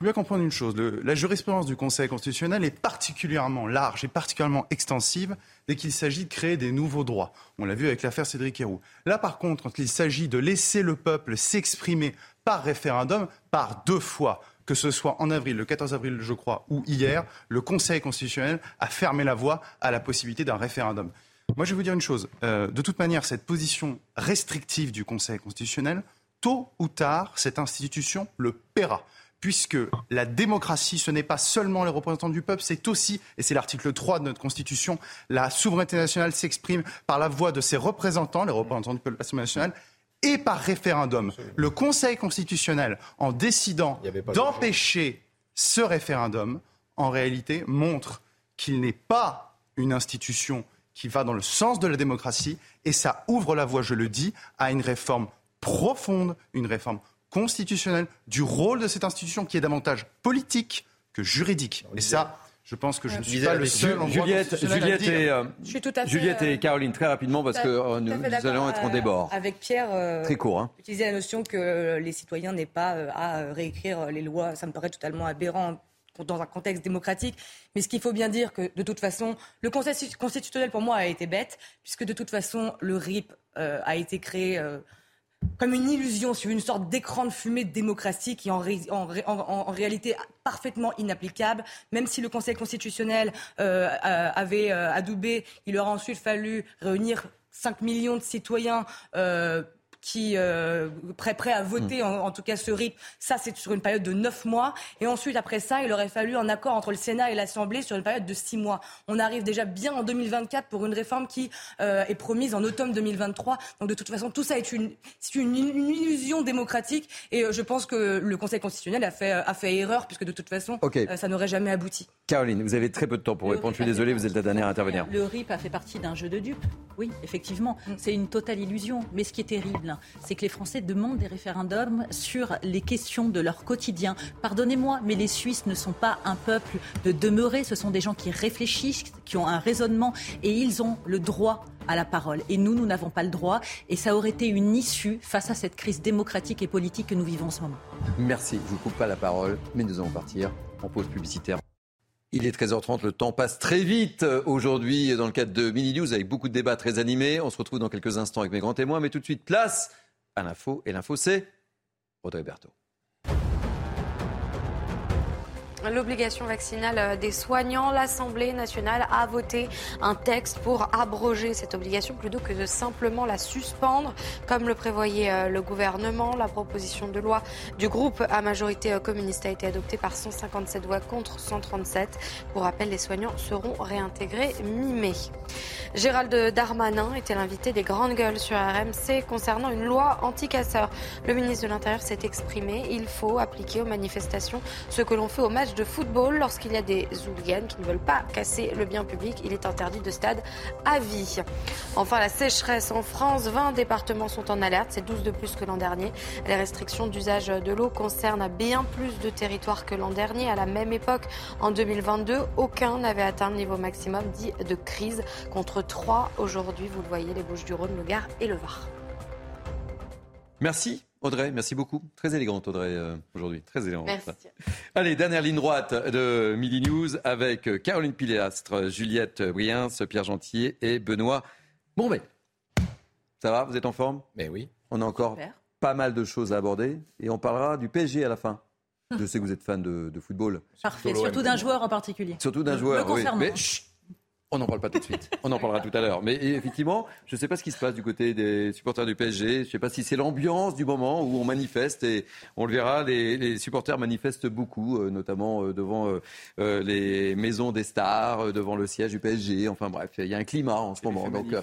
Speaker 4: faut bien comprendre une chose. la jurisprudence du Conseil constitutionnel est particulièrement large et particulièrement extensive dès qu'il s'agit de créer des nouveaux droits. On l'a vu avec l'affaire Cédric Héroux. Là, par contre, quand il s'agit de laisser le peuple s'exprimer par référendum, par deux fois, que ce soit en avril, le 14 avril, je crois, ou hier, le Conseil constitutionnel a fermé la voie à la possibilité d'un référendum. Moi, je vais vous dire une chose. Euh, de toute manière, cette position restrictive du Conseil constitutionnel, tôt ou tard, cette institution le paiera puisque la démocratie, ce n'est pas seulement les représentants du peuple, c'est aussi, et c'est l'article 3 de notre Constitution, la souveraineté nationale s'exprime par la voix de ses représentants, les représentants du peuple national, et par référendum. Le Conseil constitutionnel, en décidant d'empêcher ce référendum, en réalité, montre qu'il n'est pas une institution qui va dans le sens de la démocratie, et ça ouvre la voie, je le dis, à une réforme profonde, une réforme constitutionnel du rôle de cette institution qui est davantage politique que juridique. Et ça, je pense que je ne suis pas le seul
Speaker 1: Juliette, Juliette, et, euh, Juliette et euh, Caroline, très rapidement, parce que euh, nous, allons être en débord.
Speaker 10: Avec Pierre,
Speaker 1: très court. Hein.
Speaker 10: utiliser la notion que les citoyens n'aient pas à réécrire les lois, ça me paraît totalement aberrant dans un contexte démocratique. Mais ce qu'il faut bien dire que de toute façon, le Conseil constitutionnel pour moi a été bête, puisque de toute façon, le RIP a été créé comme une illusion sur une sorte d'écran de fumée démocratique qui est en, en, réalité parfaitement inapplicable. Même si le Conseil constitutionnel euh, avait euh, adoubé, il aura ensuite fallu réunir 5 millions de citoyens. Euh, qui euh, prêt, prêt à voter, hmm. en, tout cas ce RIP, ça c'est sur une période de neuf mois. Et ensuite, après ça, il aurait fallu un accord entre le Sénat et l'Assemblée sur une période de six mois. On arrive déjà bien en 2024 pour une réforme qui euh, est promise en automne 2023. Donc de toute façon, tout ça est une, une, une illusion démocratique. Et euh, je pense que le Conseil constitutionnel a fait, a fait erreur, puisque de toute façon, euh, ça n'aurait jamais abouti.
Speaker 1: Caroline, vous avez très peu de temps pour répondre. Je suis désolé, vous êtes la dernière à intervenir.
Speaker 11: Le RIP a fait partie d'un jeu de dupes. Oui, effectivement. Mm. C'est une totale illusion. Mais ce qui est terrible, c'est que les Français demandent des référendums sur les questions de leur quotidien. Pardonnez-moi, mais les Suisses ne sont pas un peuple de demeurer, ce sont des gens qui réfléchissent, qui ont un raisonnement et ils ont le droit à la parole. Et nous, nous n'avons pas le droit. Et ça aurait été une issue face à cette crise démocratique et politique que nous vivons en ce moment.
Speaker 1: Merci. Je ne vous coupe pas la parole, mais nous allons partir en pause publicitaire. Il est 13h30, le temps passe très vite aujourd'hui dans le cadre de Mini News avec beaucoup de débats très animés. On se retrouve dans quelques instants avec mes grands témoins, mais tout de suite, place à l'info. Et l'info, c'est Audrey Berthaud.
Speaker 24: L'obligation vaccinale euh, des soignants. L'Assemblée nationale a voté un texte pour abroger cette obligation plutôt que de simplement la suspendre, comme le prévoyait euh, le gouvernement. La proposition de loi du groupe à majorité euh, communiste a été adoptée par 157 voix contre 137. Pour rappel, les soignants seront réintégrés mi-mai. Gérald Darmanin était l'invité des grandes gueules sur RMC concernant une loi anti-casseurs. Le ministre de l'Intérieur s'est exprimé. Il faut appliquer aux manifestations ce que l'on fait au de football. Lorsqu'il y a des hooligans qui ne veulent pas casser le bien public, il est interdit de stade à vie. Enfin, la sécheresse en France, 20 départements sont en alerte, c'est 12 de plus que l'an dernier. Les restrictions d'usage de l'eau concernent bien plus de territoires que l'an dernier. À la même époque, en 2022, aucun n'avait atteint le niveau maximum dit de crise contre 3 aujourd'hui. Vous le voyez, les Bouches du Rhône, le Gard et le Var.
Speaker 1: Merci Audrey, merci beaucoup. Très élégante, Audrey, euh, aujourd'hui. Très élégante.
Speaker 24: Merci.
Speaker 1: Allez, dernière ligne droite de Midi News avec euh, Caroline Pilastre, Juliette Briens, Pierre Gentier et Benoît Bombay. Ça va? Vous êtes en forme?
Speaker 22: Mais oui.
Speaker 1: On a encore pas mal de choses à aborder et on parlera du PSG à la fin. Je sais que vous êtes fan de, football.
Speaker 11: Parfait, surtout d'un joueur en particulier.
Speaker 1: Surtout d'un joueur, oui. Mais on n'en parle pas tout de suite. On en parlera tout à l'heure. Mais effectivement, je ne sais pas ce qui se passe du côté des supporters du PSG. Je ne sais pas si c'est l'ambiance du moment où on manifeste et on le verra. Les, supporters manifestent beaucoup, euh, notamment euh, devant euh, les maisons des stars, devant le siège du PSG. Enfin bref, il y a un climat en ce moment. Donc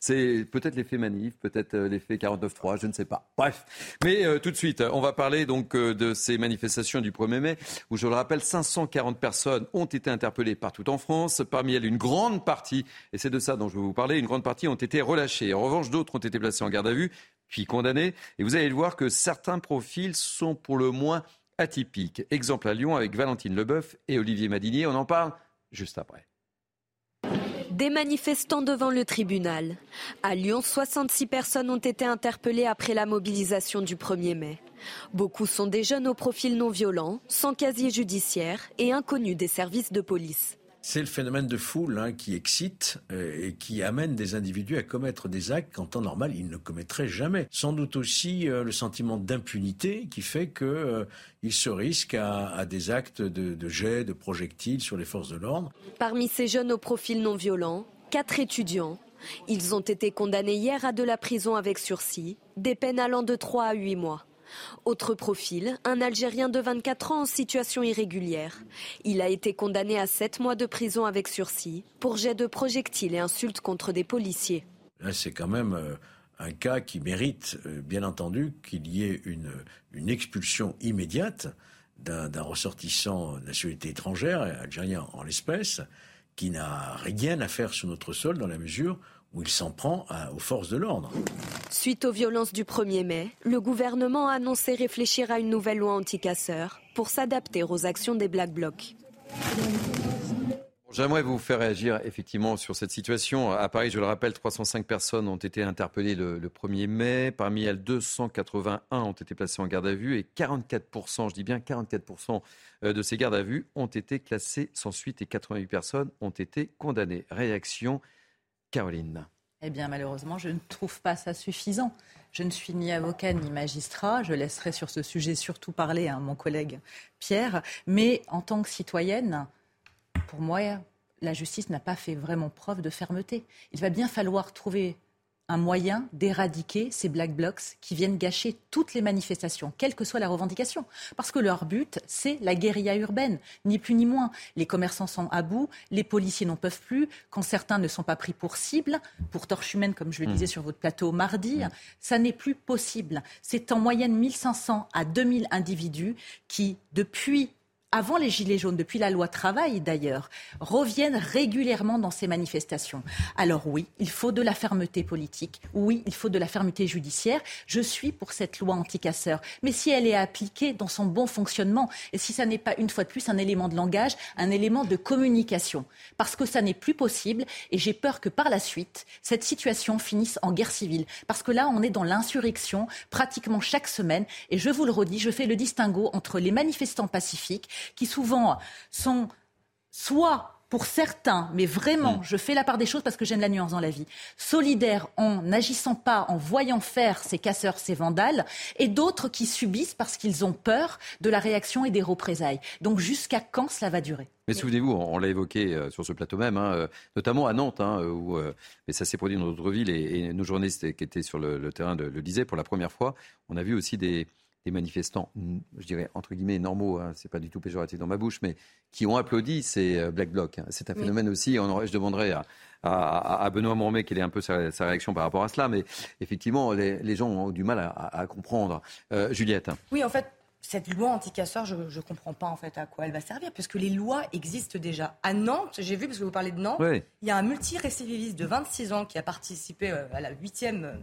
Speaker 1: c'est peut-être l'effet manif, peut-être l'effet 49-3, je ne sais pas. Bref. Mais tout de suite, on va parler donc de ces manifestations du 1er mai où, je le rappelle, 540 personnes ont été interpellées partout en France. Parmi elles, une grande partie, et c'est de ça dont je vais vous parler, une grande partie ont été relâchés. En revanche, d'autres ont été placés en garde à vue, puis condamnés. Et vous allez le voir que certains profils sont pour le moins atypiques. Exemple à Lyon avec Valentine Leboeuf et Olivier Madinier. On en parle juste après.
Speaker 25: Des manifestants devant le tribunal. À Lyon, 66 personnes ont été interpellées après la mobilisation du 1er mai. Beaucoup sont des jeunes au profil non violent, sans casier judiciaire et inconnus des services de police.
Speaker 26: C'est le phénomène de foule hein, qui excite euh, et qui amène des individus à commettre des actes qu'en temps normal ils ne commettraient jamais. Sans doute aussi euh, le sentiment d'impunité qui fait qu'ils euh, se risquent à, des actes de, de jet, de projectiles sur les forces de l'ordre.
Speaker 25: Parmi ces jeunes au profil non violent, quatre étudiants. Ils ont été condamnés hier à de la prison avec sursis, des peines allant de 3 à 8 mois. Autre profil, un Algérien de 24 ans en situation irrégulière. Il a été condamné à 7 mois de prison avec sursis pour jet de projectiles et insultes contre des policiers.
Speaker 26: c'est quand même euh, un cas qui mérite, euh, bien entendu, qu'il y ait une, expulsion immédiate d'un ressortissant de nationalité étrangère, algérien en l'espèce, qui n'a rien à faire sur notre sol dans la mesure où il s'en prend aux forces de l'ordre.
Speaker 25: Suite aux violences du 1er mai, le gouvernement a annoncé réfléchir à une nouvelle loi anti-casseurs pour s'adapter aux actions des Black Blocs.
Speaker 1: J'aimerais vous faire réagir effectivement sur cette situation. À Paris, je le rappelle, 305 personnes ont été interpellées le, 1er mai. Parmi elles, 281 ont été placées en garde à vue et 44%, je dis bien 44% euh, de ces gardes à vue ont été classées sans suite et 88 personnes ont été condamnées. Réaction Caroline.
Speaker 11: Eh bien, malheureusement, je ne trouve pas ça suffisant. Je ne suis ni avocat ni magistrat. Je laisserai sur ce sujet surtout parler à mon collègue Pierre. Mais en tant que citoyenne, pour moi, la justice n'a pas fait vraiment preuve de fermeté. Il va bien falloir trouver un moyen d'éradiquer ces black blocs qui viennent gâcher toutes les manifestations, quelle que soit la revendication. Parce que leur but, c'est la guérilla urbaine, ni plus ni moins. Les commerçants sont à bout, les policiers n'en peuvent plus, quand certains ne sont pas pris pour cible, pour torche humaine, comme je le mmh. disais sur votre plateau mardi, mmh. ça n'est plus possible. C'est en moyenne 1500 à 2000 individus qui, depuis avant les Gilets jaunes, depuis la loi travail d'ailleurs, reviennent régulièrement dans ces manifestations. Alors oui, il faut de la fermeté politique, oui, il faut de la fermeté judiciaire. Je suis pour cette loi anticasseur. Mais si elle est appliquée dans son bon fonctionnement, et si ça n'est pas une fois de plus un élément de langage, un élément de communication, parce que ça n'est plus possible, et j'ai peur que par la suite, cette situation finisse en guerre civile. Parce que là, on est dans l'insurrection pratiquement chaque semaine, et je vous le redis, je fais le distinguo entre les manifestants pacifiques, qui souvent sont soit pour certains, mais vraiment, mm. je fais la part des choses parce que j'aime la nuance dans la vie, solidaires en n'agissant pas, en voyant faire ces casseurs, ces vandales, et d'autres qui subissent parce qu'ils ont peur de la réaction et des représailles. Donc jusqu'à quand cela va durer?
Speaker 1: Mais souvenez-vous, on, l'a évoqué euh, sur ce plateau même, hein, euh, notamment à Nantes, hein, où, euh, mais ça s'est produit dans d'autres villes, et, nos journalistes qui étaient sur le, terrain le disaient pour la première fois. On a vu aussi des, des manifestants, je dirais entre guillemets normaux, hein, c'est pas du tout péjoratif dans ma bouche, mais qui ont applaudi ces euh, Black Blocs. Hein. C'est un phénomène aussi, on aurait, je demanderais à, Benoît Mormet quelle est un peu sa, réaction par rapport à cela, mais effectivement, les, gens ont du mal à, comprendre. Euh, Juliette.
Speaker 10: Oui, en fait, cette loi anti-casseurs, je ne comprends pas en fait à quoi elle va servir, puisque les lois existent déjà. À Nantes, j'ai vu, parce que vous parlez de Nantes, il y a un multirécidiviste de 26 ans qui a participé euh, à la huitième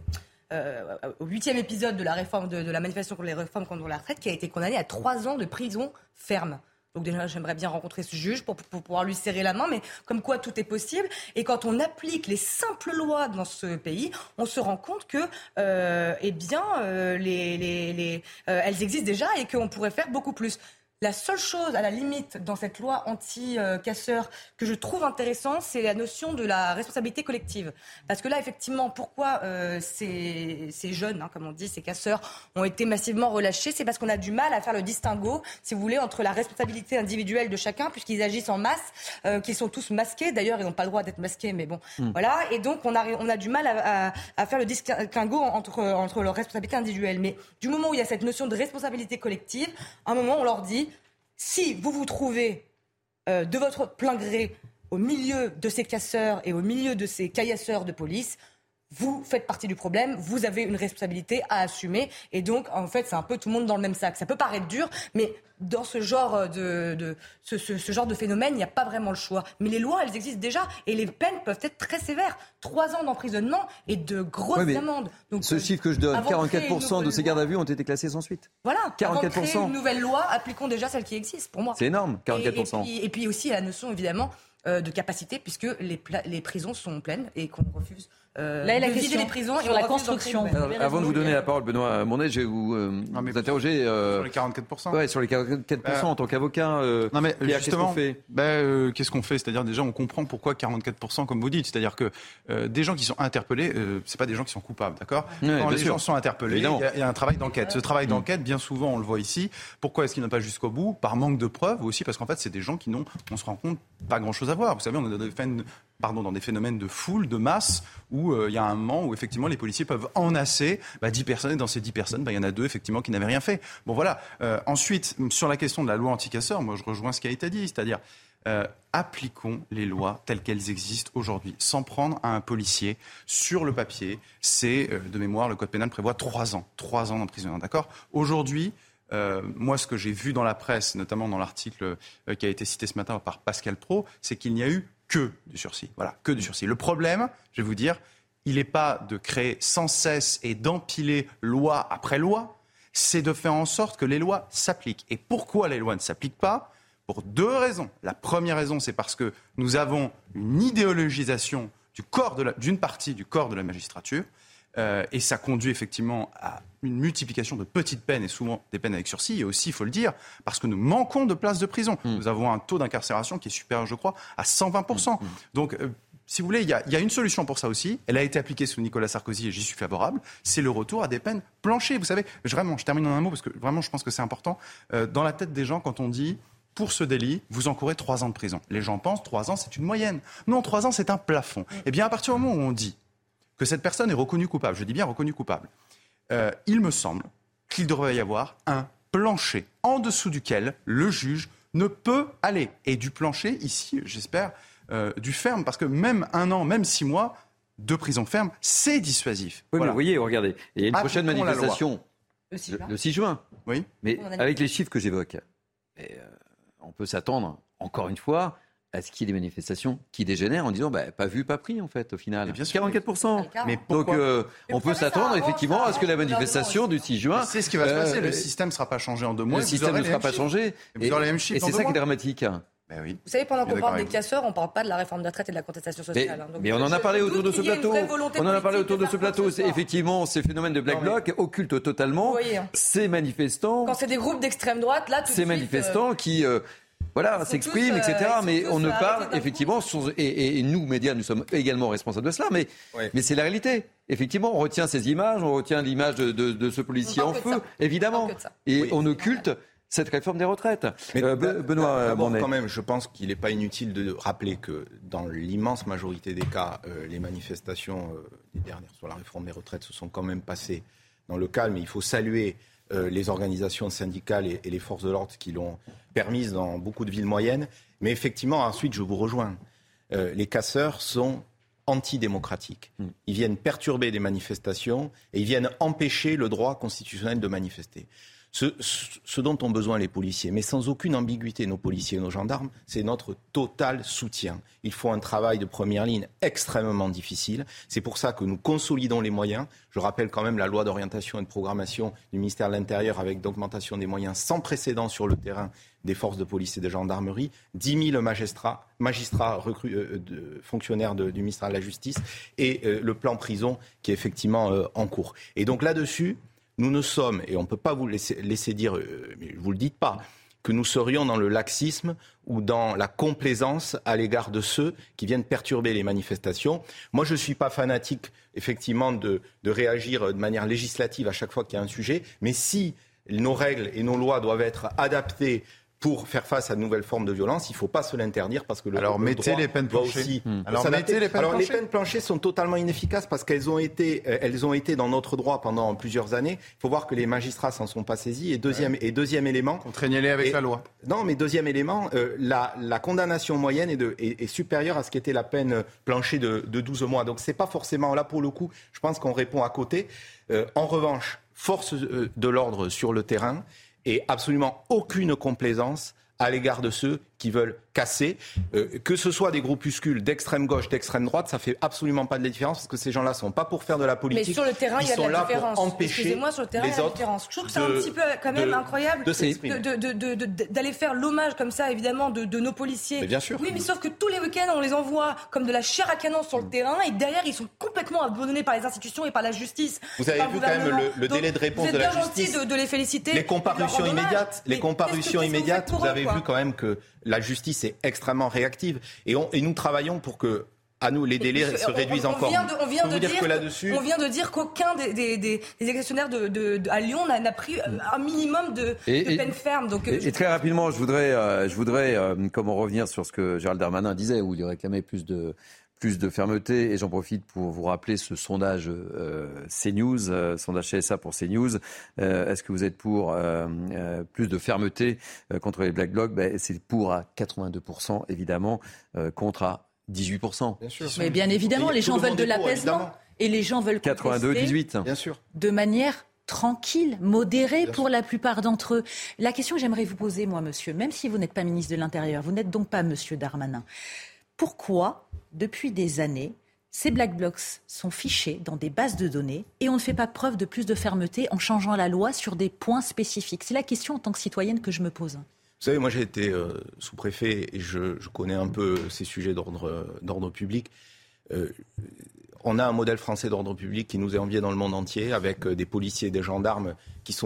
Speaker 10: euh, au huitième épisode de la réforme de, la manifestation contre les réformes contre la retraite, qui a été condamné à trois ans de prison ferme. Donc déjà, j'aimerais bien rencontrer ce juge pour, pouvoir lui serrer la main, mais comme quoi tout est possible. Et quand on applique les simples lois dans ce pays, on se rend compte que, euh, eh bien, euh, euh, elles existent déjà et qu'on pourrait faire beaucoup plus. La seule chose, à la limite, dans cette loi anti-casseurs que je trouve intéressant, c'est la notion de la responsabilité collective. Parce que là, effectivement, pourquoi euh, ces, jeunes, hein, comme on dit, ces casseurs, ont été massivement relâchés C'est parce qu'on a du mal à faire le distinguo, si vous voulez, entre la responsabilité individuelle de chacun, puisqu'ils agissent en masse, euh, qu'ils sont tous masqués. D'ailleurs, ils n'ont pas le droit d'être masqués, mais bon, hmm. voilà. Et donc, on a, on a du mal à, faire le distinguo entre, entre leur responsabilité individuelle. Mais du moment où il y a cette notion de responsabilité collective, à un moment, on leur dit si vous vous trouvez euh, de votre plein gré au milieu de ces casseurs et au milieu de ces caillasseurs de police, vous faites partie du problème, vous avez une responsabilité à assumer. Et donc, en fait, c'est un peu tout le monde dans le même sac. Ça peut paraître dur, mais dans ce genre de, ce, genre de phénomène, il n'y a pas vraiment le choix. Mais les lois, elles existent déjà. Et les peines peuvent être très sévères. Trois ans d'emprisonnement et de grosses amendes.
Speaker 1: Donc, ce chiffre que je donne, 44% de ces gardes à vue ont été classés sans suite.
Speaker 10: Voilà. 44%. Avant de créer une nouvelle loi, appliquons déjà celle qui existe, pour moi.
Speaker 1: C'est énorme, 44%.
Speaker 10: Et, et, puis, aussi la notion, évidemment, euh, de capacité, puisque les, les prisons sont pleines et qu'on refuse
Speaker 11: euh, Là, la question les prisons sur la construction.
Speaker 1: avant de vous donner la parole, Benoît Monet, je vais vous, euh, interroger.
Speaker 4: Euh, sur les 44%.
Speaker 1: Ouais, sur les 44% bah, en tant qu'avocat.
Speaker 4: non, mais justement, bah, qu'est-ce qu'on fait? C'est-à-dire, déjà, on comprend pourquoi 44%, comme vous dites. C'est-à-dire que des gens qui sont interpellés, c'est pas des gens qui sont coupables, d'accord? Quand les gens sont interpellés, il y, a un travail d'enquête. Ce travail d'enquête, bien souvent, on le voit ici. Pourquoi est-ce qu'il n'a pas jusqu'au bout? Par manque de preuves, ou aussi parce qu'en fait, c'est des gens qui n'ont, on se rend compte, pas grand-chose à voir. Vous savez, on a des pardon, dans des phénomènes de foule, de masse, où euh, il y a un moment où effectivement les policiers peuvent ennacer bah, 10 personnes, et dans ces 10 personnes, bah, il y en a deux effectivement qui n'avaient rien fait. Bon voilà. Euh, ensuite, sur la question de la loi anticasseur, moi je rejoins ce qui a été dit, c'est-à-dire euh, appliquons les lois telles qu'elles existent aujourd'hui, sans prendre à un policier sur le papier. C'est de mémoire, le code pénal prévoit trois ans, trois ans d'emprisonnement, d'accord? Aujourd'hui, moi, ce que j'ai vu dans la presse, notamment dans l'article qui a été cité ce matin par Pascal Pro, c'est qu'il n'y a eu que du sursis. Voilà, que du sursis. Le problème, je vais vous dire, il n'est pas de créer sans cesse et d'empiler loi après loi, c'est de faire en sorte que les lois s'appliquent. Et pourquoi les lois ne s'appliquent pas? Pour deux raisons. La première raison, c'est parce que nous avons une idéologisation d'une partie du corps de la magistrature. Euh, et ça conduit effectivement à une multiplication de petites peines et souvent des peines avec sursis. Et aussi, il faut le dire, parce que nous manquons de places de prison. Mm. Nous avons un taux d'incarcération qui est supérieur, je crois, à 120%. Mm. Donc, euh, si vous voulez, il y, a, une solution pour ça aussi. Elle a été appliquée sous Nicolas Sarkozy et j'y suis favorable. C'est le retour à des peines planchées. Vous savez, vraiment, je termine en un mot parce que vraiment, je pense que c'est important. Euh, dans la tête des gens, quand on dit pour ce délit, vous encourez trois ans de prison. Les gens pensent trois ans, c'est une moyenne. Non, trois ans, c'est un plafond. Eh bien, à partir du moment où on dit que cette personne est reconnue coupable, je dis bien reconnue coupable, euh, il me semble qu'il devrait y avoir un plancher en dessous duquel le juge ne peut aller. Et du plancher, ici, j'espère, euh, du ferme, parce que même un an, même six mois de prison ferme, c'est dissuasif.
Speaker 1: Oui, mais vous voyez, regardez, il y a une prochaine manifestation le 6 juin.
Speaker 4: Oui.
Speaker 1: Mais avec les chiffres que j'évoque, euh, on peut s'attendre, encore une fois, à ce qu'il y ait des manifestations qui dégénèrent en disant bah, pas vu, pas pris en fait au final.
Speaker 4: bien sûr.
Speaker 1: 44%. Mais Donc euh, on peut s'attendre effectivement à ce que la manifestation du 6 juin.
Speaker 4: C'est ce qui va se passer. Le euh, système ne sera pas changé en deux mois.
Speaker 1: Le système ne sera pas changé. Et, c'est ça qui est dramatique.
Speaker 4: Ben oui.
Speaker 10: Vous savez, pendant qu'on parle des casseurs, on ne parle pas de la réforme de la traite et de la contestation sociale.
Speaker 1: Mais, hein. on en a parlé autour de ce plateau. On en a parlé autour de ce plateau. Effectivement, ces phénomènes de black bloc occultent totalement hein. ces manifestants.
Speaker 10: Quand c'est des groupes d'extrême droite, là, tout
Speaker 1: Ces manifestants qui voilà, s'exprime, etc. Euh, mais on ne parle effectivement, et, nous, médias, nous sommes également responsables de cela, mais, mais c'est la réalité. Effectivement, on retient ces images, on retient l'image de, ce policier en feu, évidemment, et on occulte cette réforme des retraites.
Speaker 22: Mais euh, Benoît D'abord, quand même, je pense qu'il n'est pas inutile de rappeler que dans l'immense majorité des cas, euh, les manifestations des dernières sur la réforme des retraites se sont quand même passées dans le calme. il faut saluer euh, les organisations syndicales et, les forces de l'ordre qui l'ont permise dans beaucoup de villes moyennes. Mais effectivement, ensuite, je vous rejoins. Euh, les casseurs sont antidémocratiques. Hmm. Ils viennent perturber des manifestations et ils viennent empêcher le droit constitutionnel de manifester. Ce, dont ont besoin les policiers, mais sans aucune ambiguïté, nos policiers et nos gendarmes, c'est notre total soutien. Il faut un travail de première ligne extrêmement difficile. C'est pour ça que nous consolidons les moyens. Je rappelle quand même la loi d'orientation et de programmation du ministère de l'Intérieur avec d'augmentation des moyens sans précédent sur le terrain des forces de police et de gendarmerie, 10 000 magistrats, magistrats euh, de, fonctionnaires du ministère de la Justice et euh, le plan prison qui est effectivement euh, en cours. Et donc là-dessus, nous ne sommes, et on ne peut pas vous laisser, dire, euh, mais vous ne le dites pas, que nous serions dans le laxisme ou dans la complaisance à l'égard de ceux qui viennent perturber les manifestations. Moi, je ne suis pas fanatique, effectivement, de réagir de manière législative à chaque fois qu'il y a un sujet, mais si nos règles et nos lois doivent être adaptées pour faire face à de nouvelles formes de violence, il ne faut pas se l'interdire parce que le,
Speaker 4: Alors, mettez les peines planchées.
Speaker 22: Aussi hmm. Alors, mettez les peines Alors, les peines planchées sont totalement inefficaces parce qu'elles ont été, euh, elles ont été dans notre droit pendant plusieurs années. Il faut voir que les magistrats s'en sont pas saisis. Et deuxième, et deuxième élément.
Speaker 4: Contraignez-les avec la loi.
Speaker 22: Non, mais deuxième élément, euh, la, la, condamnation moyenne est, de, est, supérieure à ce qu'était la peine planchée de, de 12 mois. Donc, c'est pas forcément là pour le coup. Je pense qu'on répond à côté. Euh, en revanche, force de l'ordre sur le terrain et absolument aucune complaisance à l'égard de ceux qui veulent casser. Euh, que ce soit des groupuscules d'extrême gauche, d'extrême droite, ça fait absolument pas de la différence parce que ces gens-là sont pas pour faire de la politique.
Speaker 10: Mais sur le terrain, il y a de la différence. Excusez-moi, sur le terrain, il y a de la différence. Je trouve que c'est un petit peu quand même incroyable d'aller faire l'hommage comme ça, évidemment, de, nos policiers.
Speaker 22: Mais bien sûr.
Speaker 10: Oui, mais sauf que tous les week-ends, on les envoie comme de la chair à canon sur le terrain et derrière, ils sont complètement abandonnés par les institutions et par la justice.
Speaker 22: Vous avez vu quand même le, délai de réponse de la justice.
Speaker 10: De, de les féliciter.
Speaker 22: Les comparutions immédiates. Les comparutions immédiates. Vous avez vu quand même que la justice est extrêmement réactive. Et, nous travaillons pour que à nous, les délais se réduisent encore.
Speaker 10: on vient de, dire, on vient de dire qu'aucun des, des, des, de, à Lyon n'a pris euh, un minimum de, peine ferme. Donc,
Speaker 1: et, très rapidement, je voudrais, euh, je voudrais euh, comment revenir sur ce que Gérald Darmanin disait, où il réclamait plus de, plus de fermeté. Et j'en profite pour vous rappeler ce sondage euh, CNews, euh, sondage CSA pour CNews. Euh, Est-ce que vous êtes pour euh, euh, plus de fermeté contre les Black Blocs? Ben, C'est pour à 82%, évidemment, contre à 18%.
Speaker 11: Bien sûr. Mais bien évidemment, les gens veulent de l'apaisement. Et les gens veulent
Speaker 1: 82, 18.
Speaker 22: Bien sûr.
Speaker 11: De manière tranquille, modérée pour la plupart d'entre eux. La question que j'aimerais vous poser, moi, monsieur, même si vous n'êtes pas ministre de l'Intérieur, vous n'êtes donc pas monsieur Darmanin pourquoi, depuis des années, ces black blocs sont fichés dans des bases de données et on ne fait pas preuve de plus de fermeté en changeant la loi sur des points spécifiques C'est la question en tant que citoyenne que je me pose.
Speaker 22: Vous savez, moi j'ai été euh, sous-préfet et je, connais un peu ces sujets d'ordre public. Euh, on a un modèle français d'ordre public qui nous est envié dans le monde entier, avec euh, des policiers et des gendarmes qui,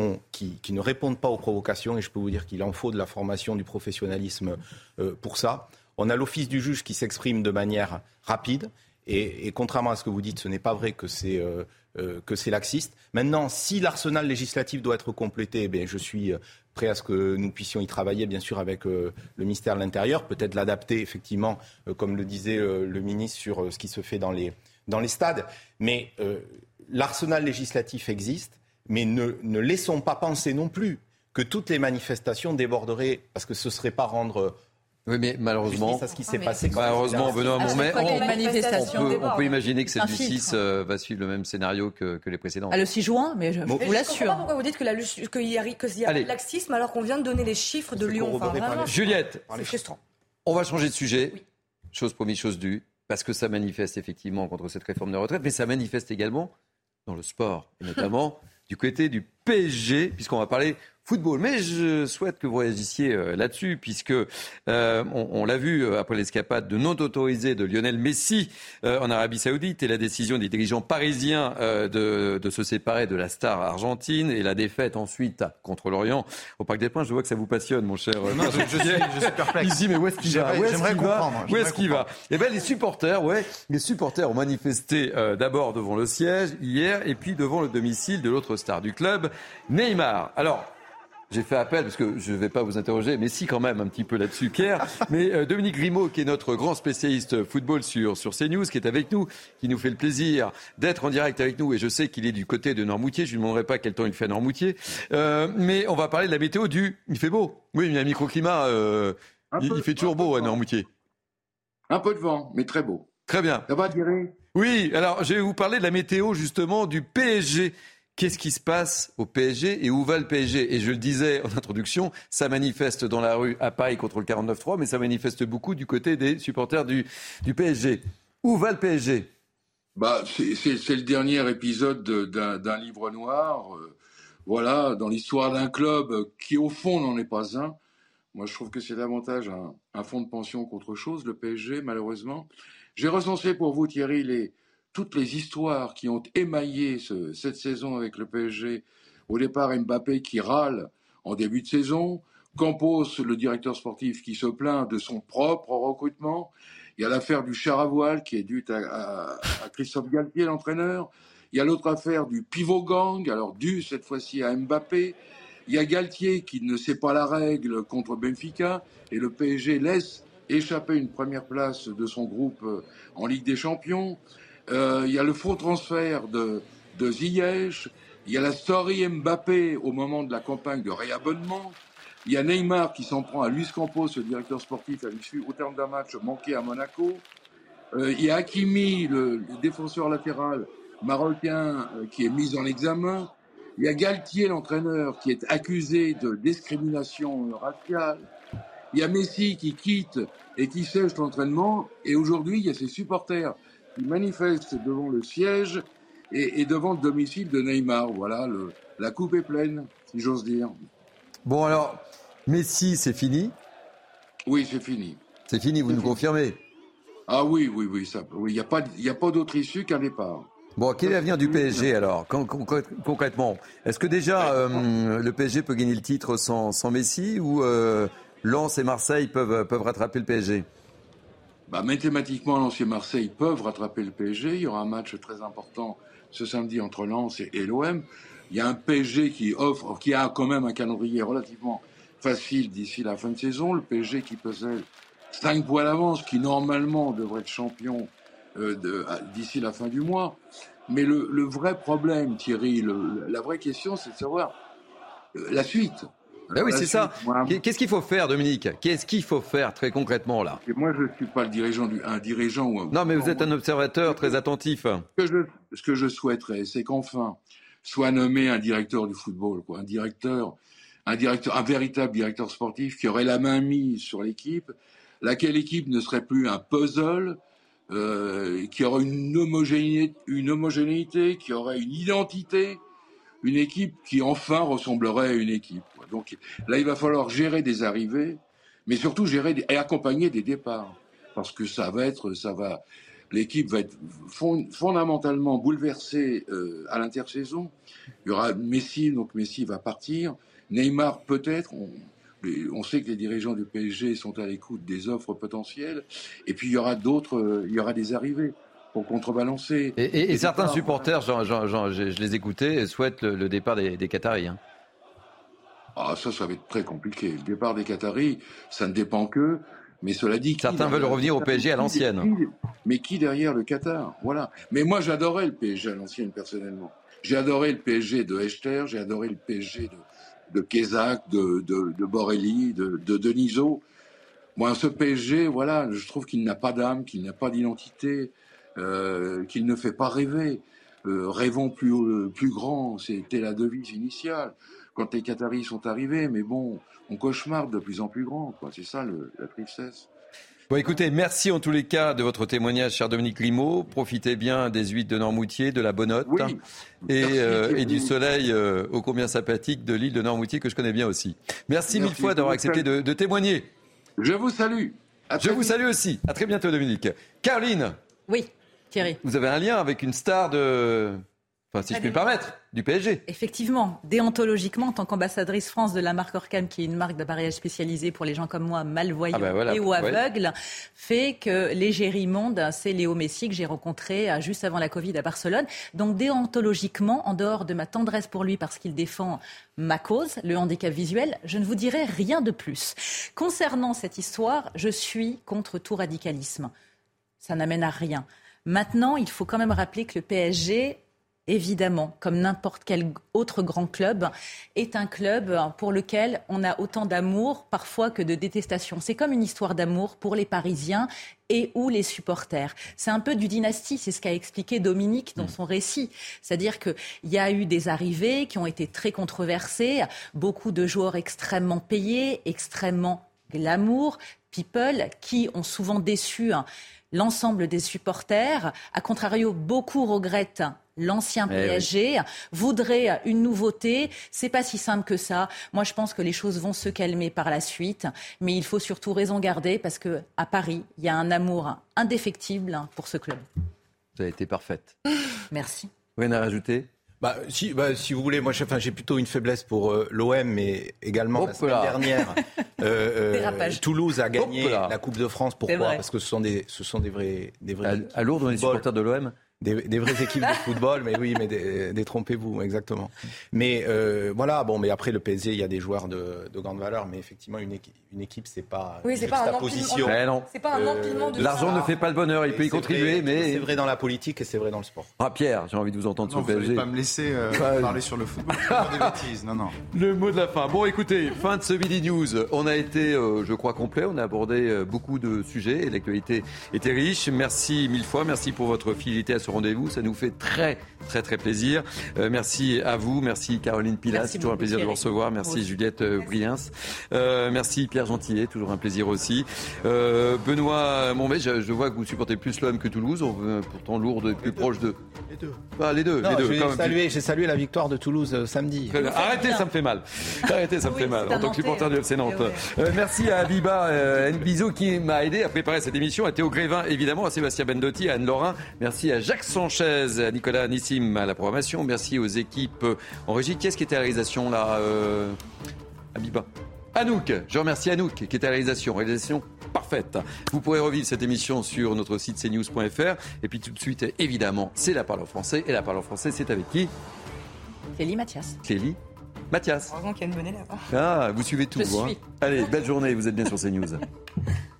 Speaker 22: ne répondent pas aux provocations. Et je peux vous dire qu'il en faut de la formation, du professionnalisme pour ça. On a l'office du juge qui s'exprime de manière rapide. Et, contrairement à ce que vous dites, ce n'est pas vrai que c'est euh, euh, laxiste. Maintenant, si l'arsenal législatif doit être complété, eh je suis euh, prêt à ce que nous puissions y travailler, bien sûr, avec le ministère de l'Intérieur, peut-être l'adapter, effectivement, comme le disait le ministre, sur ce qui se fait dans les, dans les stades. Mais l'arsenal législatif existe, mais ne, ne laissons pas penser non plus que toutes les manifestations déborderaient, parce que ce ne serait pas rendre
Speaker 1: oui, mais malheureusement,
Speaker 22: ce qui s'est passé.
Speaker 1: Malheureusement, Benoît Mourmet, on, peut, imaginer que du 6 euh, va suivre le même scénario que, les précédents.
Speaker 11: Ah, le 6 juin, mais je, vous l'assure. Je
Speaker 10: comprends pas pourquoi vous dites qu'il y a, y a laxisme alors qu'on vient de donner les chiffres de Lyon.
Speaker 1: Juliette, on va changer de sujet. Chose promise, chose due, parce que ça manifeste effectivement contre cette réforme de retraite, mais ça manifeste également dans le sport, et notamment du côté du PSG, puisqu'on va parler football. Mais je souhaite que vous réagissiez euh, là-dessus, puisque euh, on, l'a vu euh, après l'escapade de non autorisée de Lionel Messi en Arabie Saoudite et la décision des dirigeants parisiens de, de, se séparer de la star argentine et la défaite ensuite contre l'Orient au Parc des Princes. Je vois que ça vous passionne, mon cher.
Speaker 4: Non, je, je, suis, je suis perplexe.
Speaker 1: Ici, mais où est-ce qu'il va
Speaker 4: J'aimerais comprendre.
Speaker 1: Où est-ce qu'il va Eh bien, les supporters, ouais, les supporters ont manifesté d'abord devant le siège hier et puis devant le domicile de l'autre star du club, Neymar. Alors, j'ai fait appel, parce que je ne vais pas vous interroger, mais si quand même un petit peu là-dessus, Pierre. Mais euh, Dominique Grimaud, qui est notre grand spécialiste football sur, sur CNews, qui est avec nous, qui nous fait le plaisir d'être en direct avec nous, et je sais qu'il est du côté de Normoutier, je ne lui demanderai pas quel temps il fait à Normoutier. Euh, mais on va parler de la météo du... Il fait beau. Oui, il y a un microclimat, euh, il, fait toujours beau à Normoutier.
Speaker 27: Un peu de vent, mais très beau.
Speaker 1: Très bien.
Speaker 27: Ça va, Thierry?
Speaker 1: Oui, alors je vais vous parler de la météo justement du PSG Qu'est-ce qui se passe au PSG et où va le PSG Et je le disais en introduction, ça manifeste dans la rue à Paris contre le 49-3, mais ça manifeste beaucoup du côté des supporters du, PSG. Où va le PSG
Speaker 27: bah, c'est le dernier épisode d'un livre noir. Euh, voilà, dans l'histoire d'un club qui, au fond, n'en est pas un. Moi, je trouve que c'est davantage un, un fonds de pension qu'autre chose, le PSG, malheureusement. J'ai recensé pour vous, Thierry, les, toutes les histoires qui ont émaillé cette saison avec le PSG. Au départ, Mbappé qui râle en début de saison. Campos, le directeur sportif, qui se plaint de son propre recrutement. Il y a l'affaire du char à voile qui est due à, Christophe Galtier, l'entraîneur. Il y a l'autre affaire du pivot gang, alors due cette fois-ci à Mbappé. Il y a Galtier qui ne sait pas la règle contre Benfica et le PSG laisse échapper une première place de son groupe euh, en Ligue des Champions. Euh, il y a le faux transfert de, Ziyech. Il y a la story Mbappé au moment de la campagne de réabonnement. Il y a Neymar qui s'en prend à Luis Campos, le directeur sportif, à l'issue au terme d'un match manqué à Monaco. Euh, il y a Hakimi, le, défenseur latéral marocain, euh, qui est mis en examen. Il y a Galtier, l'entraîneur, qui est accusé de discrimination raciale. Il y a Messi qui quitte et qui sèche l'entraînement. Et aujourd'hui, il y a ses supporters qui manifestent devant le siège et, devant le domicile de Neymar. Voilà, le, la coupe est pleine, si j'ose dire.
Speaker 1: Bon, alors, Messi, c'est fini?
Speaker 27: Oui, c'est fini.
Speaker 1: C'est fini, vous nous confirmez?
Speaker 27: Ah oui, oui, oui, ça, il n'y a pas, a pas d'autre issue qu'un départ.
Speaker 1: Bon, quel est l'avenir du PSG alors, concrètement? Est-ce que déjà euh, le PSG peut gagner le titre sans, Messi ou euh, Lens et Marseille peuvent, peuvent rattraper le PSG
Speaker 27: bah, mathématiquement, Lens et Marseille peuvent rattraper le PSG. Il y aura un match très important ce samedi entre Lens et, l'OM. Il y a un PSG qui offre, qui a quand même un calendrier relativement facile d'ici la fin de saison. Le PSG qui possède 5 points d'avance, qui normalement devrait être champion euh, d'ici la fin du mois. Mais le, vrai problème, Thierry, la vraie question, c'est de savoir euh, la suite.
Speaker 1: Ben oui, c'est ça. Qu'est-ce qu'il faut faire, Dominique? Qu'est-ce qu'il faut faire très concrètement là?
Speaker 27: Moi, je ne suis pas le dirigeant du, un dirigeant ou un...
Speaker 1: Non, mais vous êtes un observateur très attentif.
Speaker 27: Ce que je, ce que je souhaiterais, c'est qu'enfin soit nommé un directeur du football, quoi, un directeur, un directeur, un véritable directeur sportif qui aurait la main mise sur l'équipe, laquelle équipe ne serait plus un puzzle, euh, qui aurait une homogénéité, une homogénéité, qui aurait une identité, une équipe qui enfin ressemblerait à une équipe. Donc là, il va falloir gérer des arrivées, mais surtout gérer et accompagner des départs, parce que ça va être, ça va, l'équipe va être fondamentalement bouleversée euh, à l'intersaison. Il y aura Messi, donc Messi va partir, Neymar peut-être. On, on sait que les dirigeants du PSG sont à l'écoute des offres potentielles, et puis il y aura d'autres, il y aura des arrivées pour contrebalancer.
Speaker 1: Et, certains supporters, je, les écoutais, souhaitent le, départ des, des Qataris. Hein.
Speaker 27: Ah, ça, ça va être très compliqué. Le départ des Qataris, ça ne dépend que. Mais cela dit.
Speaker 1: Certains veulent revenir au PSG à l'ancienne.
Speaker 27: Mais qui derrière le Qatar? Voilà. Mais moi, j'adorais le PSG à l'ancienne, personnellement. J'ai adoré le PSG de Hechter, j'ai adoré le PSG de, de Kézak, de, de, de Borelli, de, de Denisot. Moi, ce PSG, voilà, je trouve qu'il n'a pas d'âme, qu'il n'a pas d'identité, euh, qu'il ne fait pas rêver. Euh, rêvons plus, euh, plus grand, c'était la devise initiale quand les Qataris sont arrivés, mais bon, on cauchemarde de plus en plus grand, quoi. C'est ça la tristesse.
Speaker 1: Bon, écoutez, merci en tous les cas de votre témoignage, cher Dominique Limo. Profitez bien des huîtres de Normoutier, de la Bonotte et, euh, et, du soleil euh, ô combien sympathique de l'île de Normoutier que je connais bien aussi. Merci, mille fois d'avoir accepté de, de, témoigner.
Speaker 27: Je vous salue.
Speaker 1: je vous salue aussi. À très bientôt, Dominique. Caroline.
Speaker 11: Oui, Thierry.
Speaker 1: Vous avez un lien avec une star de Enfin, si je puis me permettre, du PSG.
Speaker 11: Effectivement, déontologiquement, en tant qu'ambassadrice France de la marque Orcam, qui est une marque d'appareillage spécialisé pour les gens comme moi, malvoyants ah ben et ou aveugles, fait que l'égérie monde, c'est Léo Messi que j'ai rencontré euh, juste avant la Covid à Barcelone. Donc déontologiquement, en dehors de ma tendresse pour lui parce qu'il défend ma cause, le handicap visuel, je ne vous dirai rien de plus. Concernant cette histoire, je suis contre tout radicalisme. Ça n'amène à rien. Maintenant, il faut quand même rappeler que le PSG évidemment, comme n'importe quel autre grand club, est un club pour lequel on a autant d'amour parfois que de détestation. C'est comme une histoire d'amour pour les Parisiens et ou les supporters. C'est un peu du dynastie, c'est ce qu'a expliqué Dominique dans mm. son récit. C'est-à-dire qu'il y a eu des arrivées qui ont été très controversées, beaucoup de joueurs extrêmement payés, extrêmement glamour, people, qui ont souvent déçu hein, l'ensemble des supporters. A contrario, beaucoup regrettent l'ancien eh PSG, voudrait une nouveauté. C'est pas si simple que ça. Moi, je pense que les choses vont se calmer par la suite, mais il faut surtout raison garder parce que à Paris, il y a un amour indéfectible pour ce club.
Speaker 1: Vous avez été parfaite.
Speaker 11: Merci.
Speaker 1: Rien à rajouter?
Speaker 22: Bah, si, bah, si vous voulez, moi j'ai plutôt une faiblesse pour euh, l'OM, mais également la semaine dernière, euh, euh Toulouse a gagné la Coupe de France. Pourquoi? Parce que ce sont des, ce sont des vrais, des vrais.
Speaker 1: À, à Lourdes, on est supporters de l'OM
Speaker 22: des, vraies équipes de football, mais oui, mais détrompez-vous, exactement. Mais euh, voilà, bon, mais après le PSG, il y a des joueurs de, de grande valeur, mais effectivement, une équipe, une équipe, c'est pas
Speaker 10: oui, c'est pas un empilement. C'est pas un euh, empilement de
Speaker 1: L'argent ne fait pas le bonheur, il peut y contribuer, mais
Speaker 22: c'est vrai dans la politique et c'est vrai dans le sport.
Speaker 1: Ah Pierre, j'ai envie de vous entendre sur le
Speaker 4: PSG. Vous pas me laisser euh, parler sur le football, des bêtises, non, non.
Speaker 1: Le mot de la fin. Bon, écoutez, fin de ce midi news. On a été, je crois, complet. On a abordé beaucoup de sujets et l'actualité était riche. Merci mille fois, merci pour votre fidélité à ce rendez-vous. Ça nous fait très, très, très plaisir. Euh, merci à vous. Merci Caroline Pilas. Toujours un plaisir de vous recevoir. Merci Juliette euh, Briens. Euh, merci Pierre Gentillet. Toujours un plaisir aussi. Benoît Montmet, je, vois que vous supportez plus l'homme que Toulouse. On veut pourtant lourd est plus proche de.
Speaker 22: Les deux.
Speaker 1: Ah, les deux.
Speaker 22: J'ai salué, la victoire de Toulouse samedi.
Speaker 1: Arrêtez, ça me fait mal. Arrêtez, ça me fait mal. En tant que supporter du FC Nantes. merci à Abiba Nbizo qui m'a aidé à préparer cette émission, à Théo Grévin évidemment, à Sébastien Bendotti, à Anne Laurin. Merci à Jacques Sanchez, à Nicolas Nissim à la programmation. Merci aux équipes en régie. Qui est-ce qui était à la réalisation là euh... Abiba Anouk, je remercie Anouk qui était à la réalisation. Réalisation parfaite. Vous pourrez revivre cette émission sur notre site cnews.fr. Et puis tout de suite, évidemment, c'est la parole en français. Et la parole en français, c'est avec qui?
Speaker 11: Clélie Mathias.
Speaker 1: Clélie Mathias.
Speaker 10: Heureusement qu'il y a une là-bas.
Speaker 1: Ah, vous suivez tout. Hein. Allez, belle journée, vous êtes bien sur CNews.